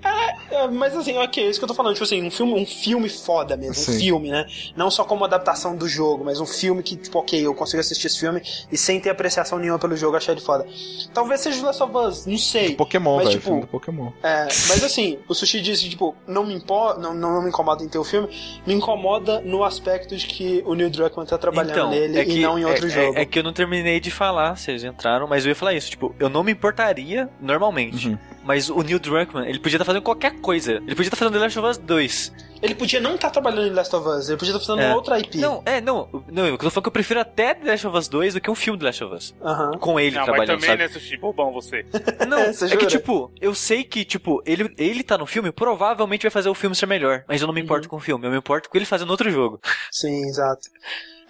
É, mas assim, ok, é isso que eu tô falando. Tipo assim, um filme, um filme foda mesmo. Um filme, né? Não só como adaptação do jogo, mas um filme que, tipo, ok, eu consigo assistir esse filme e sem ter apreciação nenhuma pelo jogo, achar ele foda. Talvez seja o Last of Us, não sei. Pokémon, Mas, velho, tipo, do Pokémon. É, mas assim, o Sushi disse, tipo, não me importa, não, não me incomoda em ter o filme, me incomoda no aspecto de que o Neil Druckmann tá trabalhando nele é que, e não em outro é, jogo. É, é que eu não terminei de falar, vocês entraram, mas eu ia falar isso. Tipo, eu não me importaria normalmente. Uhum. Mas o Neil Druckmann, ele podia estar fazendo qualquer coisa. Ele podia estar fazendo The Last of Us 2. Ele podia não estar trabalhando em Last of Us, ele podia estar fazendo É. outra IP. Não, é, não. Não, eu tô falando que eu prefiro até The Last of Us 2 do que um filme The Last of Us. Aham. Com ele Não, mas trabalhando, também, sabe? né, Sushi? Bobão você. Não, Você é que tipo, eu sei que, tipo, ele, ele tá no filme, provavelmente vai fazer o filme ser melhor. Mas eu não me importo Uhum. com o filme, eu me importo com ele fazendo outro jogo. Sim, exato.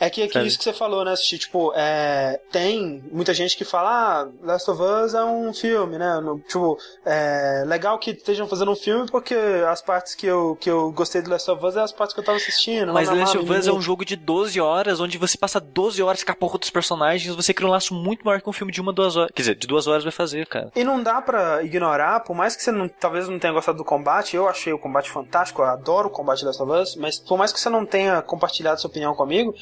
É que, é que Sabe? isso que você falou, né, Sushi? Tipo, é, tem muita gente que fala, ah, Last of Us é um filme, né? Tipo, é legal que estejam fazendo um filme porque as partes que eu, que eu gostei do Last of Us é as partes que eu tava assistindo. Mas Last of Us é um jogo de 12 horas, onde você passa 12 horas com a porra dos personagens, você cria um laço muito maior que um filme de uma, duas horas. Quer dizer, de duas horas vai fazer, cara. E não dá pra ignorar, por mais que você não, talvez não tenha gostado do combate, eu achei o combate fantástico, eu adoro o combate de Last of Us, mas por mais que você não tenha compartilhado sua opinião comigo,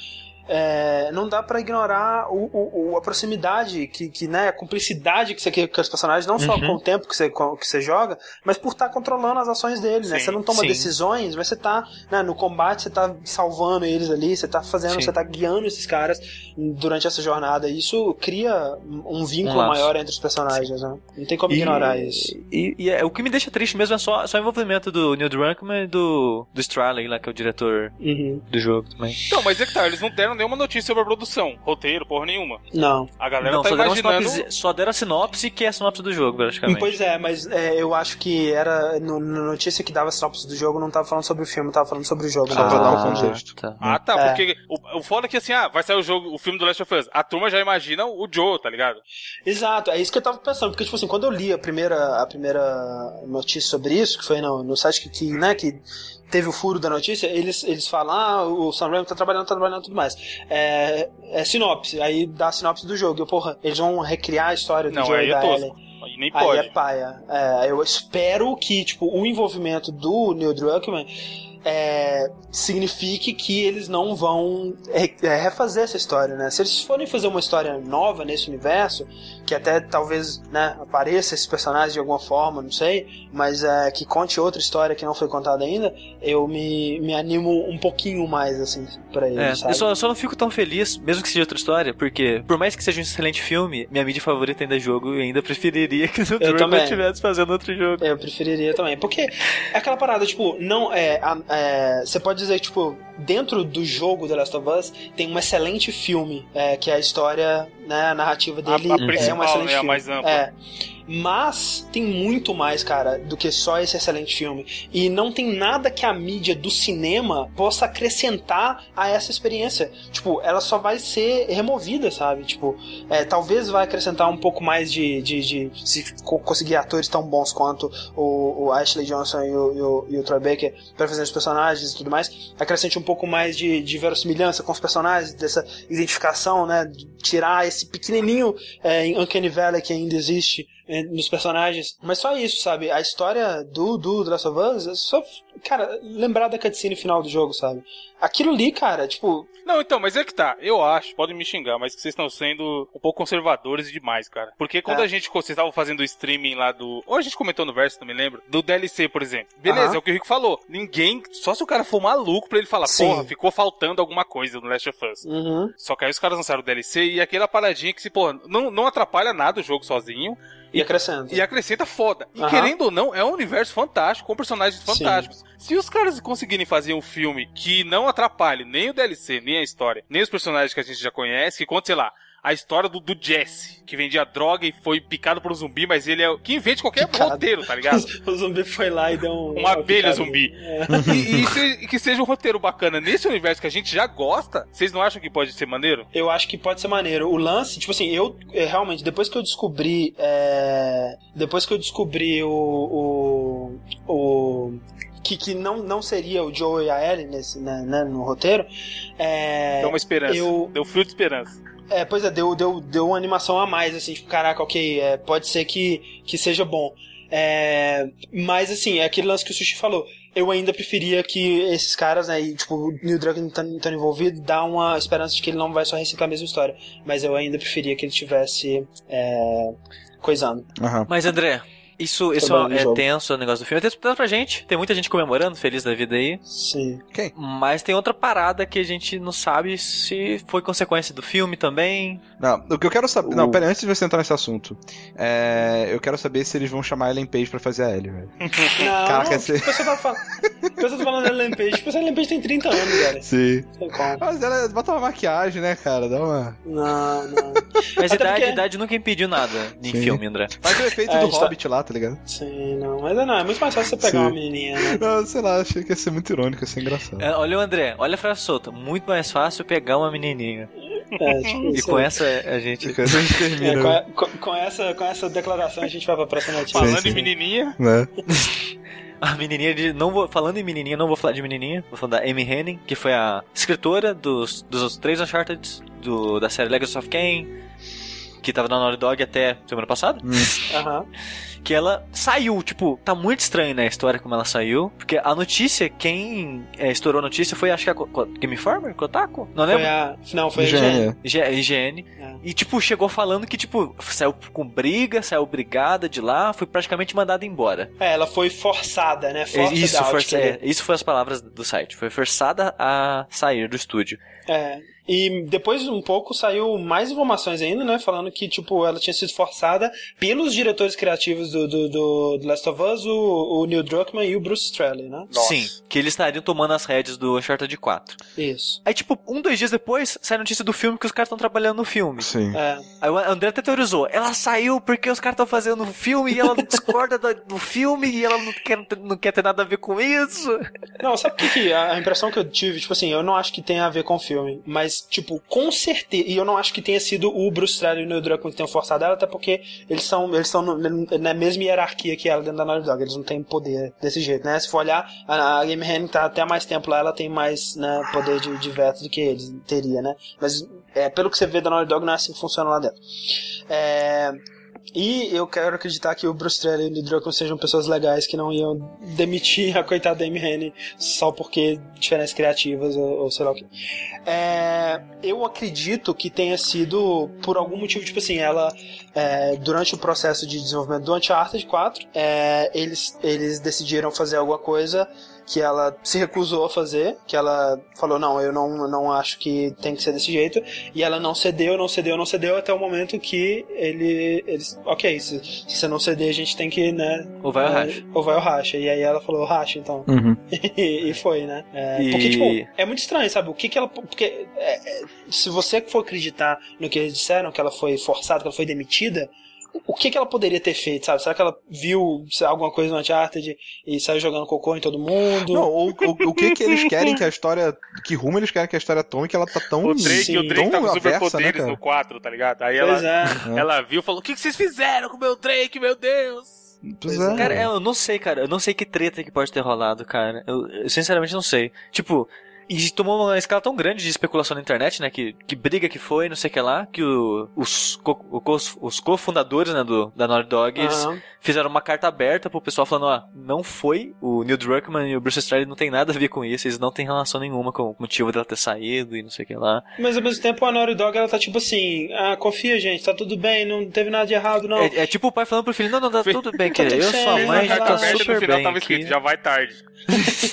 é, não dá pra ignorar o, o- o- a proximidade, que, que, né, a cumplicidade que você quer com os personagens, não só Uhum. com o tempo que você, com- que você joga, mas por estar controlando as ações deles, né? Você não toma sim. decisões, mas você tá, né, no combate, você tá salvando eles ali, você tá fazendo, Sim. você tá guiando esses caras durante essa jornada. E isso cria um vínculo Um maior entre os personagens, né? Não tem como ignorar isso. E, e é, o que me deixa triste mesmo é só, só o envolvimento do Neil Druckmann e do, do Straley lá, que é o diretor Uhum. do jogo também. Não, mas é que tá, eles não deram nenhuma notícia sobre a produção, roteiro, porra nenhuma. Não. A galera Não, tá só deram, imaginando. sinopse, só deram a sinopse, que é a sinopse do jogo, praticamente. Pois é, mas é, eu acho que era. No, na notícia que dava sinopse do jogo, não tava falando sobre o filme, tava falando sobre o jogo. Só né? pra dar um Ah, contexto. tá. Ah, tá, É. porque o, o foda é que assim, ah, vai sair o jogo, o filme do Last of Us. A turma já imagina o Joe, tá ligado? Exato, é isso que eu tava pensando, porque, tipo assim, quando eu li a primeira, a primeira notícia sobre isso, que foi no, no site que, que, né, que teve o furo da notícia, eles, eles falam, ah, o Sam Raimi tá trabalhando, tá trabalhando e tudo mais. É, é sinopse, aí dá a sinopse do jogo. E eu, porra, eles vão recriar a história do Não, Joe aí e é da. Ellie. Aí nem Aí pode. é paia. É, eu espero que, tipo, o envolvimento do Neil Druckmann é, signifique que eles não vão re- é, refazer essa história, né? Se eles forem fazer uma história nova nesse universo, que até talvez né, apareça esses personagens de alguma forma, não sei, mas é, que conte outra história que não foi contada ainda, eu me, me animo um pouquinho mais, assim, pra eles, É, eu só, só não fico tão feliz, mesmo que seja outra história, porque, por mais que seja um excelente filme, minha mídia favorita ainda é jogo e ainda preferiria que o. Druckmann estivesse fazendo outro jogo. Eu preferiria também. Porque é aquela parada, tipo, não é. a- é, Você pode dizer, tipo, dentro do jogo The Last of Us tem um excelente filme, é, que é a história, né, a narrativa dele a é um excelente né, a filme. mais ampla. É. Mas tem muito mais, cara, do que só esse excelente filme. E não tem nada que a mídia do cinema possa acrescentar a essa experiência. Tipo, ela só vai ser removida, sabe? Tipo, é, talvez vai acrescentar um pouco mais de. de, de- se co- conseguir atores tão bons quanto o, o Ashley Johnson e o, e o, e o Troy Baker pra fazer os personagens e tudo mais. Acrescente um pouco mais de, de verossimilhança com os personagens, dessa identificação, né? Tirar esse pequenininho é, Uncanny Valley que ainda existe nos personagens. Mas só isso, sabe? A história do, do The Last of Us é só. Cara, lembrar da cutscene final do jogo, sabe? Aquilo ali, cara, tipo. Não, então, mas é que tá. Eu acho, podem me xingar, mas que vocês estão sendo um pouco conservadores demais, cara. Porque quando É. a gente, vocês estavam fazendo o streaming lá do. Ou a gente comentou no verso, não me lembro. Do DLC, por exemplo. Beleza, é o que o Rico falou. Ninguém. Só se o cara for maluco pra ele falar, Sim. porra, ficou faltando alguma coisa no Last of Us. Uhum. Só que aí os caras lançaram o DLC e aquela paradinha que se, porra, não, não atrapalha nada o jogo sozinho. E acrescenta. E acrescenta foda. E Aham. querendo ou não, é um universo fantástico, com personagens Sim. fantásticos. Se os caras conseguirem fazer um filme que não atrapalhe nem o DLC, nem a história, nem os personagens que a gente já conhece, que conta, sei lá, a história do, do Jesse, que vendia droga e foi picado por um zumbi, mas ele é. o- que invente qualquer Picado. roteiro, tá ligado? o zumbi foi lá e deu um, Uma abelha zumbi. É. E, e se- e que seja um roteiro bacana nesse universo que a gente já gosta, vocês não acham que pode ser maneiro? Eu acho que pode ser maneiro. O lance, tipo assim, eu é, realmente, depois que eu descobri. é, depois que eu descobri o. o, o que, que não, não seria o Joe e a Ellie nesse, né, né, no roteiro. É, Deu uma esperança. eu- Deu fio de esperança. É, pois é, deu, deu, deu uma animação a mais, assim, tipo, caraca, ok, é, pode ser que, que seja bom. É, mas assim, é aquele lance que o Sushi falou. Eu ainda preferia que esses caras, né, e, tipo, o Neil Druckmann estando envolvido, dá uma esperança de que ele não vai só reciclar a mesma história. Mas eu ainda preferia que ele tivesse é, coisando. Aham. Mas André, isso, isso Trabalho no é jogo. tenso o negócio do filme. É tenso pra gente. Tem muita gente comemorando, feliz da vida aí. Sim. Mas tem outra parada que a gente não sabe se foi consequência do filme também. Não, o que eu quero saber. Não, O- pera, antes de você entrar nesse assunto, é, eu quero saber se eles vão chamar a Ellen Page pra fazer a Ellie, velho. Não, Caraca, não, você- o pessoal tá falando. Tá falando da Ellen Page. Tipo, essa Ellen Page tem 30 anos, velho. Sim. Não. Mas ela bota uma maquiagem, né, cara? Dá uma. Não, não. Mas Até idade, porque- idade nunca impediu nada em Sim. filme, André. Faz o efeito É, do a tá- Hobbit lá, tá ligado? Sim, não. Mas não, é muito mais fácil você pegar Sim. uma menininha, né? Não, sei lá, achei que ia ser muito irônico, ia ser engraçado. É, olha o André, olha a frase solta. Muito mais fácil pegar uma menininha. É, tipo, E com essa a gente. A gente É, termina, com, a- com- com essa, com essa declaração a gente vai pra próxima notícia. Falando sim. em menininha, né? A menininha de. Não vou, falando em menininha, não vou falar de menininha. Vou falar da Amy Henning, que foi a escritora dos, dos três Uncharted, do, da série Legacy of Kain, que tava na Naughty Dog até semana passada. Aham. Que ela saiu, tipo, tá muito estranho, né, a história como ela saiu, porque a notícia, quem é, estourou a notícia foi, acho que a Game Informer, Kotaku, não Foi lembro? a. Não, foi a IGN. IGN. IG IGN. É. E, tipo, chegou falando que, tipo, saiu com briga, saiu brigada de lá, foi praticamente mandada embora. É, ela foi forçada, né? Forçada isso, força, que- é, isso foi as palavras do site. Foi forçada a sair do estúdio. É. E depois, um pouco, saiu mais informações ainda, né? Falando que, tipo, ela tinha sido forçada pelos diretores criativos do, do, do Last of Us, o, o Neil Druckmann e o Bruce Straley, né? Nossa. Sim, que eles estariam tomando as rédeas do Uncharted 4. Isso. Aí, tipo, um, dois dias depois, sai a notícia do filme que os caras estão trabalhando no filme. Sim. É. Aí o André até teorizou, ela saiu porque os caras estão fazendo um filme e ela discorda do, do filme e ela não quer, não quer ter nada a ver com isso. Não, sabe o que, que a impressão que eu tive, tipo assim, eu não acho que tenha a ver com o filme, mas, tipo, com certeza, e eu não acho que tenha sido o Bruce Straley e o Neil Druckmann que tenham forçado ela, até porque eles são, eles no- na mesma hierarquia que ela dentro da Naughty Dog, eles não têm poder desse jeito, né? Se for olhar, a, a Game Hand tá até mais tempo lá, ela tem mais, né, poder de, de veto do que eles teria, né? Mas, é, pelo que você vê da Naughty Dog, não é assim que funciona lá dentro. É... E eu quero acreditar que o Bruce Straley e o Druckmann sejam pessoas legais que não iam demitir a coitada da Amy Hennig só porque diferenças criativas ou, ou sei lá o que. É, eu acredito que tenha sido por algum motivo, tipo assim, ela é, durante o processo de desenvolvimento do Uncharted 4, é, eles, eles decidiram fazer alguma coisa que ela se recusou a fazer, que ela falou, não, eu não, não acho que tem que ser desse jeito, e ela não cedeu, não cedeu, não cedeu, até o momento que ele, eles, ok, se, se você não ceder, a gente tem que, né... Ou vai ao é, racha. Ou vai ao racha, e aí ela falou, racha, então. Uhum. e, e foi, né? É, E- Porque, tipo, é muito estranho, sabe? O que que ela... Porque é, é, se você for acreditar no que eles disseram, que ela foi forçada, que ela foi demitida, o que que ela poderia ter feito, sabe? Será que ela viu alguma coisa no Uncharted e saiu jogando cocô em todo mundo? Não, ou, o o que que eles querem que a história. Que rumo eles querem que a história tome que ela tá tão. O Drake, Sim. o Drake tá com aversa, superpoderes né, no 4, tá ligado? Aí Pois ela, é. ela viu e falou: O que, que vocês fizeram com o meu Drake, meu Deus? É. é. Cara, eu não sei, cara. Eu não sei que treta que pode ter rolado, cara. Eu, eu sinceramente não sei. Tipo, e tomou uma escala tão grande de especulação na internet, né? Que, que briga que foi, não sei o que lá, que o- os, co- os cofundadores né, do, da Naughty Dog eles Aham. fizeram uma carta aberta pro pessoal falando, ó, não foi, o Neil Druckmann e o Bruce Straley não tem nada a ver com isso, eles não têm relação nenhuma com o motivo dela ter saído e não sei o que lá. Mas ao mesmo tempo a Naughty Dog ela tá tipo assim, ah, confia gente, tá tudo bem, não teve nada de errado não. É, é tipo o pai falando pro filho, não, não, tá tudo bem, Tá querido, eu sua certo, mãe já tá aberta, no super final bem tava aqui. escrito: Já vai tarde.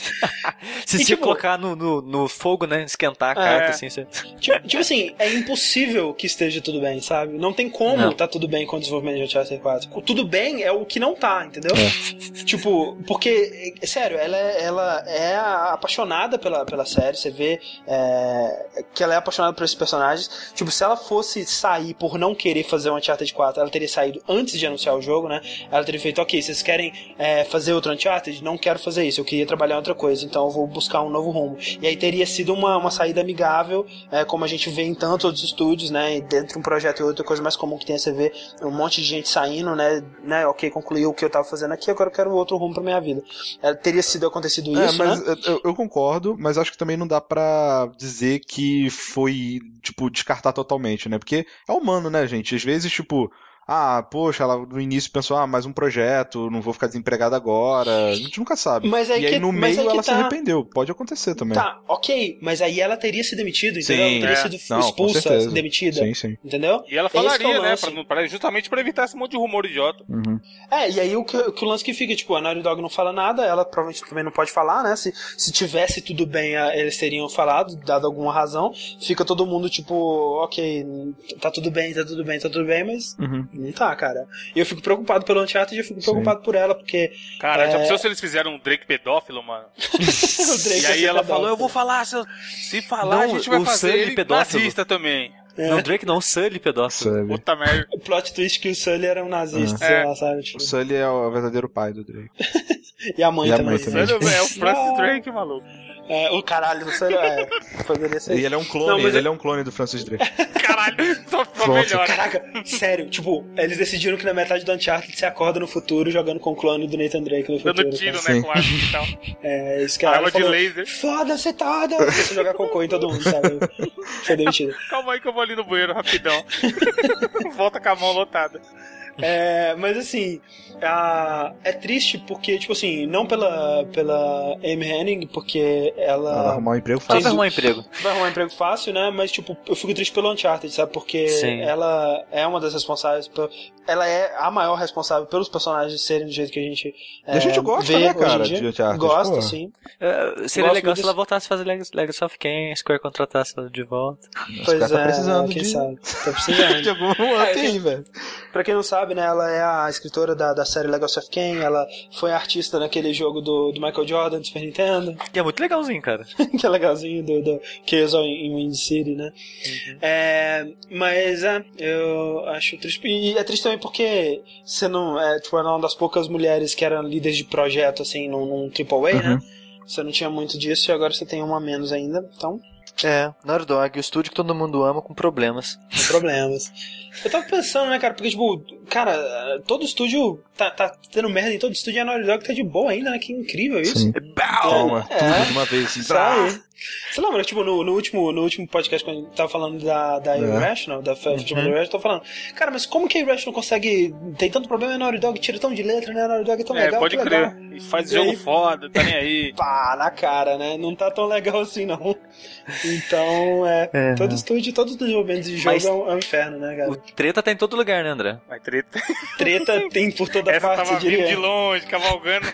Se E, você tipo- colocar no, no, no fogo, né, esquentar a É. carta, assim, você... Tipo, tipo assim, é impossível que esteja tudo bem, sabe? Não tem como Não. tá tudo bem com o desenvolvimento de Uncharted 4. O tudo bem é o que não tá, entendeu? É. Tipo, porque, é, sério, ela, é- ela é apaixonada pela, pela série, você vê é, que ela é apaixonada por esses personagens. Tipo, se ela fosse sair por não querer fazer o Uncharted 4, ela teria saído antes de anunciar o jogo, né? Ela teria feito, ok, vocês querem é, fazer outro Uncharted? Não quero fazer isso, eu queria trabalhar em outra coisa, então eu vou buscar um novo rumo. E aí teria sido uma, uma saída amigável, é, como a gente vê em tantos outros estúdios, né? Dentro de um projeto e outro, a coisa mais comum que tem é você ver um monte de gente saindo, né? né ok, concluiu o que eu tava fazendo aqui, agora eu quero outro rumo pra minha vida. É, teria sido acontecido É, isso, mas né? eu, eu concordo, mas acho que também não dá pra dizer que foi, tipo, descartar totalmente, né? Porque é humano, né, gente? Às vezes, tipo, ah, poxa, ela no início pensou, ah, mais um projeto, não vou ficar desempregada agora. A gente nunca sabe. Mas aí e aí que- no meio aí ela se tá. arrependeu. Pode acontecer também. Tá, ok, mas aí ela teria se demitido, entendeu? Sim, teria é. sido Não, expulsa, demitida, Sim, sim. entendeu? E ela que é o falaria, né? Pra, pra- justamente pra evitar esse monte de rumor idiota. Uhum. É, e aí o que, o que o lance que fica, tipo, a Naughty Dog não fala nada, ela provavelmente também não pode falar, né? Se, se tivesse tudo bem, eles teriam falado, dado alguma razão. Fica todo mundo, tipo, ok, tá tudo bem, tá tudo bem, tá tudo bem, mas Uhum. Não tá, cara. E eu fico preocupado pelo Uncharted e eu fico Sim. preocupado por ela, porque Cara, É. já pensou se eles fizeram um Drake pedófilo, mano? o Drake E é aí ela pedófilo. falou, eu vou falar, se, eu- se falar, Não, a gente vai o fazer Sully ele pedófilo. nazista também. É. Não, Drake não, Sully pedófilo. Sabe? Puta merda. O plot twist que o Sully era um nazista, É. sei lá, sabe? Tipo, O Sully é o verdadeiro pai do Drake. e a mãe E a também. mãe também. Sério, é o Francis Não. Drake, maluco. É, o caralho, Sully é, poderia ser. E ele é um clone, Não, ele eu- é um clone do Francis Drake. Caralho, só ficou melhor. Caraca, sério, tipo, eles decidiram que na metade do Uncharted se acorda no futuro jogando com o clone do Nathan Drake no futuro. Dando tiro, né, com arma e tal. É, esse cara Arma de laser. Foda-se toda! A jogar cocô em todo mundo, sabe? Foi demitido. Calma aí que eu vou ali no banheiro rapidão. Volta com a mão lotada. É, mas assim, a- é triste porque, tipo assim, não pela, pela Amy Henning, porque Ela vai ela arrumar um emprego Ela fácil. vai arrumar um emprego. vai arrumar um emprego fácil, né? Mas, tipo, eu fico triste pelo Uncharted, sabe? Porque Sim. ela é uma das responsáveis. Por... Ela é a maior responsável pelos personagens serem do jeito que a gente. E a gente gosta, vê né, hoje cara, de Uncharted, Gosta, pô. sim. É, seria Gosto legal se ela voltasse a fazer Leg- Legacy of Kain, Square contratasse ela de volta. Pois tá é, precisando quem de- sabe. Tá precisando. De algum up aí, velho. Pra quem não sabe, né, ela é a escritora da, da série Legacy of Kain, ela foi artista naquele jogo do, do Michael Jordan, do Super Nintendo, E é muito legalzinho, cara. que é legalzinho, do, do Chaos em Wind City, né. É, mas, é, eu acho triste. E é triste também porque você não, é, tipo, era uma das poucas mulheres que eram líderes de projeto, assim, num, num AAA, né. Você não tinha muito disso e agora você tem uma a menos ainda, então É, Naughty Dog, o estúdio que todo mundo ama com problemas. Tem problemas. Eu tava pensando, né, cara, porque, tipo, cara, todo estúdio tá, tá tendo merda em todo estúdio e a Naughty Dog tá de boa ainda, né? Que incrível isso. Sim. Toma, É. tudo de uma vez. assim. Você lembra, tipo, no, no, último, no último podcast, quando a gente tava falando da, da É. Irrational, da Festival uhum. Irrational, eu tô falando, cara, mas como que a Irrational consegue. Tem tanto problema e a Naughty Dog tira tão de letra, né? A Naughty Dog é tão É, legal. pode crer. legal. E faz E jogo aí? foda, tá nem aí. Pá, na cara, né? Não tá tão legal assim, não. Então, é. É, todo não. estúdio, todo desenvolvimento de jogo Mas- é, um, é um inferno, né, cara? O treta tá em todo lugar, né, André? Mas treta. Treta tem por toda Essa parte, tava eu diria. vindo de longe, cavalgando.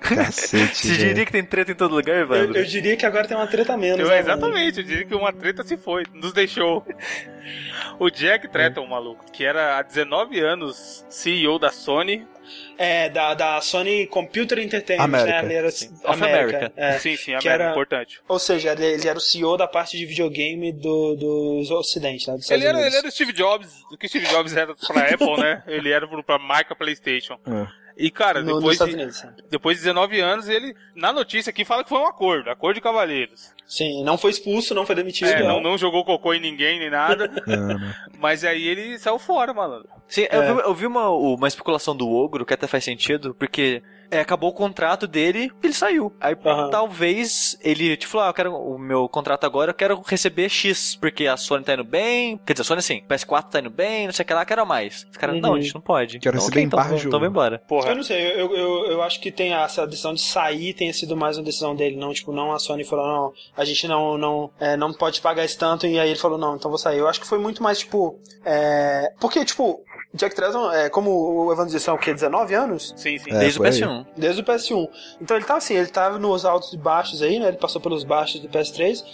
Cacete, Você velho. diria que tem treta em todo lugar, Eu, Evandro? eu diria que agora tem uma treta menos. Eu, né, exatamente, eu diria que uma treta se foi, nos deixou. O Jack Tretton, maluco, que era há 19 anos CEO da Sony. É, da, da Sony Computer Entertainment, América. né? Ele era Sim. Of America. É. sim, sim, a que merda, era- importante. Ou seja, ele, ele era o CEO da parte de videogame do, dos Ocidente, né? Dos Ele era, Unidos. ele era o Steve Jobs, o que Steve Jobs era pra Apple, né? Ele era pra marca PlayStation. É. E, cara, no, depois de, depois de 19 anos, ele, na notícia aqui, fala que foi um acordo, acordo de cavalheiros. Sim, não foi expulso, não foi demitido. É, não, não. jogou cocô em ninguém, nem nada. Não, não. mas aí ele saiu fora, malandro. Sim, eu, É. vi, eu vi uma, uma especulação do Ogro que até faz sentido, porque é, acabou o contrato dele, ele saiu. Aí uhum. talvez ele, tipo, ah, eu quero o meu contrato agora, eu quero receber X, porque a Sony tá indo bem. Quer dizer, a Sony assim, PS4 tá indo bem, não sei o que lá, quero mais. Os caras, uhum. não, a uhum. gente não pode. Quero então, receber okay, em então, então, vai embora. Porra. Eu não sei, eu, eu, eu acho que tem essa decisão de sair tenha sido mais uma decisão dele, não, tipo, não a Sony falou, não, a gente não, não, é, não pode pagar esse tanto, e aí ele falou, não, então vou sair. Eu acho que foi muito mais, tipo, é... porque, tipo, Jack Tresman, é, como o Evandro disse, é o quê? 19 anos? Sim, sim. É, Desde o PS1. Desde o PS1. Então ele tá assim, ele tava nos altos e baixos aí, né? Ele passou pelos baixos do PS3.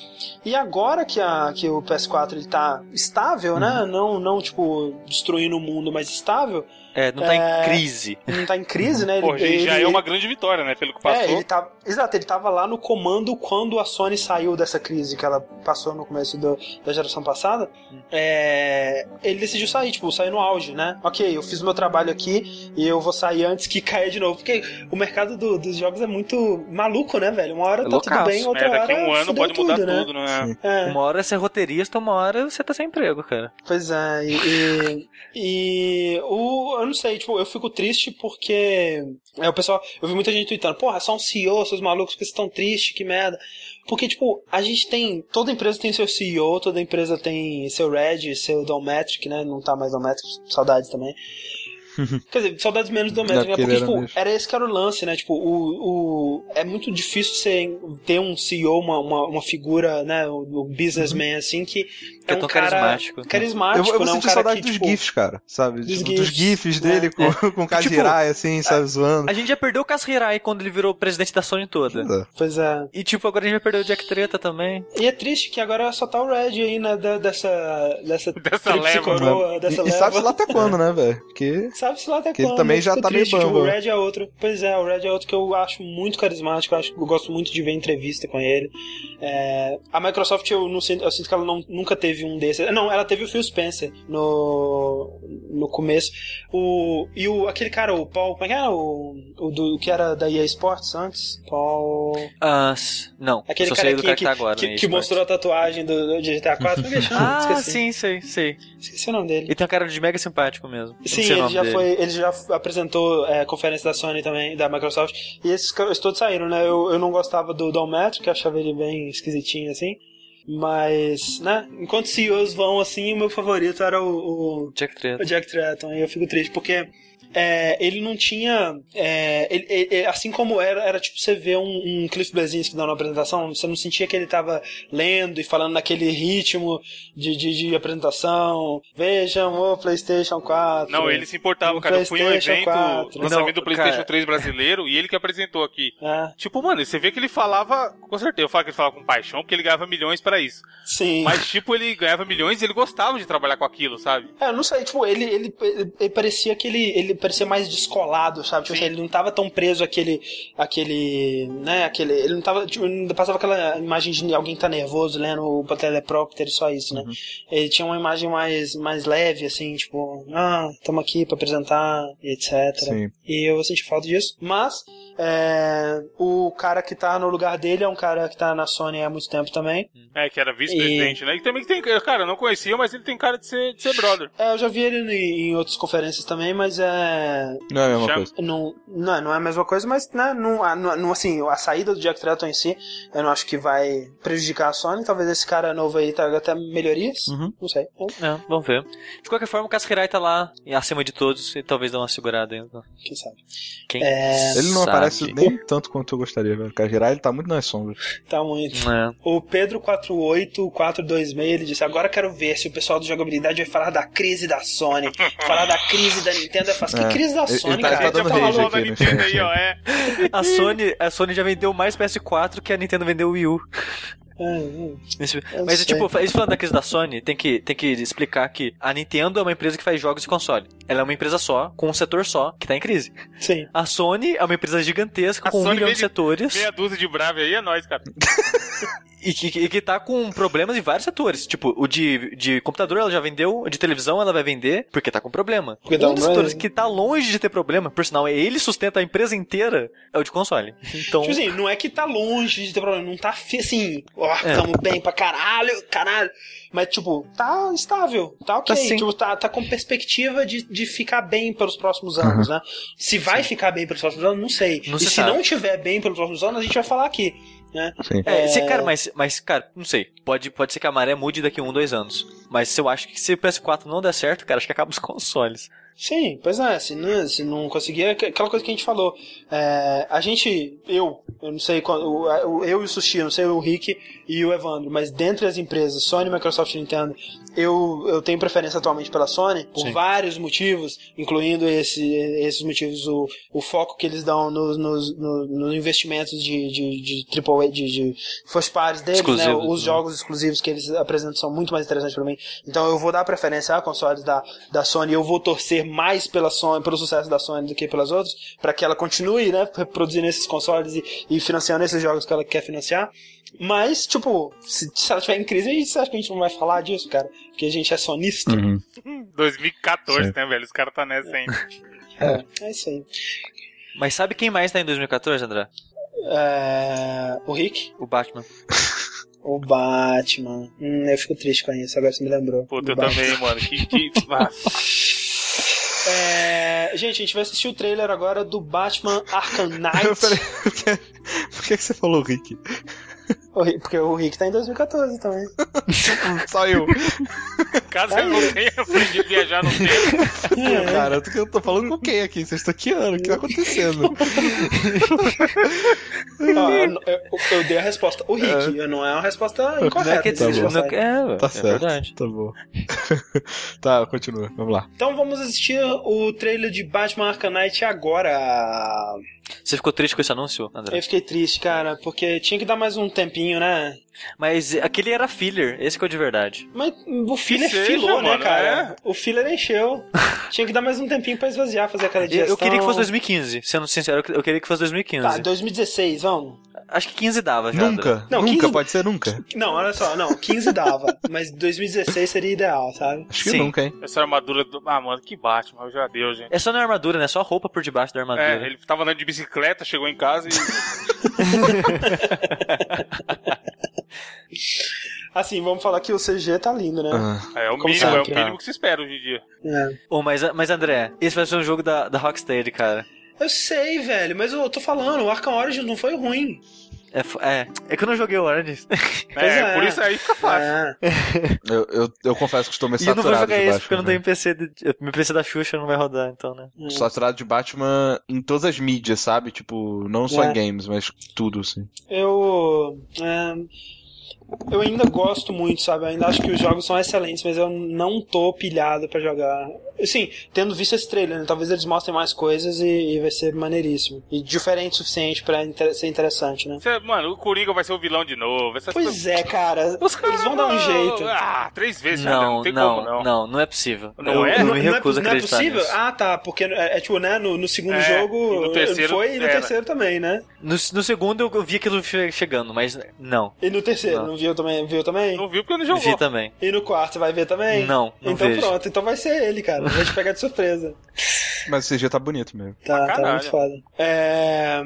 E agora que, a, que o PS4 ele tá estável, né? uhum. né? Não, não, tipo, destruindo o mundo, mas estável é, não tá É. em crise. Ele não tá em crise, né? Ele, Pô, gente, já ele- é uma grande vitória, né? Pelo que É, passou. ele tava. Exato, ele tava lá no comando quando a Sony saiu dessa crise que ela passou no começo do- da geração passada. É, ele decidiu sair, tipo, sair no auge, né? Ok, eu fiz o meu trabalho aqui e eu vou sair antes que caia de novo. Porque o mercado do- dos jogos é muito maluco, né, velho? Uma hora É tá loucaço. tudo bem, outra É, daqui a hora. um ano pode mudar tudo, né? tudo, né? É. Uma hora você é roteirista, uma hora você tá sem emprego, cara. Pois é, e, e, e o, não sei, tipo, eu fico triste porque é, o pessoal, eu vi muita gente tweetando, porra, só um CEO, seus malucos que estão tristes, que merda. Porque, tipo, a gente tem, toda empresa tem seu CEO, toda empresa tem seu Red, seu Dometric, né, não tá mais Dometric, saudades também. Quer dizer, saudades menos do né? Daquele Porque, era tipo, mesmo. era esse que era o lance, né? Tipo, o, o, é muito difícil você ter um CEO, uma, uma, uma figura, né? O, o businessman, assim, que é, É um tão cara carismático. carismático, Eu, eu vou né? Um sentir cara saudade que, dos tipo, GIFs, cara, sabe? Dos Tipo, dos GIFs, GIFs né? dele com, com o Kajirai, assim, sabe, zoando. A gente já perdeu o Kaz Hirai quando ele virou presidente da Sony toda. Pois é. E tipo, agora a gente vai perder o Jack Treta também. E é triste que agora só tá o Red aí, né? da- Dessa. Dessa, Dessa leva. coroa, dessa E, e leva. sabe-se lá até quando, né, velho? Porque Sabe-se lá até Que ele quando. também eu já tá meio triste, tipo, bamba. O Red é outro. Pois é, o Red é outro que eu acho muito carismático. Eu, acho, eu gosto muito de ver entrevista com ele. É, a Microsoft, eu, não sinto, eu sinto que ela não- nunca teve um desses. Não, ela teve o Phil Spencer no, no começo. O, e o, aquele cara, o Paul. Como é que era? O, o do, que era da EA Sports antes? Paul. Ah, s- não. Aquele cara que, cara que, que tá agora. que, que mostrou a tatuagem do, do GTA 4. Como é que chama? Ah, sim, sei, sei. Esqueci o nome dele. Ele tem uma cara de mega simpático mesmo. Sim, ele já dele. Foi, ele já apresentou é, conferência da Sony também, da Microsoft, e esses todos saíram, né? Eu, eu não gostava do Don achava ele bem esquisitinho assim. Mas, né, enquanto CEOs vão assim, o meu favorito era o, o, Jack o Treta. Jack Tretton. E eu fico triste, porque é, ele não tinha. é, ele- ele- assim como era, era tipo você ver um, um Cliff Blazinski dando uma apresentação, você não sentia que ele tava lendo e falando naquele ritmo de, de, de apresentação. Vejam o PlayStation 4. Não, ele se importava, O cara. Eu fui em um evento, 4. lançamento Não, do PlayStation cara. 3 brasileiro, e ele que apresentou aqui. É, Tipo, mano, você vê que ele falava, com certeza, eu falo que ele falava com paixão, porque ele ganhava milhões isso. sim. Mas, tipo, ele ganhava milhões e ele gostava de trabalhar com aquilo, sabe? É, eu não sei, tipo, ele, ele, ele, ele parecia que ele, ele parecia mais descolado, sabe? Tipo assim, ele não tava tão preso àquele, aquele, né, aquele, ele não tava, tipo, não passava aquela imagem de alguém tá nervoso lendo o teleprompter e só isso, né? Ele tinha uma imagem mais, mais leve, assim, tipo, ah, estamos aqui pra apresentar, etc. Sim. E eu senti falta disso. Mas, é, o cara que tá no lugar dele é um cara que tá na Sony há muito tempo também. É, que era vice-presidente, né? E também tem, cara, eu não conhecia, mas ele tem cara de ser, de ser brother. É, eu já vi ele em, em outras conferências também, mas é, Não é a mesma Chama- coisa. Não, não, é- não é a mesma coisa, mas né, não, a- não, assim, a saída do Jack Tretton em si, eu não acho que vai prejudicar a Sony. Talvez esse cara novo aí traga até melhorias. Uhum. Não sei. É, vamos ver. De qualquer forma, o Casquerai tá lá e acima de todos e talvez dê uma segurada ainda. Quem sabe? Quem É, Ele não sabe? aparece nem tanto quanto eu gostaria, velho. O Kajirai, ele tá muito nas sombras. Tá muito. É. O Pedro48426, ele disse: Agora quero ver se o pessoal do jogabilidade vai falar da crise da Sony. falar da crise da Nintendo. Eu faço, que É, crise da Sony, ele tá- ele cara? tá Já dando falou da Nintendo aí, ó, é. A Sony, a Sony já vendeu mais PS4 que a Nintendo vendeu o Wii U. Hum, hum. Mas, sei. tipo, eles falando da crise da Sony, tem que, tem que explicar que a Nintendo é uma empresa que faz jogos de console. Ela é uma empresa só, com um setor só, que tá em crise. Sim. A Sony é uma empresa gigantesca, A com um Sony milhão de setores, Meia dúzia de brave aí é nóis, cara. e que, e que tá com problemas em vários setores. Tipo, o de, de computador ela já vendeu, o de televisão ela vai vender, porque tá com problema. Porque um dos setores que tá longe de ter problema, por sinal, ele sustenta a empresa inteira, é o de console. Então, Tipo assim, não é que tá longe de ter problema, não tá assim, ó, É. tamo bem pra caralho, caralho. Mas, tipo, tá estável, tá ok. Tá sim. tipo, tá, tá com perspectiva de, de ficar bem pelos próximos anos, né? Se vai ficar bem pelos próximos anos, não sei. Não e se se sabe. não tiver bem pelos próximos anos, a gente vai falar aqui, né? Sim. É, É. se- cara, mas, mas, cara, não sei. Pode, pode ser que a maré mude daqui a um, dois anos. Mas se eu acho que se o PS4 não der certo, cara, acho que acaba os consoles. Sim, pois é, se não, se não conseguir, é aquela coisa que a gente falou. É, a gente, eu, eu não sei, o- eu e o Sushi, eu não sei o Rick e o Evandro, mas dentre as empresas, Sony, Microsoft e Nintendo, eu, eu tenho preferência atualmente pela Sony, por Sim. vários motivos, incluindo esse, esses motivos, o, o foco que eles dão nos, nos, no- nos investimentos de, de, de AAA, de, de first parties deles, né? Os né? jogos exclusivos que eles apresentam são muito mais interessantes pra mim. Então eu vou dar preferência a consoles da, da Sony, eu vou torcer mais pela Sony, pelo sucesso da Sony do que pelas outras, para que ela continue, né, produzindo esses consoles e, e financiando esses jogos que ela quer financiar. Mas, tipo, se, se ela estiver em crise, você acha que a gente não vai falar disso, cara? Porque a gente é sonista. Uhum. 2014, Sim. né, velho? Os caras tá nessa ainda. É isso aí. Mas sabe quem mais tá em 2014, André? É, o Rick, O Batman. o Batman. Hum, eu fico triste com isso, agora você me lembrou. Puta, eu Batman. também, mano. Que. que... Ah, É, gente, a gente vai assistir o trailer agora do Batman Arkham Knight. Peraí, por que, por que você falou Rick? Porque o Rick tá em 2014 também. Só eu. caso ele não tenha aprendido a viajar no tempo. É. Cara, eu tô, eu tô falando com quem aqui? Vocês estão aqui, O que tá acontecendo? Eu, eu- eu dei a resposta. O Rick, não é uma resposta incorreta. que diga-se tá de bom. não, passagem. é, Tá é certo. verdade. Tá bom. tá, continua. Vamos lá. Então vamos assistir o trailer de Batman Arkham Knight agora. Você ficou triste com esse anúncio, André? Eu fiquei triste, cara, porque tinha que dar mais um tempinho, né? Mas aquele era filler, esse que é o de verdade. Mas o filler seja, filou, né, mano, cara? O filler encheu. tinha que dar mais um tempinho pra esvaziar, fazer aquela Eu, digestão. eu queria que fosse 2015, sendo sincero, eu queria que fosse 2015. Tá, 2016, vamos? Acho que 15 dava já. Nunca. Não, nunca, 15 pode ser nunca. Não, olha só, não, 15 dava, mas 2016 seria ideal, sabe? Acho que Sim. nunca, hein? Essa armadura do. Ah, mano, que Batman, já deu, gente. É só na armadura, né? Só a roupa por debaixo da armadura. É, ele tava andando de bicicleta, chegou em casa e. Assim, vamos falar que o CG tá lindo, né? Ah, É o mínimo, é o mínimo que se espera hoje em dia. É. Oh, mas, mas André, esse vai ser um jogo da, da Rocksteady, cara. Eu sei, velho, mas eu tô falando, o Arkham Origins não foi ruim. É, é, é que eu não joguei o Origins. É, é. por isso aí fica fácil. É. Eu, eu, eu confesso que estou meio E eu não vou saturado jogar esse porque eu não tenho PC. De, meu PC da Xuxa não vai rodar, então, né? velho. Saturado de Batman em todas as mídias, sabe? Tipo, não só É. em games, mas tudo, assim. Eu. é, eu ainda gosto muito, sabe? Eu ainda acho que os jogos são excelentes, mas eu não tô pilhado pra jogar. Assim, tendo visto esse trailer, né? talvez eles mostrem mais coisas e, e vai ser maneiríssimo. E diferente o suficiente pra inter- ser interessante, né? Você- mano, o Coringa vai ser o vilão de novo. Essas Pois é, cara. Os Eles vão dar um jeito. Ah, três vezes já, Não, não tem não, como não. não, não é possível. Não eu, é? eu Não- me não recuso não é acreditar possível? nisso. Ah, tá. Porque é, é tipo, né? No, no segundo É, jogo no terceiro foi e no era. terceiro também, né? No, no segundo eu vi aquilo che- chegando, mas não. E no terceiro, Não. Viu também? Viu também? Não viu porque não jogou. Vi também. E no quarto, você vai ver também? Não, não Então vejo. pronto, então vai ser ele, cara. Vai te pegar de surpresa. Mas o CG tá bonito mesmo. Tá, tá caralho. muito foda. É...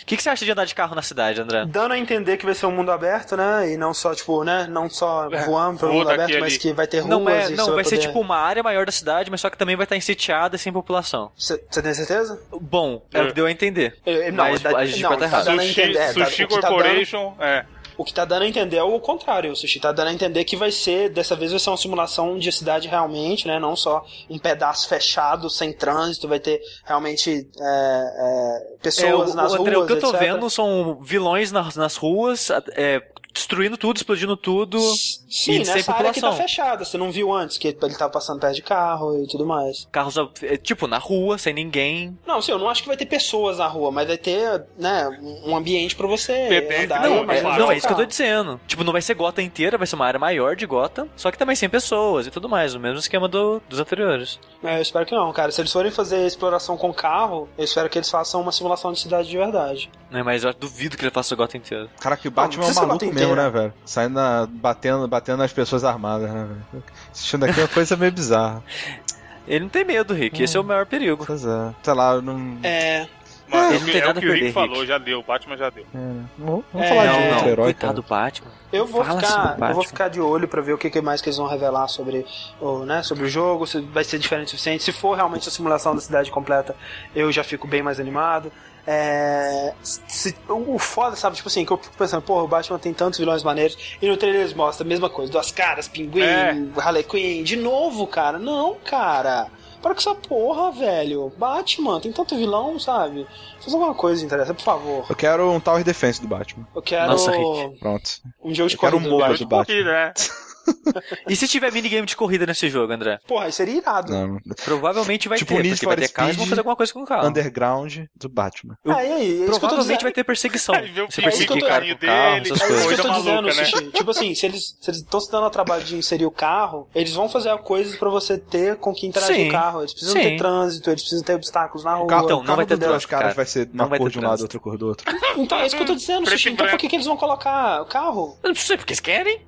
O que, que você acha de andar de carro na cidade, André? Dando a entender que vai ser um mundo aberto, né? E não só, tipo, né? Não só É, voando pelo mundo aberto, daqui mas ali. que vai ter ruas Não, é, e não vai ser poder... tipo uma área maior da cidade, mas só que também vai estar sitiada e sem população. Você tem certeza? Bom, é o que deu a entender. Eu- eu- não, mas da- a gente não, pode estar tá errado. dando a Sushi, é, tá- Sushi tá Corporation, é. O que tá dando a entender é o contrário. O Sushi tá dando a entender que vai ser, dessa vez vai ser uma simulação de cidade realmente, né? Não só um pedaço fechado, sem trânsito, vai ter realmente é, é, pessoas É, o, nas o André, ruas, o que eu tô etc. vendo são vilões nas, nas ruas, é, destruindo tudo, explodindo tudo. Sim, e sem nessa área que tá população. fechada. Você não viu antes que ele tava passando perto de carro e tudo mais. Carros, é, tipo, na rua, sem ninguém. Não, sim, eu não acho que vai ter pessoas na rua, mas vai ter, né, um ambiente pra você Pedestre, andar. não, Não, é, não, é isso que eu tô dizendo. Tipo, não vai ser Gotham inteira, vai ser uma área maior de Gotham, só que também sem pessoas e tudo mais, o mesmo esquema do- dos anteriores. É, eu espero que não, cara. Se eles forem fazer exploração com carro, eu espero que eles façam uma simulação de cidade de verdade. Né, mas eu duvido que ele faça o Gotham inteiro. Cara, que o Batman Não, é um maluco Gotham mesmo, inteira. né, velho? Saindo na, batendo, batendo nas pessoas armadas, né, velho? Assistindo aqui é uma coisa meio bizarra. Ele não tem medo, Rick, esse é o maior perigo. Pois é. Sei lá, eu não. É. Mano, Ele é o não que- tem é nada o que o Rick perder, falou, Rick. já deu. O Batman já deu. É, Vamos, vamos É, falar não, de outro não, herói, coitado do Batman. Eu vou Fala ficar, eu vou ficar de olho pra ver o que, mais que eles vão revelar sobre o, né, sobre o jogo, se vai ser diferente o suficiente. Se for realmente a simulação da cidade completa, eu já fico bem mais animado. É, se- o foda, sabe, tipo assim, que eu fico pensando, porra, o Batman tem tantos vilões maneiros, e no trailer eles mostram a mesma coisa, duas caras, pinguim, É. Harley Quinn, de novo, cara. Não, cara. Para com essa porra, velho. Batman, tem tanto vilão, sabe? Faz alguma coisa interessante, por favor. Eu quero um Tower Defense do Batman. Eu quero Nossa, Rick. Pronto. um jogo de Eu quero um do modo Batman. do Batman. E se tiver minigame de corrida nesse jogo, André? Porra, isso seria irado. Não. Provavelmente vai Tipo ter, Need porque vai ter carro e vão Speed, fazer alguma coisa com o carro. Underground do Batman. Eu- Ah, e aí? É isso que eu tô Provavelmente dizendo. vai ter perseguição. Aí vê o Você pinguim perseguir o cara carrinho com carro, dele, essas É isso coisas. que eu tô dizendo, maluca, né? Sushi. Tipo assim, se eles estão se dando a trabalho de inserir o carro, eles vão fazer coisas pra você ter com que interagir Sim. o carro. Eles precisam Sim. ter trânsito, eles precisam ter obstáculos na rua. Carro- Então, o não carro vai ter trânsito, caras cara. vai ser uma vai cor de um lado, outra cor do outro. Então é isso que eu tô dizendo, Preto Sushi. Então por que, eles vão colocar o carro? Eu não sei porque eles querem.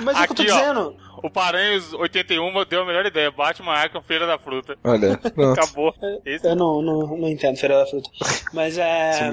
Mas é o que eu tô Aqui, ó. dizendo. O Paranhos 81 deu a melhor ideia. Batman Arkham Feira da Fruta. Olha. Acabou. Esse Eu não, não, não entendo Feira da Fruta. Mas é.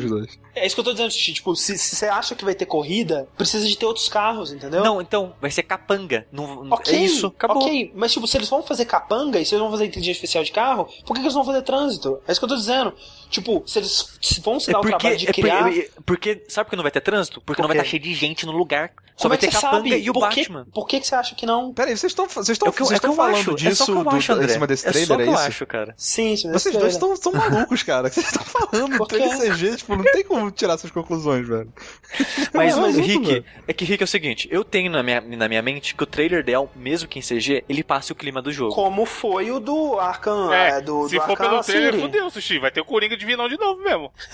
É isso que eu tô dizendo, Sushi. Tipo, se, se você acha que vai ter corrida, precisa de ter outros carros, entendeu? Não, então, vai ser capanga. Não, Ok, é isso, acabou. ok, mas tipo, se eles vão fazer capanga e se eles vão fazer inteligência artificial de carro, por que, que eles vão fazer trânsito? É isso que eu tô dizendo. Tipo, se eles se vão se É dar o porque, trabalho de é criar. é porque, sabe por que não vai ter trânsito? Porque Por não vai estar cheio de gente no lugar. Só Como vai é que ter capanga sabe? e o por que, Batman. por que, que você acha que não? Peraí, vocês estão vocês estão É eu, vocês é que estão eu falando acho. disso é só que eu do- acho, André. em cima desse é trailer, só que é eu isso? acho, cara. Sim, sim, Vocês dois estão malucos, cara. Vocês estão falando Por trailer quê? CG, tipo, não tem como tirar essas conclusões, velho. Mas, É mas Rick, velho. é que Rick é o seguinte, eu tenho na minha, na minha mente que o trailer dela, mesmo que em CG, ele passe o clima do jogo. Como foi o do Arkham. É, é, do, se do for Arkham pelo trailer, City. fudeu, Sushi. Vai ter o Coringa de vilão de novo mesmo.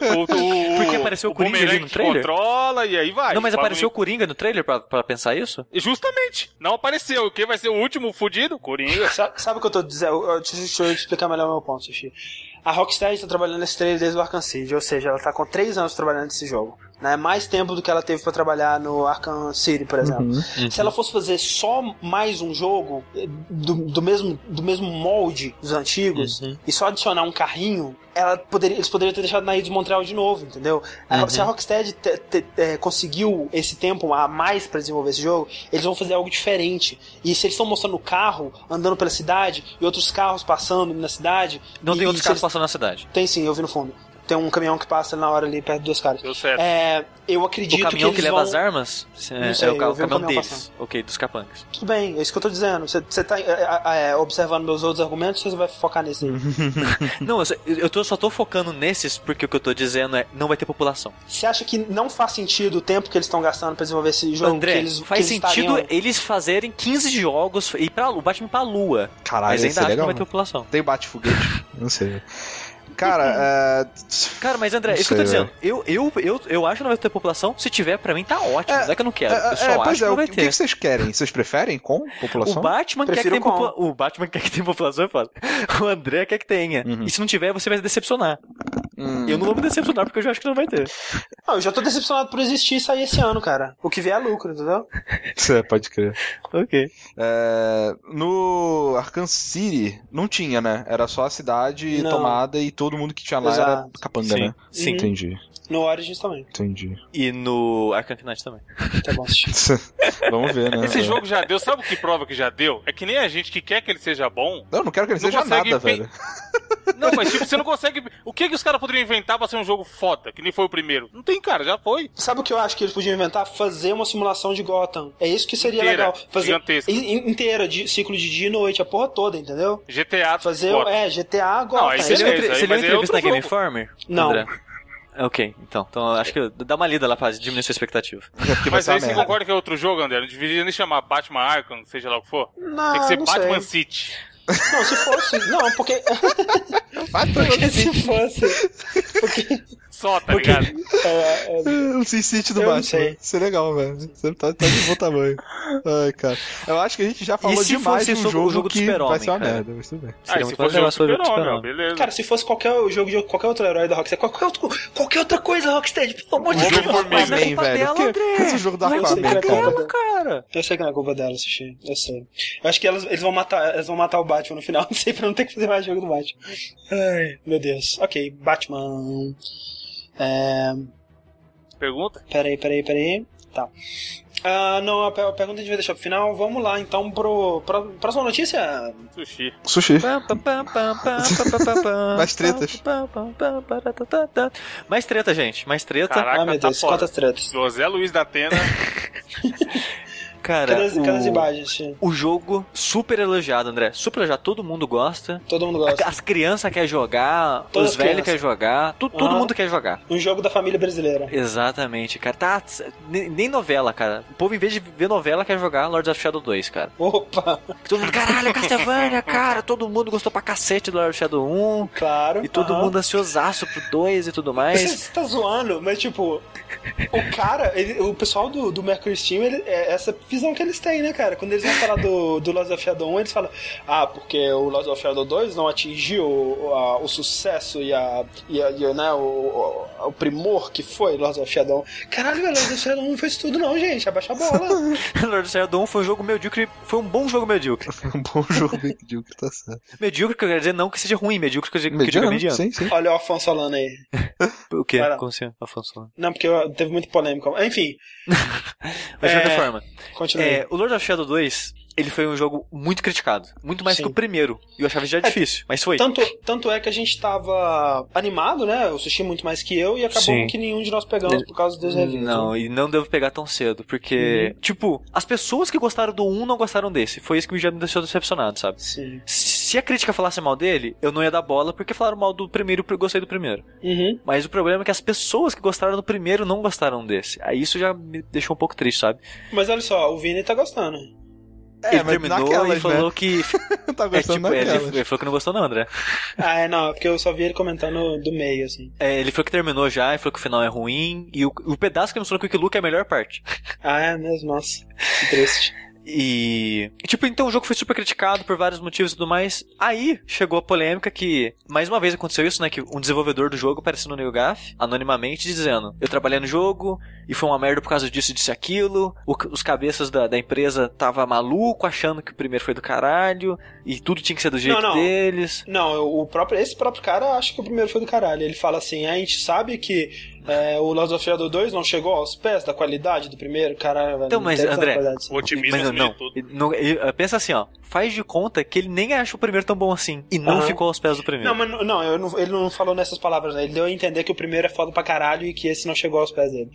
o, o, Porque apareceu o Coringa ali no trailer? controla e aí vai. não, mas O apareceu o Coringa no trailer pra, pra pensar isso? Justamente. Não apareceu. Quem vai ser o último fudido? Coringa. Sabe, sabe o que eu tô dizendo? Eu- eu- Deixa, eu explicar melhor o meu ponto, Sushi. A Rocksteady tá trabalhando nesse trailer desde o Arkham City, ou seja, ela tá com 3 anos trabalhando nesse jogo. Né? Mais tempo do que ela teve pra trabalhar no Arkham City, por exemplo. Uhum. Se ela fosse fazer só mais um jogo eh, do, do mesmo, do mesmo molde dos antigos Uhum. e só adicionar um carrinho, ela poderia, eles poderiam ter deixado na Ilha de Montreal de novo, entendeu? Uhum. Se a Rocksteady te- te- eh, conseguiu esse tempo a mais pra desenvolver esse jogo, eles vão fazer algo diferente. E se eles estão mostrando o carro andando pela cidade e outros carros passando na cidade. Não e- tem outros carros eles- passando na cidade. Tem sim, eu vi no fundo. Tem um caminhão que passa na hora ali perto dos caras. Deu certo. É, eu acredito O caminhão que, que, leva vão... as armas é, sei, é o, ca- eu o vi caminhão caminhão deles. Ok, dos capangas. Tudo bem, é isso que eu tô dizendo. Você, tá é, é, é, observando meus outros argumentos, você vai focar nesse aí. Não, eu, só- eu tô- só tô focando nesses porque o que eu tô dizendo é não vai ter população. Você acha que não faz sentido o tempo que eles estão gastando pra desenvolver esse jogo? André, que eles, faz que eles sentido estariam- eles fazerem 15 jogos e ir pra, o Batman pra lua. Caralho, mas ainda acho que legal. não vai ter população. Tem o bate-foguete? Não sei. Cara, é... Cara, mas André, Não isso que eu tô dizendo. Eu, eu, eu, eu acho que não vai ter população. Se tiver, pra mim tá ótimo. É, não é que eu não quero. é, eu só é, acho pois que é, não o vai que, o ter. que vocês querem? Vocês preferem com população? O Batman quer que tenha com. popula- O Batman quer que tenha população é foda. O André quer que tenha. Uhum. E se não tiver, você vai se decepcionar. Hum. Eu não vou me decepcionar porque eu já acho que não vai ter. Não, eu já tô decepcionado por existir e sair esse ano, cara. O que vier é lucro, entendeu? É, pode crer. Ok. É, no Arkham City não tinha, né? Era só a cidade Não. tomada e todo mundo que tinha lá era Exato. capanga, Sim, né? sim. Entendi, No Origins também. entendi. E no Arkham Knight também. Tá bom assistir. Vamos ver, né? Esse jogo já deu, sabe o que prova que já deu? É que nem a gente que quer que ele seja bom. Eu não quero que ele Não seja nada, pe- velho. Não, mas tipo, você não consegue. O que que os caras poderiam inventar pra ser um jogo foda, que nem foi o primeiro? Não tem, cara, já foi. Sabe o que eu acho que eles podiam inventar? Fazer uma simulação de Gotham. É isso que seria Inteira, legal. Fazer gigantesca. in- in- inteira, de ciclo de dia e noite, a porra toda, entendeu? GTA Fazer, foda. é, GTA Gotham. aí é você isso Você aí. leu, você leu é entrevista na outro Game. Informer? Não. André? Ok, então. Então acho que dá uma lida lá pra diminuir sua expectativa. É Mas aí você merda. concorda que é outro jogo, André? Não deveria nem chamar Batman Arkham, seja lá o que for. Não, Tem que ser não Batman sei. City. Não, se fosse. Não, porque. Pra porque se fosse. Porque. Só, tá Porque- ligado? É, é, O Sin City do Eu Batman. sei. Isso é legal, velho. Você tá, tá de bom tamanho. Ai, cara. Eu acho que a gente já falou se demais fosse de um so- o jogo, jogo do que vai ser uma cara? merda, mas tudo bem. Ah, se fosse legal o se fosse o Super-Homem, Super-Homem. beleza. Cara, se fosse qualquer jogo de qualquer outro herói da Rockstar, qualquer, outro, qualquer outra coisa Rockstar, pelo amor de O Deus. jogo é Aquaman, culpa velho. dela, André. Esse jogo do Não é Aquaman, culpa cara. cara. Eu sei que não é culpa dela, Sushi. Eu sei. Eu acho que elas, eles, vão matar, eles vão matar o Batman no final, não sei, pra não ter que fazer mais jogo do Batman. Ai, meu Deus. Ok, Batman. É. Pergunta? Peraí, peraí, peraí. Tá. Ah, não, a pe- a pergunta a gente vai deixar pro final. Vamos lá, então, pro. pro próxima notícia. Sushi. Sushi. Mais tretas. Mais treta, gente. Mais treta. Caraca, ah, meu tá Deus, quantas tretas. José Luiz da Atena. Cara, Cadê, as- cadê as o, imagens? O jogo super elogiado, André. Super elogiado. Todo mundo gosta. Todo mundo gosta. As crianças querem jogar, Todas os velhos querem jogar, tu- todo mundo quer jogar. Um jogo da família brasileira. Exatamente, cara. Tá, nem, novela, cara. O povo, em vez de ver novela, quer jogar Lords of Shadow 2, cara. Opa! Todo mundo, caralho, Castlevania, cara. Todo mundo gostou pra cacete do Lords of Shadow 1. Claro. E todo aham. mundo ansiosaço pro 2 e tudo Você, mais. você tá zoando, mas tipo, o cara, ele- o pessoal do, do Mercury Steam, ele- é essa visão que eles têm, né, cara? Quando eles vão falar do, do Lost of Shadow 1, eles falam, ah, porque o Lost of Shadow 2 não atingiu o, a- o sucesso e, a, e, a- e né, o, o, o primor que foi Lost of Shadow 1. Caralho, velho, Lost of Shadow 1 não foi isso tudo não, gente, abaixa a bola. Lords of Shadow 1 foi um jogo medíocre, foi um bom jogo medíocre. Um bom jogo medíocre, tá certo. Medíocre que eu quero dizer não que seja ruim, medíocre que eu digo que eu digo é mediano. Sim, sim. Olha o Afonso falando aí. O quê? Como assim, Afonso? Não, porque teve muita polêmica. Enfim, Mas de É, qualquer forma, continue. é, o Lord of Shadow 2, ele foi um jogo muito criticado. Muito mais Sim. que o primeiro. E eu achava já difícil, mas foi. Tanto, tanto é que a gente tava animado, né? O Sushi muito mais que eu, e acabou Sim. que nenhum de nós pegamos por causa dos reviews. Não, e não devo pegar tão cedo, porque, Uhum. tipo, as pessoas que gostaram do 1 não gostaram desse. Foi isso que já me deixou decepcionado, sabe? Sim. Se a crítica falasse mal dele, eu não ia dar bola porque falaram mal do primeiro e eu gostei do primeiro. Uhum. Mas o problema é que as pessoas que gostaram do primeiro não gostaram desse. Aí isso já me deixou um pouco triste, sabe? Mas olha só, o Vini tá gostando. É, ele terminou naquelas, e falou né? que. tá é, gostando tipo, ele, ele falou que não gostou, não, André. Ah, é, não, é porque eu só vi ele comentando do meio, assim. É, ele falou que terminou já e falou que o final é ruim. E o, o pedaço que ele mostrou no Quick Look é a melhor parte. Ah, é mesmo, nossa. Que triste. E. e, Tipo, então o jogo foi super criticado por vários motivos e tudo mais. Aí chegou a polêmica que, mais uma vez aconteceu isso, né? Que um desenvolvedor do jogo apareceu no NeoGaf, anonimamente, dizendo: Eu trabalhei no jogo e foi uma merda por causa disso e disso e aquilo. O- os cabeças da, da empresa tava maluco, achando que o primeiro foi do caralho e tudo tinha que ser do jeito Não, não. deles. Não, o próprio, esse próprio cara acha que o primeiro foi do caralho. Ele fala assim: a gente sabe que é, o Lords of Shadow 2 não chegou aos pés da qualidade do primeiro, cara. Então, não mas, André. O otimismo Mas não, acima não, tudo. não, eu- pensa assim, ó. Faz de conta que ele nem acha o primeiro tão bom assim. E não Aham. ficou aos pés do primeiro. Não, mas não- não, eu não- ele não falou nessas palavras, né? Ele deu a entender que o primeiro é foda pra caralho e que esse não chegou aos pés dele.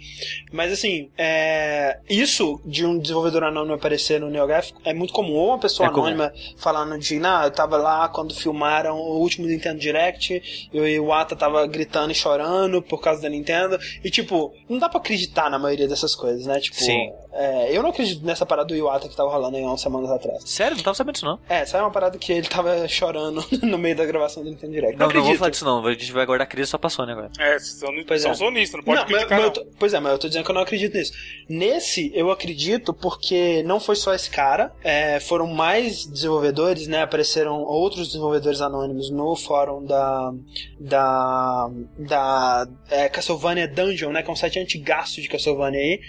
Mas assim, é, isso de um desenvolvedor anônimo aparecer no NeoGaf é muito comum. Ou uma pessoa É comum. anônima falando de, não, eu tava lá quando filmaram o último Nintendo Direct e o Iwata tava gritando e chorando por causa da Nintendo. E tipo, não dá pra acreditar na maioria dessas coisas, né? Tipo, Sim. É, eu não acredito nessa parada do Iwata que tava rolando aí há umas semanas atrás. Sério? Não tava sabendo disso, não. É, essa é uma parada que ele tava chorando no meio da gravação do Nintendo Direct. Não, não, vou acredito. falar disso, não. A gente vai guardar a crise só pra Sony agora. É, são, Pois são é. sonistas, não pode Não, criticar, mas não. eu tô- pois é, mas eu tô dizendo que eu não acredito nisso. Nesse, eu acredito porque não foi só esse cara, é, foram mais desenvolvedores, né? Apareceram outros desenvolvedores anônimos no fórum da. da. da é, Castlevania Dungeon, né? Que é um site antigaço de Castlevania aí.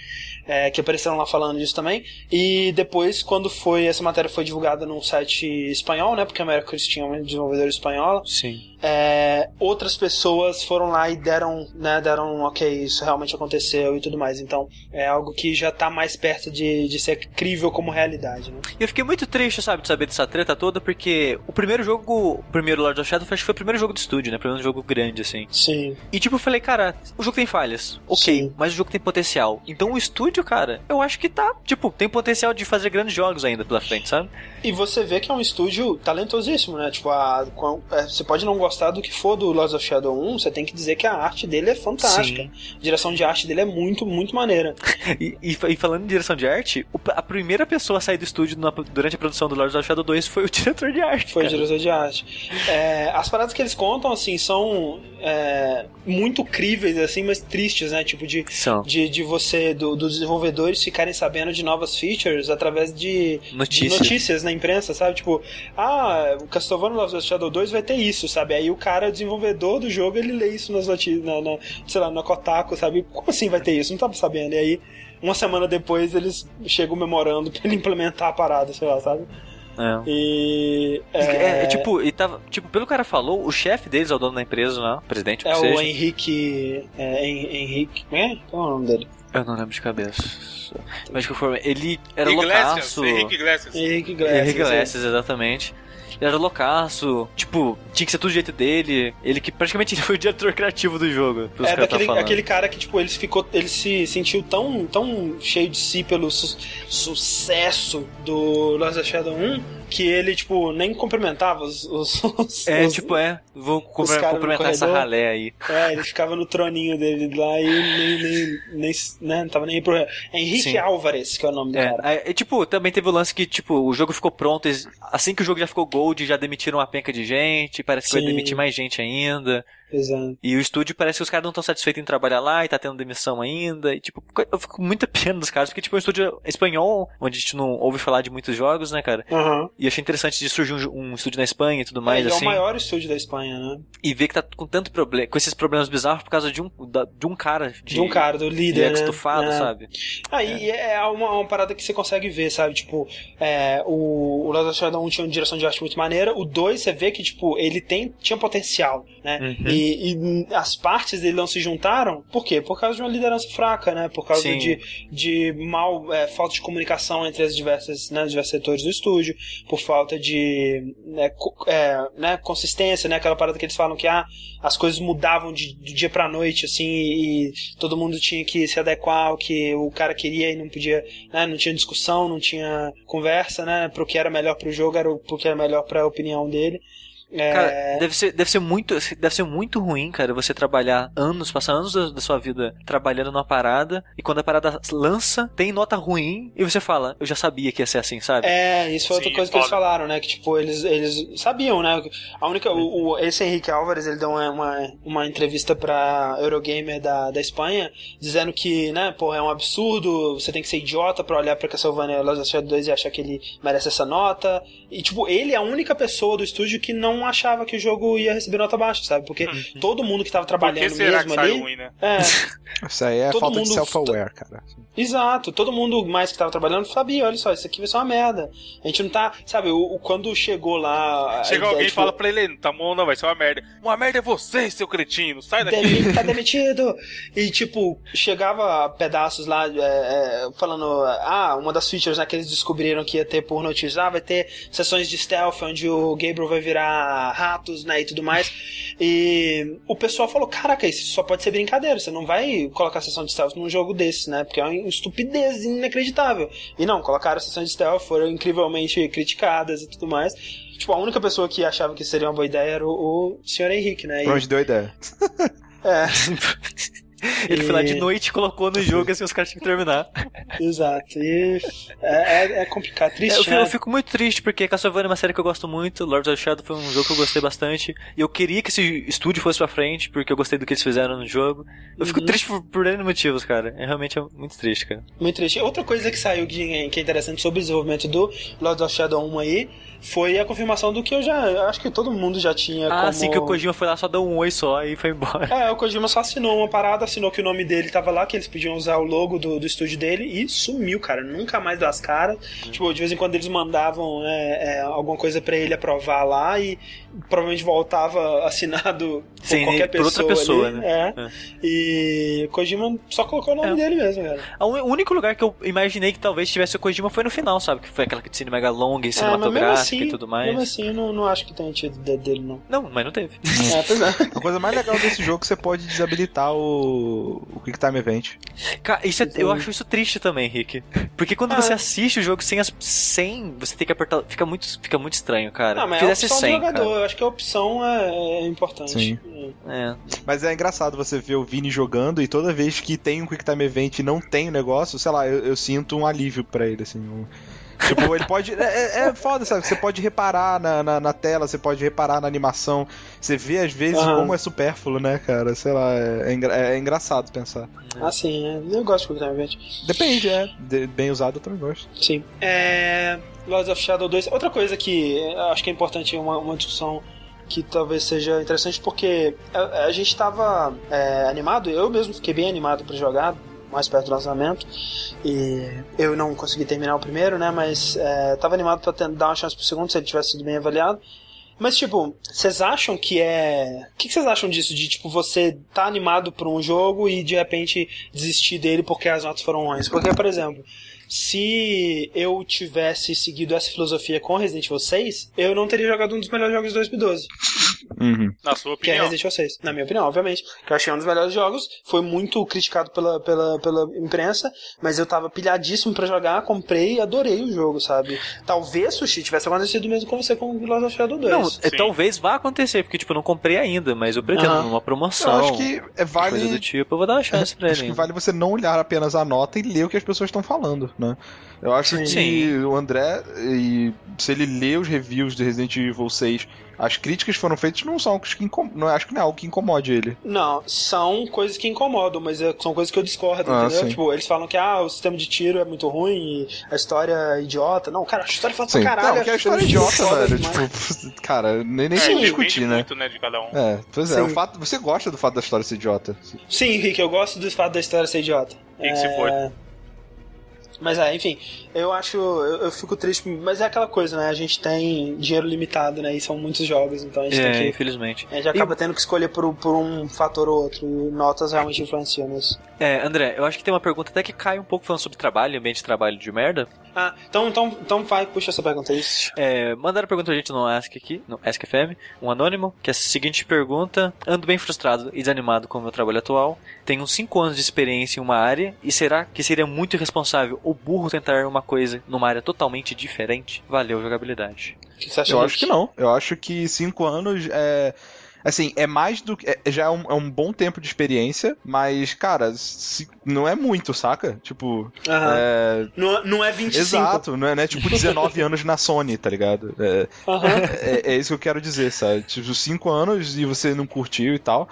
É, que apareceram lá falando disso também. E depois, quando foi essa matéria foi divulgada num site espanhol, né? Porque a Americas tinha um desenvolvedor espanhol. Sim. É, outras pessoas foram lá e deram, né, deram, ok, isso realmente aconteceu e tudo mais. Então, é algo que já tá mais perto de, de ser crível como realidade, né? E eu fiquei muito triste, sabe, de saber dessa treta toda, porque o primeiro jogo, o primeiro Lord of Shadow, acho que foi o primeiro jogo de estúdio, né? O primeiro jogo grande, assim. Sim. E tipo, eu falei, cara, o jogo tem falhas. Ok, Sim. mas o jogo tem potencial. Então o estúdio, cara, eu acho que tá, tipo, tem potencial de fazer grandes jogos ainda pela frente, sabe? E você vê que é um estúdio talentosíssimo, né? Tipo, a, com- é, você pode não gostar do que for do Lords of Shadow 1, você tem que dizer que a arte dele é fantástica. A direção de arte dele é muito, muito maneira. E, e e falando em direção de arte, o- a primeira pessoa a sair do estúdio na- durante a produção do Lord of Shadow 2 foi o diretor de arte. Foi o cara. diretor de arte. É, as paradas que eles contam, assim, são é, muito críveis, assim, mas tristes, né? Tipo, de, São. de, de você, do- dos desenvolvedores ficarem sabendo de novas features através de de Notícias. notícias na imprensa, sabe? Tipo, ah, o Castlevania Lords of Shadow 2 vai ter isso, sabe? Aí o cara, desenvolvedor do jogo, ele lê isso nas notícias, na, na- sei lá, na Kotaku, sabe? Como assim vai ter isso? Não tava sabendo. E aí, uma semana depois, eles chegam memorando pra ele implementar a parada, sei lá, sabe? É. E. É, É, é, tipo, e tava, tipo, pelo que o cara falou, o chefe deles é o dono da empresa, né? O presidente, o é que o seja. Henrique. É, Hen- Henrique. É? Qual é o nome dele? Eu não lembro de cabeça. Mas de qualquer forma, ele era Iglesias, loucaço. Henrique Iglesias. Henrique Iglesias. Henrique Iglesias, exatamente. Ele era loucaço, tipo, tinha que ser tudo do jeito dele. Ele que praticamente foi o diretor criativo do jogo. É tá daquele falando. aquele cara que, tipo, ele ficou. Ele se sentiu tão, tão cheio de si pelo su- sucesso do of Shadow 1 que ele, tipo, nem cumprimentava os. os, os- É, os- tipo, é, vou cumprimentar essa ralé aí. É, ele ficava no troninho dele lá e nem, nem, nem, né, não tava nem aí pro. É Henrique Sim. Álvares, que é o nome do É, cara. e, tipo, também teve o lance que, tipo, o jogo ficou pronto, assim que o jogo já ficou gold, já demitiram uma penca de gente, parece que vai Sim. demitir mais gente ainda. Exato. E o estúdio parece que os caras não estão satisfeitos em trabalhar lá e tá tendo demissão ainda. E, tipo, eu fico com muita pena dos caras, porque, tipo, é um estúdio espanhol, onde a gente não ouve falar de muitos jogos, né, cara? Aham. E achei interessante de surgir um, um estúdio na Espanha e tudo mais, ele assim. é o maior estúdio da Espanha, né? E ver que tá com tanto problema, com esses problemas bizarros por causa de um, da- de um cara. De, De, um cara, do de líder. ego né? estufado, É. sabe? Aí é, uma, uma parada que você consegue ver, sabe? Tipo, é, o, o Lord of Shadow 1 tinha uma direção de arte muito maneira, o 2 você vê que, tipo, ele tem, tinha potencial, né? Uhum. E, e as partes dele não se juntaram, por quê? Por causa de uma liderança fraca, né? Por causa Sim. de, de mal, é, falta de comunicação entre as diversas, né, os diversos setores do estúdio, por falta de né, co- é, né, consistência, né? Aquela parada que eles falam que ah, as coisas mudavam de, do dia pra noite, assim, e todo mundo tinha que se adequar ao que o cara queria e não podia, né? Não tinha discussão, não tinha conversa, né? Pro que era melhor pro jogo, era o pro que era melhor pra opinião dele. É, Cara, deve ser, deve ser muito, deve ser muito ruim, cara, você trabalhar anos, passar anos da, da sua vida trabalhando numa parada e quando a parada lança, tem nota ruim e você fala, eu já sabia que ia ser assim, sabe? É, isso foi outra Sim, coisa que eles falaram, né? Que tipo, eles, eles sabiam, né? A única. O, o- esse Henrique Álvares, ele deu uma, uma, entrevista pra Eurogamer da, da Espanha, dizendo que, né, pô, é um absurdo, você tem que ser idiota pra olhar pra Castlevania Shadow 2 e achar que ele merece essa nota. E, tipo, ele é a única pessoa do estúdio que não, não achava que o jogo ia receber nota baixa, sabe? Porque todo mundo que tava Por que trabalhando será que mesmo saiu ali. ruim, né? É, Isso aí é Todo falta de mundo- self-aware, cara. exato. Todo mundo mais que tava trabalhando sabia, olha só, isso aqui vai ser uma merda. A gente não tá. Sabe, o, o- quando chegou lá. Chega ideia, alguém e tipo, fala pra ele, tá bom, não, vai ser uma merda. Uma merda é você, seu cretino, sai daqui. Demi- tá demitido. E, tipo, chegava pedaços lá é, é, falando, ah, uma das features né, que eles descobriram que ia ter por notícia, ah, vai ter sessões de stealth onde o Gabriel vai virar ratos, né, e tudo mais. E o pessoal falou, caraca, isso só pode ser brincadeira, você não vai colocar sessão de stealth num jogo desse, né, porque é uma estupidez inacreditável. E não, colocaram sessão de stealth, foram incrivelmente criticadas e tudo mais. Tipo, a única pessoa que achava que seria uma boa ideia era o, o Sr. Henrique, né? E- onde deu a ideia? é, Ele foi lá de E- noite e colocou no jogo assim os caras tinham que terminar. Exato. E é, é, é complicado, É, triste, eu, fico, né? eu fico muito triste porque Castlevania é uma série que eu gosto muito, Lords of Shadow foi um jogo que eu gostei bastante, e eu queria que esse estúdio fosse pra frente, porque eu gostei do que eles fizeram no jogo. Eu fico Uhum. triste por, por N motivos, cara. É realmente é muito triste, cara. Muito triste. Outra coisa que saiu que, que é interessante sobre o desenvolvimento do Lords of Shadow 1 aí foi a confirmação do que eu já. eu Acho que todo mundo já tinha. Ah, como... sim, que o Kojima foi lá, só deu um oi só e foi embora. É, o Kojima só assinou uma parada, assinou que o nome dele tava lá, que eles podiam usar o logo do, do estúdio dele e sumiu, cara. Nunca mais deu as caras. Uhum. Tipo, de vez em quando eles mandavam é, é, alguma coisa pra ele aprovar lá e provavelmente voltava assinado por Sim, qualquer por outra pessoa. pessoa, ali. né? É. E o Kojima só colocou o nome É. dele mesmo, cara. A O único lugar que eu imaginei que talvez tivesse o Kojima foi no final, sabe? Que foi aquela cutscene mega longa e É, cinematográfica assim, e tudo mais. Mesmo assim, eu não, não acho que tenha tido dedo dele, não. Não, mas não teve. É, pois é. A coisa mais legal desse jogo é que você pode desabilitar o, o Quick Time Event. Cara, isso é- eu acho isso triste também, Henrique. Porque quando Ah. você assiste o jogo sem as. sem. Você tem que apertar. Fica muito, fica muito estranho, cara. Não, mas é a Fizesse opção sem, do jogador. Eu acho que a opção é, é importante. Sim. É. Mas é engraçado você ver o Vini jogando e toda vez que tem um Quick Time Event e não tem o negócio, sei lá, eu, eu sinto um alívio pra ele, assim. um- Tipo, ele pode. É, é- é foda, sabe? Você pode reparar na, na, na tela, você pode reparar na animação. Você vê às vezes Aham. como é supérfluo, né, cara? Sei lá, é, é engra- é engraçado pensar. Assim, é, eu gosto Time Event. Depende, é. De- bem usado eu também gosto. Sim. É, Lords of Shadow 2. Outra coisa que acho que é importante uma, uma discussão que talvez seja interessante porque a, a gente estava animado, eu mesmo fiquei bem animado para jogar mais perto do lançamento e eu não consegui terminar o primeiro, né? Mas é, tava animado para dar uma chance pro segundo se ele tivesse sido bem avaliado. Mas, tipo, vocês acham que é. O que vocês acham disso? De, tipo, você tá animado por um jogo e de repente desistir dele porque as notas foram ruins? Porque, por exemplo, se eu tivesse seguido essa filosofia com Resident Evil 6, eu não teria jogado um dos melhores jogos de 2012, Uhum. Na sua que é opinião. Resident Evil 6. Na minha opinião, obviamente. Que eu achei um dos melhores jogos, foi muito criticado pela, pela, pela imprensa, mas eu tava pilhadíssimo pra jogar, comprei e adorei o jogo, sabe? Talvez, Sushi, tivesse acontecido mesmo com você com o Lords of Shadow 2. Não, é, Sim. talvez vá acontecer, porque, tipo, eu não comprei ainda, mas eu pretendo Aham. numa Eu promoção. acho que é vale. Coisa do tipo, eu vou dar uma chance pra Acho ele. que vale você não olhar apenas a nota e ler o que as pessoas estão falando, né? Eu acho que Sim. o André, e se ele lê os reviews do Resident Evil 6, as críticas que foram feitas não são algo que incom... não acho que não é algo que incomode ele. Não, são coisas que incomodam, mas é- são coisas que eu discordo, Ah, entendeu? sim. Tipo, eles falam que ah, o sistema de tiro é muito ruim e a história é idiota. Não, cara, a história fala pra Sim. caralho. não, porque a história é de idiota, velho. Tipo, cara, nem, nem É, se discutir, né? muito, né, de cada um. É, pois é, o fato, você gosta do fato da história ser idiota. Sim, Henrique, eu gosto do fato da história ser idiota. Tem que se for. Mas é, enfim, eu acho. Eu, eu fico triste, mas é aquela coisa, né? A gente tem dinheiro limitado, né? E são muitos jogos, então a gente É, tem que. infelizmente. A gente acaba tendo que escolher por, por um fator ou outro. E notas realmente influenciam nisso. É, André, eu acho que tem uma pergunta até que cai um pouco falando sobre trabalho, ambiente de trabalho de merda. Ah, então, então, então vai, puxa essa pergunta aí. É, mandaram a pergunta pra gente no Ask aqui, no Ask FM, um anônimo, que é a seguinte pergunta: Ando bem frustrado e desanimado com o meu trabalho atual. Tenho 5 anos de experiência em uma área e será que seria muito irresponsável ou burro tentar uma coisa numa área totalmente diferente? Valeu, jogabilidade. O que você acha Eu acho que não. Eu acho que cinco anos é. Assim, é mais do que. é- já é um, é um bom tempo de experiência, mas, cara, se- não é muito, saca? Tipo. É, Não, não é 25. Exato, não é, não é tipo 19 anos na Sony, tá ligado? É, é, é isso que eu quero dizer, sabe? Tipo, 5 anos e você não curtiu e tal.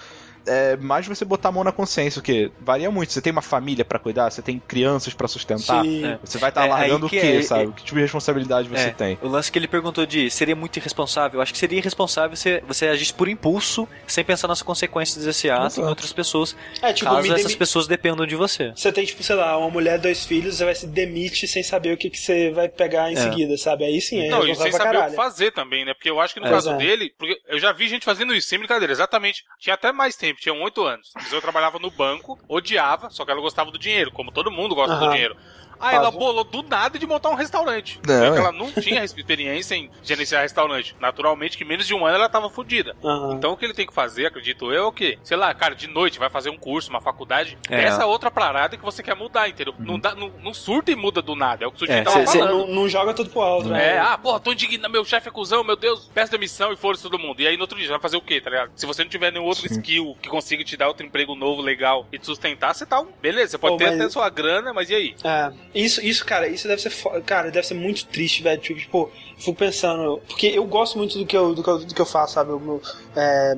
É mais você botar a mão na consciência, porque varia muito. Você tem uma família pra cuidar, você tem crianças pra sustentar, Sim. É. você vai estar É, largando o aí quê, que é- sabe? Que tipo de responsabilidade você É, tem? O lance que ele perguntou de seria muito irresponsável, eu acho que seria irresponsável você, você agir por impulso, sem pensar nas consequências desse ato em outras pessoas, É, tipo, caso essas demi- pessoas dependam de você. Você tem, tipo, sei lá, uma mulher, dois filhos, você vai se demite sem saber o que, que você vai pegar em É. seguida, sabe? Aí sim, é Não, e sem pra saber o caralho. que fazer também, né? Porque eu acho que no É. caso é. dele, porque eu já vi gente fazendo isso, sem brincadeira, exatamente. Tinha até mais tempo, tinha oito anos. Mas eu trabalhava no banco, odiava, só que ela gostava do dinheiro, como todo mundo gosta do Aham. dinheiro. Aí ela bolou do nada de montar um restaurante. Não, Só que é. ela não tinha experiência em gerenciar restaurante. Naturalmente, que menos de um ano ela tava fodida. Aham. Então o que ele tem que fazer, acredito eu, é o quê? Sei lá, cara, de noite vai fazer um curso, uma faculdade. É. Essa outra parada que você quer mudar, entendeu? Não, dá, não, não surta e muda do nada. É o que o sujeito É, tava cê- cê- falando. Não, não joga tudo pro alto, né? É, ah, porra, tô indignado, meu chefe é cuzão, meu Deus, peço demissão e foda-se todo mundo. E aí no outro dia, você vai fazer o quê, tá ligado? Se você não tiver nenhum outro Sim. skill que consiga te dar outro emprego novo, legal e te sustentar, você tá um. Beleza, você pode Pô, ter mas- até sua grana, mas e aí? É, isso, isso, cara, isso deve ser cara, deve ser muito triste, velho. Tipo, tipo, fico pensando, porque eu gosto muito do que eu, do que eu, do que eu faço, sabe? É,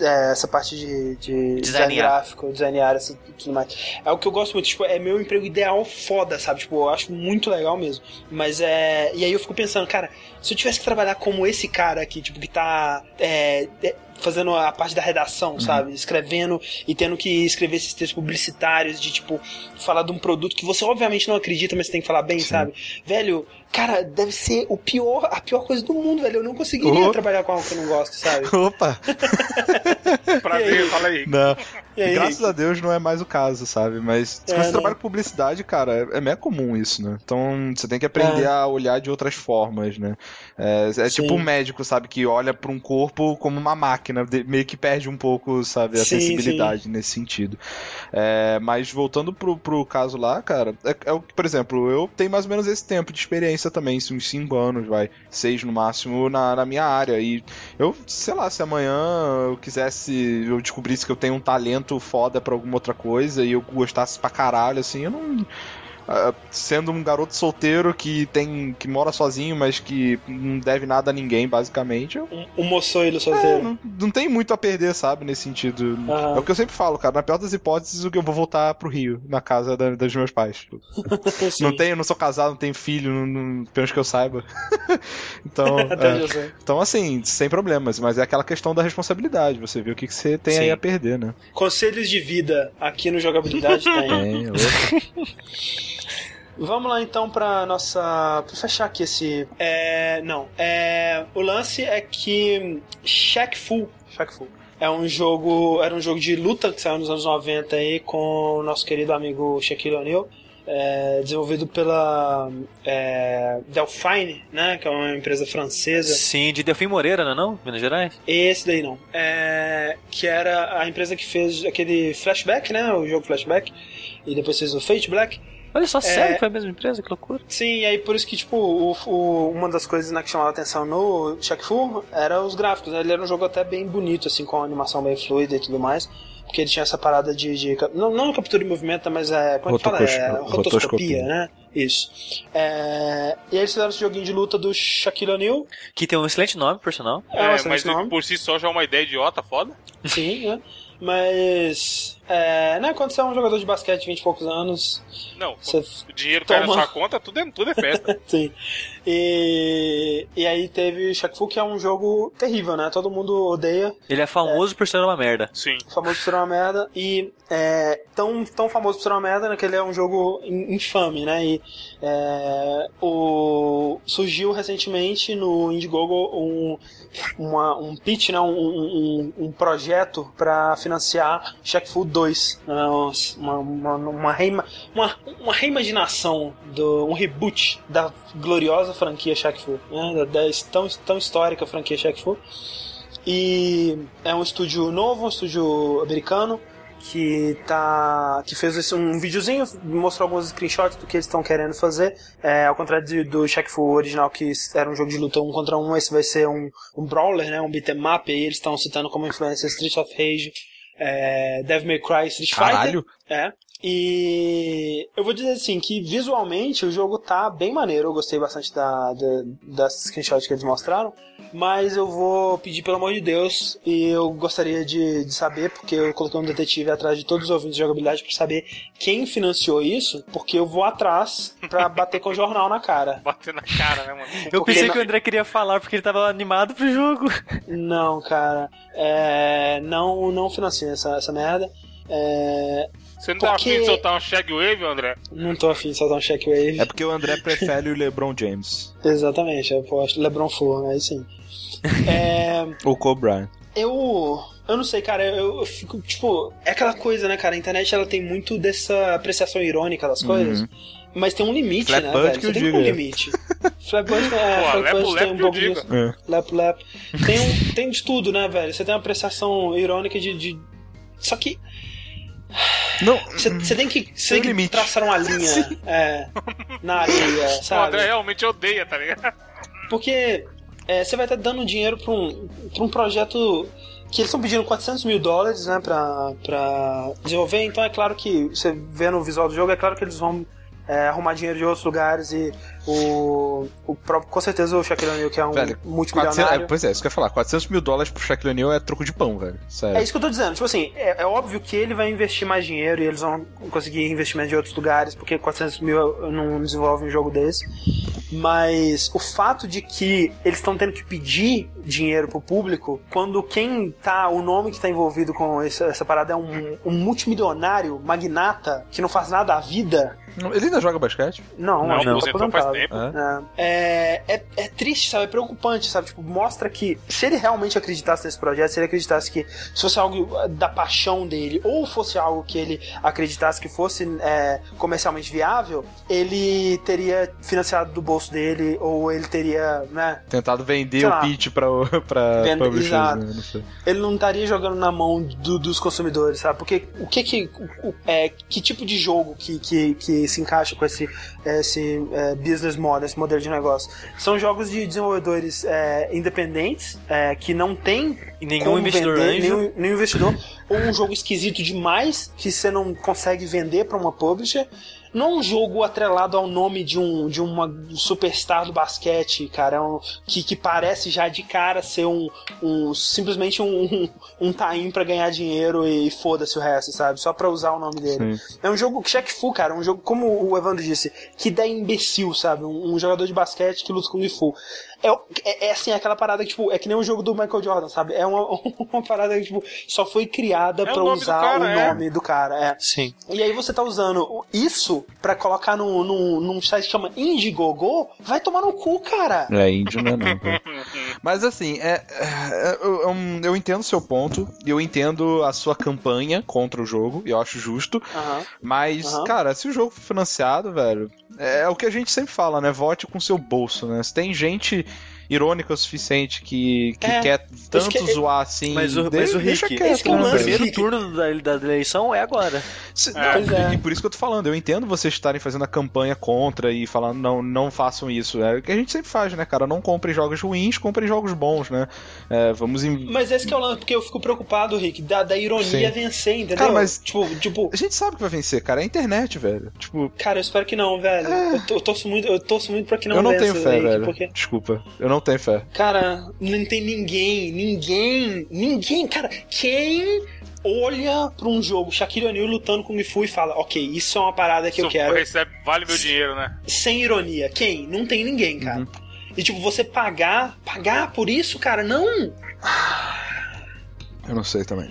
é, essa parte de, de design Designar. gráfico, design área, assim, tudo mais. É o que eu gosto muito, tipo, é meu emprego ideal foda, sabe? Tipo, eu acho muito legal mesmo. Mas é. E aí eu fico pensando, cara, se eu tivesse que trabalhar como esse cara aqui, tipo, que tá. é, é, fazendo a parte da redação, sabe? Escrevendo e tendo que escrever esses textos publicitários de, tipo, falar de um produto que você obviamente não acredita, mas você tem que falar bem, sabe? Velho, cara, deve ser o pior, a pior coisa do mundo, velho. Eu não conseguiria Oh. trabalhar com algo que eu não gosto, sabe? Opa! Prazer, fala aí. Não. E? Graças a Deus não é mais o caso, sabe? Mas se É, você não. trabalha com publicidade, cara, é, é meio comum isso, né? Então você tem que aprender É. a olhar de outras formas, né? É, é Sim. tipo um médico, sabe? Que olha pra um corpo como uma máquina, meio que perde um pouco, sabe? A Sim, sensibilidade nesse sentido. É, mas voltando pro, pro caso lá, cara, é, é o que, por exemplo, eu tenho mais ou menos esse tempo de experiência também, uns 5 anos, vai, 6 no máximo, na, na minha área. E eu, sei lá, se amanhã eu quisesse, eu descobrisse que eu tenho um talento foda pra alguma outra coisa e eu gostasse pra caralho, assim, eu não. Ah, Sendo um garoto solteiro que tem que mora sozinho, mas que não deve nada a ninguém, basicamente, Um, um moçoilo é, solteiro. não, não tem muito a perder, sabe, nesse sentido. Aham. É o que eu sempre falo, cara. Na pior das hipóteses, o que eu vou voltar pro Rio, na casa da- dos meus pais. Não tenho, não sou casado, não tenho filho, não, não, pelo menos que eu saiba. então, é, então, assim, sem problemas. Mas é aquela questão da responsabilidade. Você vê o que, que você tem aí Sim. a perder, né? Conselhos de vida aqui no Jogabilidade tem. Tem, opa. Vamos lá então pra nossa. pra fechar aqui esse. É. Não. É. O lance é que. Shaq Fu. Shaq Fu. É um jogo. Era um jogo de luta que saiu nos anos 90 aí com o nosso querido amigo Shaquille O'Neal. É, desenvolvido pela é, Delphine, né? Que é uma empresa francesa. Sim, de Delfim Moreira, não é não? Minas Gerais? Esse daí não. É, que era a empresa que fez aquele Flashback, né? O jogo Flashback. E depois fez o Fate Black. Olha só, É. sério que foi a mesma empresa? Que loucura. Sim, e aí por isso que, tipo, o, o- uma das coisas né, que chamava atenção no Shaq Fu era os gráficos, né? Ele era um jogo até bem bonito, assim, com a animação bem fluida e tudo mais. Porque ele tinha essa parada de. de não, não captura de movimento, mas é. Como é que fala? É, Rotoscopia. rotoscopia, né? Isso. É, e aí eles fizeram esse joguinho de luta do Shaquille O'Neal. Que tem um excelente nome, por sinal. É, um É, excelente mas nome. por si só já é uma ideia idiota, foda. Sim, né? Mas. É, né, quando você é um jogador de basquete de 20 e poucos anos, Não, você o dinheiro cai na Toma. sua conta, tudo é, tudo é festa. Sim. E, e aí teve Shaq Fu, que é um jogo terrível, né? Todo mundo odeia, Ele é famoso por ser uma merda. Sim. famoso por ser uma merda, e é tão, tão famoso por ser uma merda né, que ele é um jogo in- infame, né? E é, o, surgiu recentemente no Indiegogo um, uma, um pitch, né? Um, um, um projeto para financiar Shaq Fu 2. né, Uma, uma, uma, reima, uma, uma reimaginação, do, um reboot da gloriosa franquia Shaq Fu, né? Da, tão, tão histórica franquia Shaq Fu. E é um estúdio novo, um estúdio americano que tá que fez esse, um videozinho, mostrou alguns screenshots do que eles estão querendo fazer. É, ao contrário de- do Shaq Fu original que era um jogo de luta um contra um, esse vai ser um, um brawler, né, um beat'em up. E eles estão citando como influência Street of Rage, é, Devil May Cry, Street Fighter. Caralho. É. E eu vou dizer assim que visualmente o jogo tá bem maneiro. Eu gostei bastante da, da, das screenshots que eles mostraram. Mas eu vou pedir pelo amor de Deus e eu gostaria de, de saber, porque eu coloquei um detetive atrás de todos os ouvintes de jogabilidade para saber quem financiou isso, porque eu vou atrás pra bater com o jornal na cara. Bater na cara, né, mano? Eu Porque pensei na- que o André queria falar porque ele tava animado pro jogo. Não, cara. É, não, não financia essa, essa merda. É, Você não tá Porque- afim de soltar um shagwave, André? não tô afim de soltar um shockwave. É porque o André prefere o LeBron James. Exatamente, eu posto LeBron Full, aí sim. É, Kobe Bryant. eu. Eu não sei, cara, eu, eu fico, tipo. É aquela coisa, né, cara? A internet ela tem muito dessa apreciação irônica das coisas. Uhum. Mas tem um limite, Flap né, velho? que Você tem diga, um limite. Flapbud é, Lepo tem um digo. disso. É. Lap Lap. Tem, um, tem de tudo, né, velho? Você tem uma apreciação irônica de. de... Só que Não, você você tem que, você Tem tem que traçar uma linha é, na areia, O André sabe? realmente odeia, tá ligado? Porque é, você vai estar dando dinheiro pra um, pra um projeto que eles estão pedindo 400 mil dólares, né, pra, pra desenvolver. Então é claro que, você vê no visual do jogo, é claro que eles vão é, arrumar dinheiro de outros lugares e o, o próprio, com certeza o Shaquille O'Neal, que é um Velho, 400, multimilionário... é, pois é, isso que eu ia falar. 400 mil dólares pro Shaquille O'Neal é troco de pão, velho. Sério. É isso que eu tô dizendo. Tipo assim, é, é óbvio que ele vai investir mais dinheiro e eles vão conseguir investimento de outros lugares, porque 400 mil não desenvolve um jogo desse. Mas o fato de que eles estão tendo que pedir dinheiro pro público, quando quem tá, o nome que tá envolvido com essa, essa parada é um, um multimilionário, magnata, que não faz nada à vida. Ele ainda joga basquete? Não, Não, que tá tempo. É. É, é, triste, sabe? É preocupante, sabe? Tipo, mostra que se ele realmente acreditasse nesse projeto, se ele acreditasse que se fosse algo da paixão dele, ou fosse algo que ele acreditasse que fosse é, comercialmente viável, ele teria financiado do bolso dele, ou ele teria, né? Tentado vender o lá. pitch pra, pra publishers, exato. né? Ele não estaria jogando na mão do- dos consumidores, sabe? Porque o que que. o- o- é, que tipo de jogo que, que, que se encaixa com esse, esse é, business model, esse modelo de negócio? São jogos de desenvolvedores é, independentes, é, que não tem E nenhum investidor vender, nenhum, nenhum investidor, ou um jogo esquisito demais que você não consegue vender pra uma publisher. Não um jogo atrelado ao nome de um de uma superstar do basquete, cara, é um- que, que parece já de cara ser um, um simplesmente um, um, um time pra ganhar dinheiro e foda-se o resto, sabe? Só pra usar o nome dele. Sim. É um jogo Shaq Fu, cara, um jogo como o Evandro disse, que dá imbecil, sabe? Um, um jogador de basquete que luta com o Fu. É, é, é assim, aquela parada que, tipo, é que nem o jogo do Michael Jordan, sabe? É uma, uma parada que, tipo, só foi criada É pra usar cara, o é. nome do cara, é. Sim. E aí você tá usando isso pra colocar num, num, num site que chama Indiegogo, vai tomar no cu, cara. É, índio não é não. cara. Mas assim, é, é, eu, eu, eu entendo o seu ponto, e eu entendo a sua campanha contra o jogo, e eu acho justo. Aham. Mas, Aham. cara, se o jogo for financiado, velho, é o que a gente sempre fala, né? Vote com seu bolso, né? Se tem gente irônica o suficiente que, que É, quer tanto que- zoar assim. Mas o, mas o Rick, quieto, esse que é o né, o lance, primeiro Rick. turno da, da eleição é agora. Se- É. Pois é. E por isso que eu tô falando, eu entendo vocês estarem fazendo a campanha contra e falando não, não façam isso. É o que a gente sempre faz, né, cara? Não comprem jogos ruins, comprem jogos bons, né? É, vamos em. Mas esse que é o lance, porque eu fico preocupado, Rick, da, da ironia Sim. vencer, entendeu? Cara, mas- Tipo, tipo, A gente sabe que vai vencer, cara. É a internet, velho. Tipo, cara, eu espero que não, velho. Eu, to- eu torço muito, eu torço muito pra que não eu não vença, tenho fé, Rick, velho. Porque, Desculpa. Eu não tenho fé. cara, não tem ninguém, ninguém, ninguém, cara, quem olha pra um jogo Shaquille O'Neal lutando com o Mifu e fala, ok, isso é uma parada que eu Isso quero, recebe, vale meu dinheiro, né? sem ironia. Quem? Não tem ninguém, cara. Uhum. E tipo, você pagar, pagar por isso, cara, não. Eu não sei também.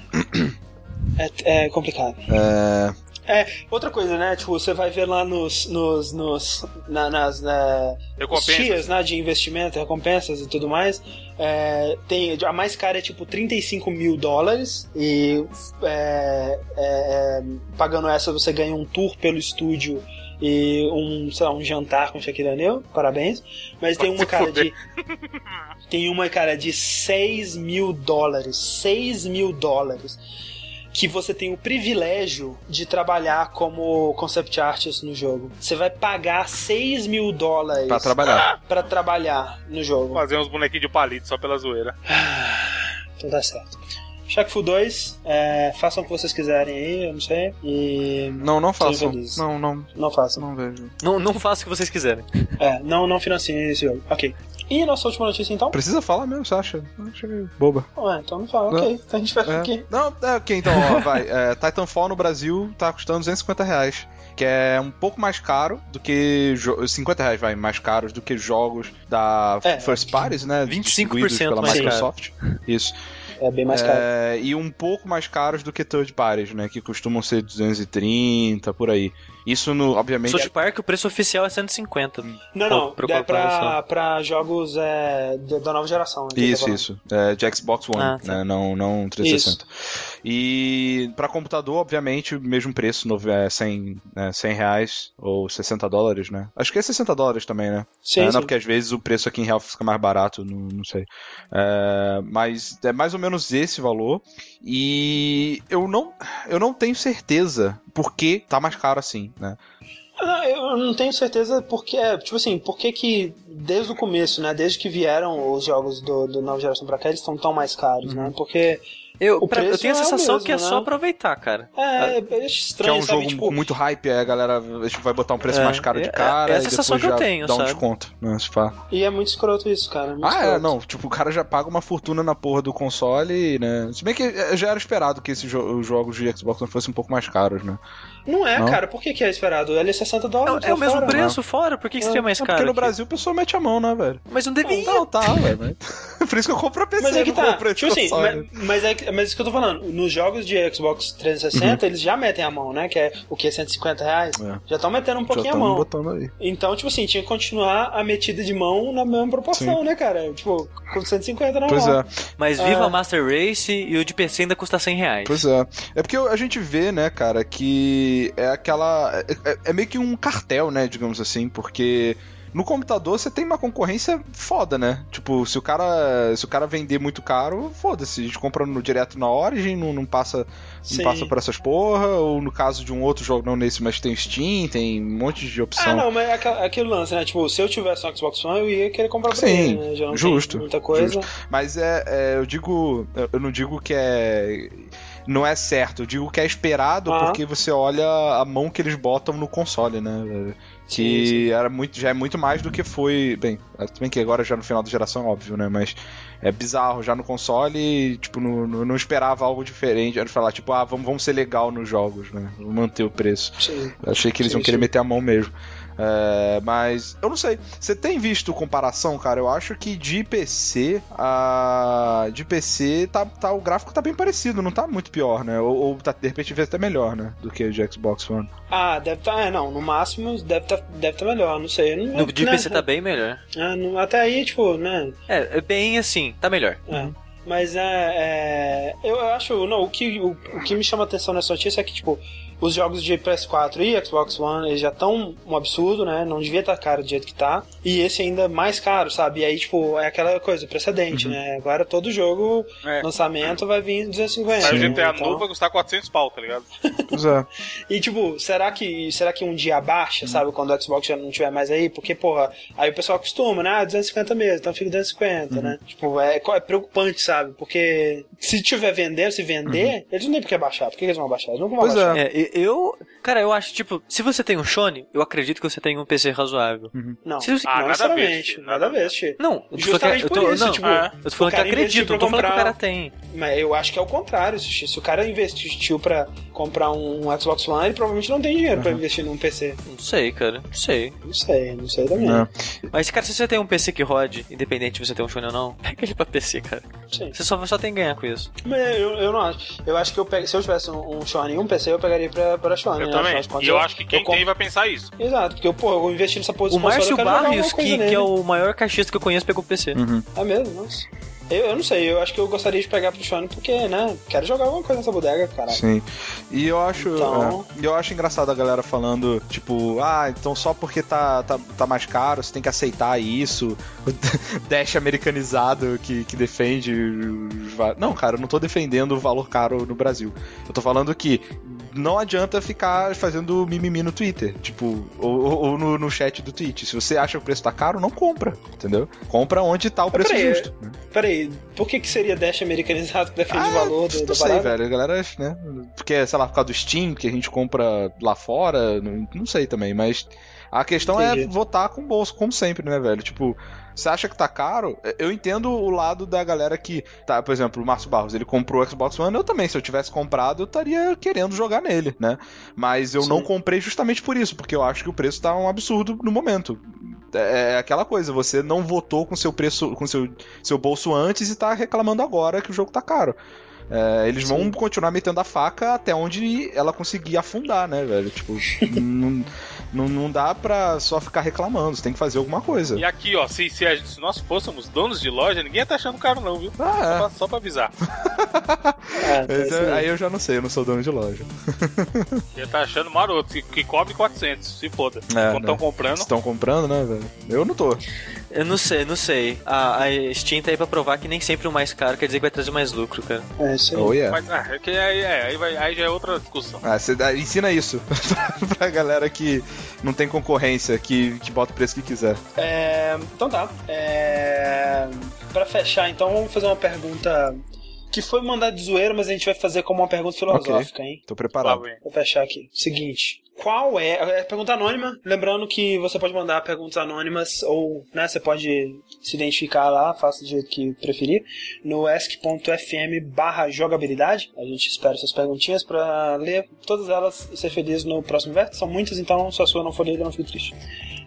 É, é complicado. É. É, outra coisa, né? Tipo, você vai ver lá nos. nos, nos na- nas. na- os Recompensas. tiers, né? De investimento, recompensas e tudo mais. É, tem, a mais cara é tipo 35 mil dólares. E é, é, é, pagando essa você ganha um tour pelo estúdio e um, sei lá, um jantar com Shaquille O'Neal. Parabéns. Mas tem uma cara de. Tem uma cara de 6 mil dólares. 6 mil dólares que você tem o privilégio de trabalhar como concept artist no jogo. Você vai pagar 6 mil dólares Pra trabalhar. pra trabalhar no jogo. Fazer uns bonequinhos de palito só pela zoeira. Então tá certo. Shaq Fu 2, é, façam o que vocês quiserem aí, eu não sei. E. Não, não façam. Não, não, Não façam. não vejo. Não, não faça o que vocês quiserem. É, não, não financiem esse jogo. Ok. E nossa última notícia então? Precisa falar mesmo, você acha? Achei boba. Ué, então não fala, ok. Então a gente vai É. aqui. Não, é, ok, então, ó, vai. É, Titanfall no Brasil tá custando 250 reais. Que é um pouco mais caro do que. jo- 50 reais, vai, mais caros do que jogos da É. First Parties, né? 25% distribuídos pela mais caro. Microsoft. Isso. É bem mais caro. É, e um pouco mais caros do que third parties, né? Que costumam ser 230, por aí. Isso, no, obviamente. South Park, o preço oficial é 150. Não, não, Pro- é pra, pra jogos é, da nova geração. né, tô Isso, isso. É, de Xbox One, Ah, tá. né? Não, não 360. E para computador, obviamente, o mesmo preço, no- é 100, né, 100 reais ou 60 dólares, né? Acho que é 60 dólares também, né? Sim, É, sim. Não, porque às vezes o preço aqui em real fica mais barato, não, não sei. É, mas é mais ou menos esse valor. E eu não, eu não tenho certeza por que tá mais caro assim, né? Ah, Eu não tenho certeza porque, tipo assim, por que que desde o começo, né, desde que vieram os jogos do, do nova geração pra cá, eles estão tão mais caros, Uhum. né? Porque Eu, O pra- eu tenho a é sensação mesmo, que é né? só aproveitar, cara. é, é Que é estranho, um sabe? jogo tipo, com muito hype, aí a galera a gente vai botar um preço É, mais caro de é- cara é a e sensação que eu tenho, dá um sabe? desconto, né? E é muito escroto isso, cara. muito Ah, é, escroto. não. Tipo, o cara já paga uma fortuna na porra do console, né? Se bem que eh, já era esperado que esses jo- os jogos de Xbox One fossem um pouco mais caros, né? Não é, Não? cara. Por que, que é esperado? Ele é 60 dólares. É, é o mesmo fora. preço fora, por que, que seria mais É caro? porque no aqui? Brasil o pessoal mete a mão, né, velho? Mas não devia. Não, tá, velho. Mas- Por isso que eu compro a PC, Mas é que tá. Tipo assim, mas, mas é, mas isso que eu tô falando. Nos jogos de Xbox 360, eles já metem a mão, né? Que é o que? 150 reais? Uhum. É. Já estão metendo um Já pouquinho a mão. botando aí. Então, tipo assim, tinha que continuar a metida de mão na mesma proporção, né, cara? Tipo, com 150 na Pois mão. é, Mas Viva Ah. Master Race e o de PC ainda custa 100 reais. pois é. É porque a gente vê, né, cara, que é aquela. É, é- é meio que um cartel, né, digamos assim, porque. No computador você tem uma concorrência foda, né? Tipo, se o cara, se o cara vender muito caro, foda-se. A gente compra no, direto na Origin, não, não passa Sim. não passa por essas porra, ou no caso de um outro jogo, não nesse, mas tem Steam, tem um monte de opção. Ah, não, mas é aquela- aquele lance, né? Tipo, se eu tivesse um Xbox One, eu ia querer comprar pra Sim, ele, né? Já não justo, tem muita coisa. Mas é, é, eu digo, eu não digo que é não é certo, eu digo que é esperado Ah. porque você olha a mão que eles botam no console, né? Que Sim, sim. era muito, já é muito mais do que foi, bem, também que agora já no final da geração, óbvio, né? Mas é bizarro já no console, tipo, não, esperava algo diferente, era falar tipo, ah, vamos, vamos ser legal nos jogos, né? Vamos manter o preço. Sim. Achei que eles iam querer meter a mão mesmo. É, mas eu não sei. Você tem visto comparação, cara? Eu acho que de PC, a de PC tá, tá o gráfico tá bem parecido, não tá muito pior, né? Ou, ou tá, de repente vê até melhor, né? Do que o de Xbox One. Ah, deve estar. é, não, no máximo deve estar deve tá melhor, não sei. Não, No de né, PC tá bem melhor. é, não- até aí, tipo, né? É, é bem assim, tá melhor. É. Mas é, é, Eu acho. Não, o que, o, o que me chama atenção nessa notícia é que, tipo, os jogos de PS4 e Xbox One eles já estão um absurdo, né? Não devia estar caro do jeito que tá. E esse ainda mais caro, sabe? E aí, tipo, é aquela coisa, precedente, Uhum. né? Agora todo jogo, É. lançamento, vai vir 250. Sai o né? GTA Então- novo vai custar 400 pau, tá ligado? Pois é. E tipo, será que, será que um dia Uhum. abaixa, sabe? Quando o Xbox já não tiver mais aí? Porque, porra, aí o pessoal acostuma, né? Ah, 250 mesmo, então fica 250, Uhum. né? Tipo, é, é preocupante, sabe? Porque se tiver vendendo, se vender, eles não tem por que abaixar. Por que eles vão abaixar? Eles não vão Uhum. Pois abaixar. é. É, e- eu. Cara, eu acho, tipo, se você tem um Shone, eu acredito que você tem um PC razoável. Não, Se você- Ah, não nada a ver, necessariamente. Nada a. Não, eu tô falando Justamente que, eu por tô, isso, não, tipo, eu tô falando que acredito, não tô falando que o comprar- cara tem. Mas eu acho que é o contrário. Se se o cara investiu pra comprar um Xbox One, ele provavelmente não tem dinheiro pra investir num PC. Não sei, cara, não sei. Não sei, não sei também. Não. Mas, cara, se você tem um PC que rode, independente de você ter um Shone ou não, pega ele pra PC, cara. Sim. Você só, só tem que ganhar com isso. Mas eu, eu não acho. Eu acho que eu pego, se eu tivesse um, um Sony e um PC, eu pegaria pra, pra Sony. Eu né? também. Contas, E eu acho que quem compro- tem vai pensar isso. Exato, porque eu, pô, eu vou investir nessa porra O Márcio eu Barrios, que, que é o maior caixista que eu conheço, pegou o PC. Uhum. É mesmo, nossa. Eu, eu não sei, eu acho que eu gostaria de pegar pro Sony porque, né, quero jogar alguma coisa nessa bodega, caralho. Sim. E eu acho. Então- é, eu acho engraçado a galera falando, tipo, ah, então só porque tá, tá, tá mais caro, você tem que aceitar isso. O Dash americanizado que, que defende. Não, cara, eu não tô defendendo o valor caro no Brasil. Eu tô falando que não adianta ficar fazendo mimimi no Twitter, tipo, ou, ou- no, no chat do Twitch. Se você acha que o preço tá caro, não compra, entendeu? Compra onde tá o preço peraí, justo. né? Peraí, por que, que seria Dash americanizado que defende Ah, o valor do, não sei, parada? velho. A galera, né? Porque, sei lá, por causa do Steam, que a gente compra lá fora, não, não sei também, mas. A questão é Entendi. votar com o bolso, como sempre, né, velho? Tipo, você acha que tá caro? Eu entendo o lado da galera que. Tá, por exemplo, o Márcio Barros, ele comprou o Xbox One, eu também, se eu tivesse comprado, eu estaria querendo jogar nele, né? Mas eu Sim. não comprei justamente por isso, porque eu acho que o preço tá um absurdo no momento. É é aquela coisa, você não votou com seu preço, com seu, seu bolso antes e tá reclamando agora que o jogo tá caro. É, eles vão Sim. continuar metendo a faca até onde ela conseguir afundar, né, velho? Tipo, não, não, não dá pra só ficar reclamando, você tem que fazer alguma coisa. E aqui, ó, se, se, gente- se nós fôssemos donos de loja, ninguém ia tá achando caro, não, viu? Só Ah, pra, só pra avisar. É, é. então é é, aí. aí eu já não sei, eu não sou dono de loja. Ia tá achando maroto, que, que cobre 400, se foda. É, Quando né? estão comprando. Estão comprando, né, velho? Eu não tô. Eu não sei, não sei. A, a Steam tá aí pra provar que nem sempre o mais caro quer dizer que vai trazer mais lucro, cara. É isso aí. Oh, yeah. Mas ah, é que aí, é, aí, vai, aí já é outra discussão. Ah, você dá- ensina isso pra galera que não tem concorrência, que, que bota o preço que quiser. É, então tá. É, pra fechar, então, vamos fazer uma pergunta que foi mandada de zoeira, mas a gente vai fazer como uma pergunta filosófica, hein? Tô preparado. Vou fechar aqui. Seguinte. Qual é. É pergunta anônima. Lembrando que você pode mandar perguntas anônimas ou, né, você pode se identificar lá, faça do jeito que preferir, no ask.fm barra jogabilidade. A gente espera suas perguntinhas pra ler todas elas e ser feliz no próximo verso. São muitas, então se a sua não for lida, não fique triste.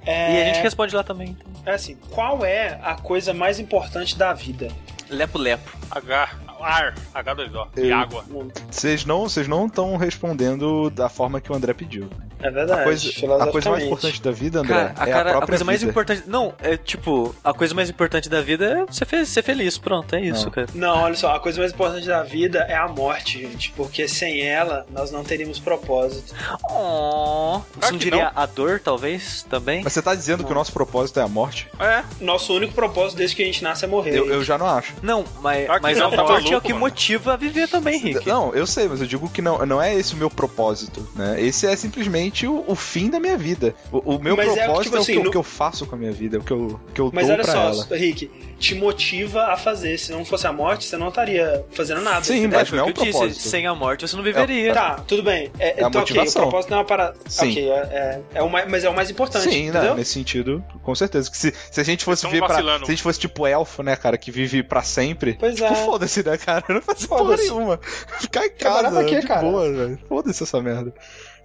É, E a gente responde lá também. então. é assim, qual é a coisa mais importante da vida? Lepo lepo. H, ar, H2O. E água. Vocês não vocês não estão respondendo da forma que o André pediu. É verdade. A coisa, a coisa mais importante da vida, André, Cara, a, é cara- a a própria coisa mais vida. importante. Não, é tipo, a coisa mais importante da vida é ser, fe- ser feliz. Pronto, é isso, Não. cara. Não, olha só, a coisa mais importante da vida é a morte, gente. Porque sem ela, nós não teríamos propósito. Oh, você não diria a dor, talvez, também? Mas você tá dizendo que o nosso propósito é a morte? É, Nosso único propósito desde que a gente nasce é morrer. Eu, eu já não acho. Não, mas, mas não, a tá morte é o que mano. motiva a viver também, Rick. Não, eu sei, mas eu digo que não, não é esse o meu propósito, né? Esse é simplesmente o, o fim da minha vida. O, o meu Mas é, propósito tipo é, assim, o, que, eu- no- que eu faço com a minha vida, é o que eu, que eu Mas dou olha pra só, ela. Rick, te motiva a fazer. Se não fosse a morte, você não estaria fazendo nada. Sim, mas foi não o é um eu disse, propósito. sem a morte você não viveria. Tá, tudo bem. É, É a então, ok, o motivação. propósito não é uma parada. Sim. Ok, é, é, é o mais, mas é o mais importante. Sim, né, nesse sentido, com certeza. Que se, se a gente fosse Vocês ver tão pra. Se a gente fosse tipo elfo, né, cara, que vive pra sempre. Pois tipo, é. foda-se, né, cara? Não faz porra nenhuma. Ficar em Trabalhar casa, pra quê, de cara? boa, velho. Foda-se essa merda.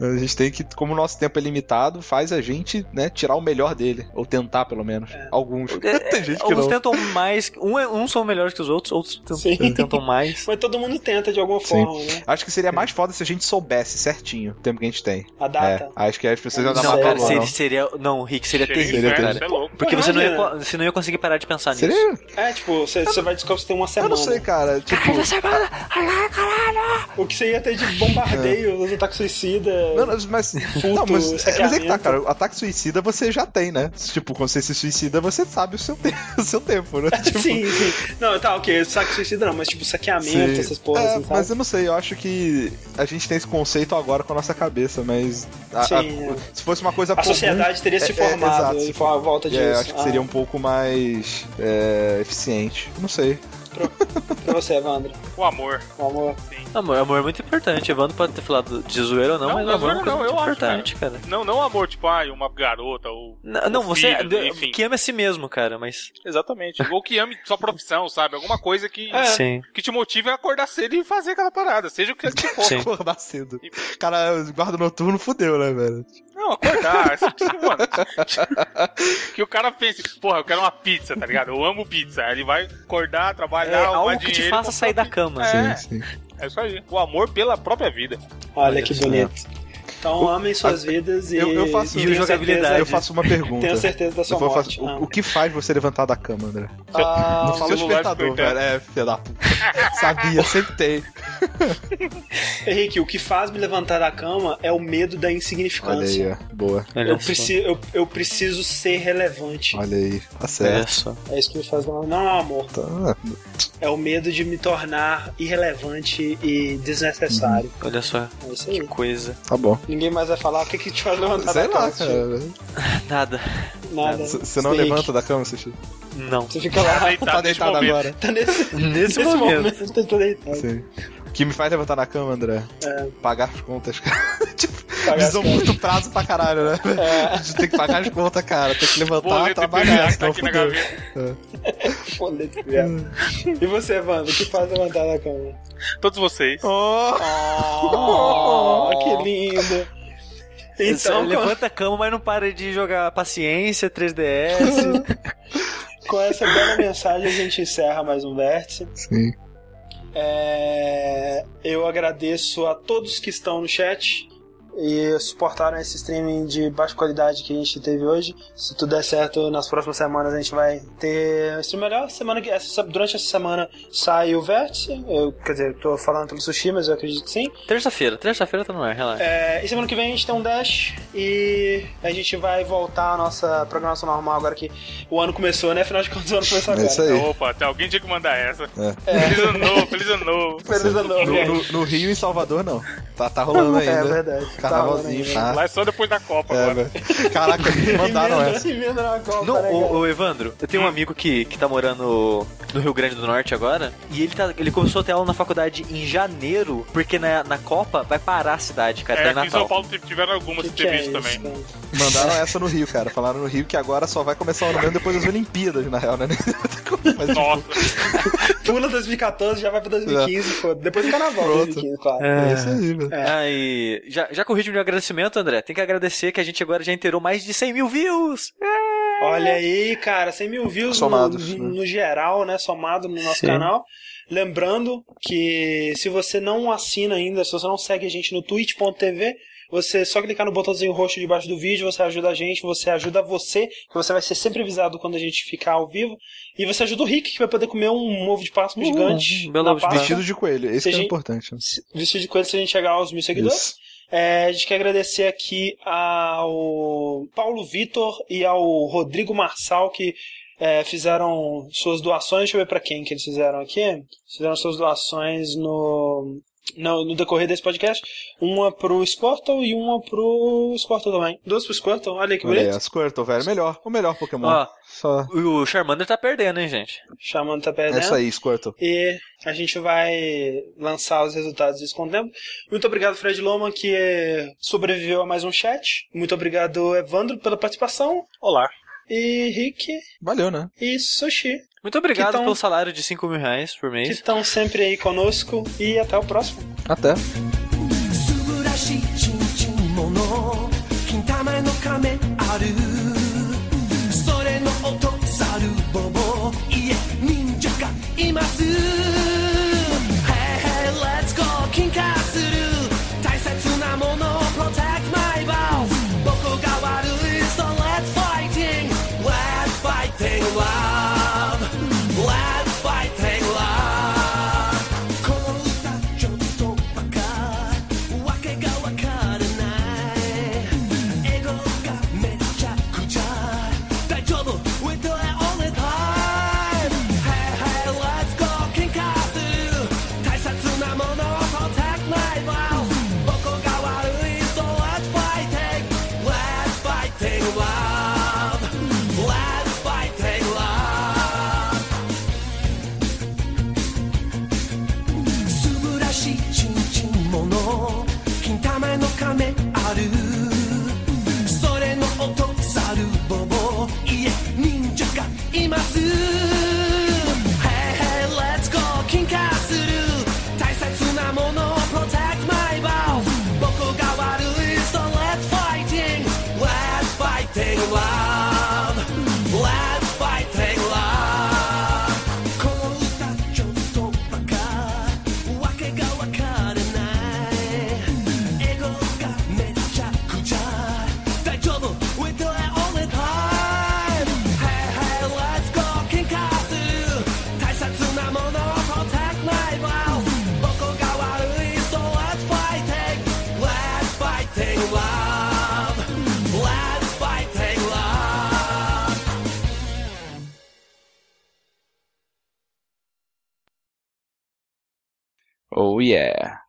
A gente tem que, como o nosso tempo é limitado, faz a gente, né, tirar o melhor dele. Ou tentar, pelo menos. Alguns. tem gente que Alguns não. tentam mais. Um, é- uns são melhores que os outros, outros Sim. tentam, tentam mais. Mas todo mundo tenta de alguma Sim. forma, né? Acho que seria mais foda se a gente soubesse certinho o tempo que a gente tem. A É, data. acho que as pessoas iam dar Não, cara, valor, seria, não. seria. Não, Rick, seria Seria terrível, inferno, cara. é louco. Porque você não, ia, você não ia conseguir parar de pensar nisso. Seria? É, tipo, você, você vai descobrir que você tem uma Eu semana. não sei, cara. Tipo, O que você ia ter de bombardeio, dos ataques suicida. Não, não, mas, não, mas, mas é que tá, cara. O ataque suicida você já tem, né? Tipo, quando você se suicida, você sabe o seu, te o seu tempo, né? Tipo, Sim, sim. Não, tá, ok, saque suicida não, mas tipo saqueamento, sim. essas porras, É, assim, mas eu não sei, eu acho que a gente tem esse conceito agora com a nossa cabeça, mas a- a- Sim, é. se fosse uma coisa A comum, sociedade teria se é, é, formado exato. em forma- volta disso. é, acho que seria Ah, um pouco mais é, eficiente. Não sei. Pra você, Evandro. O amor. O amor. Amor, amor é muito importante. Evandro pode ter falado de zoeira ou não, Não, mas não, amor é não, coisa eu muito acho, importante, cara. Não, não amor, tipo, ai, uma garota ou. Não, não, você filho, enfim. que ama a si mesmo, cara, mas. Exatamente. Ou que ame sua profissão, sabe? Alguma coisa que, É. Sim. que te motive a acordar cedo e fazer aquela parada, seja o que for. Sim. Acordar cedo. Cara, o guarda noturno fudeu, né, velho? Não, acordar. que o cara pense, porra, eu quero uma pizza, tá ligado? Eu amo pizza. Aí ele vai acordar, É, trabalhar, arrumar algo que te faça sair da cama. É. assim. Sim, sim. É isso aí. O amor pela própria vida. Olha Olha que bonito. Então amem suas vidas e, eu- eu faço- e jogabilidade. certeza- Eu faço uma pergunta. Tenho certeza da sua morte. fazer- o, o que faz você levantar da cama, André? Ah, Não fala despertador, velho. É, filha da puta. Sabia, sempre tem. Henrique, o que faz me levantar da cama é o medo da Olha insignificância. aí, ó. Boa. Olha Eu preciso, eu, eu preciso ser relevante. Olha aí. Tá Olha certo. só. É isso que me faz levantar. Não, amor. Tá. É o medo de me tornar irrelevante e desnecessário. Olha só. É isso aí. Que coisa. Tá bom. Ninguém mais vai falar o que, que te faz levantar Sei da lá, cama. Cara. Nada. Nada. Você não Henrique. levanta da cama, Sushi? Não. Você fica lá. Deitado Tá deitado momento. agora? Tá nesse, Nesse momento. eu tô deitado. Sim. O que me faz levantar da cama, André? É. Pagar as contas, cara. tipo, Pagar visão muito prazo pra caralho, né? É. A gente tem que pagar as contas, cara. Tem que levantar, Boleto e trabalhar, tá aqui na gaveta. Boleto, viado. E você, Evandro, o que faz levantar da cama? Todos vocês. Oh! Oh, que lindo. Então, Então, levanta a cama, mas não para de jogar paciência, 3DS. com essa bela mensagem a gente encerra mais um vértice. Sim. É, eu agradeço a todos que estão no chat e suportaram esse streaming de baixa qualidade que a gente teve hoje. Se tudo der certo, nas próximas semanas a gente vai ter um stream melhor. Semana que, essa, durante essa semana sai o Vértice. Eu, quer dizer, eu tô falando pelo sushi, mas eu acredito que sim. terça-feira. Terça-feira tá no ar, relaxa. É, e semana que vem a gente tem um Dash e a gente vai voltar à nossa programação normal agora que o ano começou, né? Afinal de contas, o ano começou É agora. isso aí. Opa, tem alguém tinha que mandar essa. É. Feliz ano novo, feliz ano novo. Feliz ano novo, No, no- no Rio e em Salvador, não. Tá, tá rolando ainda. É verdade. Carnavalzinho, Tá tá? Lá é só depois da Copa É, agora. Caraca, me mandaram essa. emenda na Copa, Não, né, ô, Evandro, eu tenho um amigo que, que tá morando no Rio Grande do Norte agora, e ele, tá, ele começou a ter aula na faculdade em janeiro, porque na, na Copa vai parar a cidade, cara, tá É, em aqui em São. Paulo tiveram algumas Que que é isso, também. cara? Mandaram essa no Rio, cara. Falaram no Rio que agora só vai começar o ano mesmo depois das Olimpíadas, na real, né? Mas, tipo, Nossa, Pula 2014, já vai pra 2015, pô. Depois do carnaval Pronto. 2015, claro. é isso aí, velho. Ah, e já, já corrigi o meu agradecimento, André. Tem que agradecer que a gente agora já inteirou mais de 100 mil views. Olha aí, cara, 100 mil views Somados, no, né? no geral, né? Somado no nosso Sim. canal. Lembrando que se você não assina ainda, se você não segue a gente no twitch.tv, você só clicar no botãozinho roxo debaixo do vídeo, você ajuda a gente, você ajuda você, que você vai ser sempre avisado quando a gente ficar ao vivo. E você ajuda o Rick, que vai poder comer um ovo de Páscoa Uhum, gigante. belo ovo de. Vestido de coelho, esse Se que é gente- importante. né? Vestido de coelho se a gente chegar aos mil seguidores. Isso. É, a gente quer agradecer aqui ao Paulo Vitor e ao Rodrigo Marçal que é, fizeram suas doações. Deixa eu ver pra quem que eles fizeram aqui. Fizeram suas doações no, no, no decorrer desse podcast. Uma pro Squirtle e uma pro Squirtle também. Duas pro Squirtle, olha aí que Olha aí, bonito. a Squirtle, velho. Melhor, o melhor Pokémon. Ó. Só. O Charmander tá perdendo, hein, gente? Chamando tá É perdendo. isso aí, Squirtle. E a gente vai lançar os resultados disso com o tempo. Muito obrigado, Fred Loma, que sobreviveu a mais um chat. Muito obrigado, Evandro, pela participação. olá. E Rick Valeu, né? e Sushi, Muito obrigado Que tão- pelo salário de 5 mil reais por que mês. estão sempre aí conosco. E até o próximo. Até. 素晴らしいちん Oh, yeah.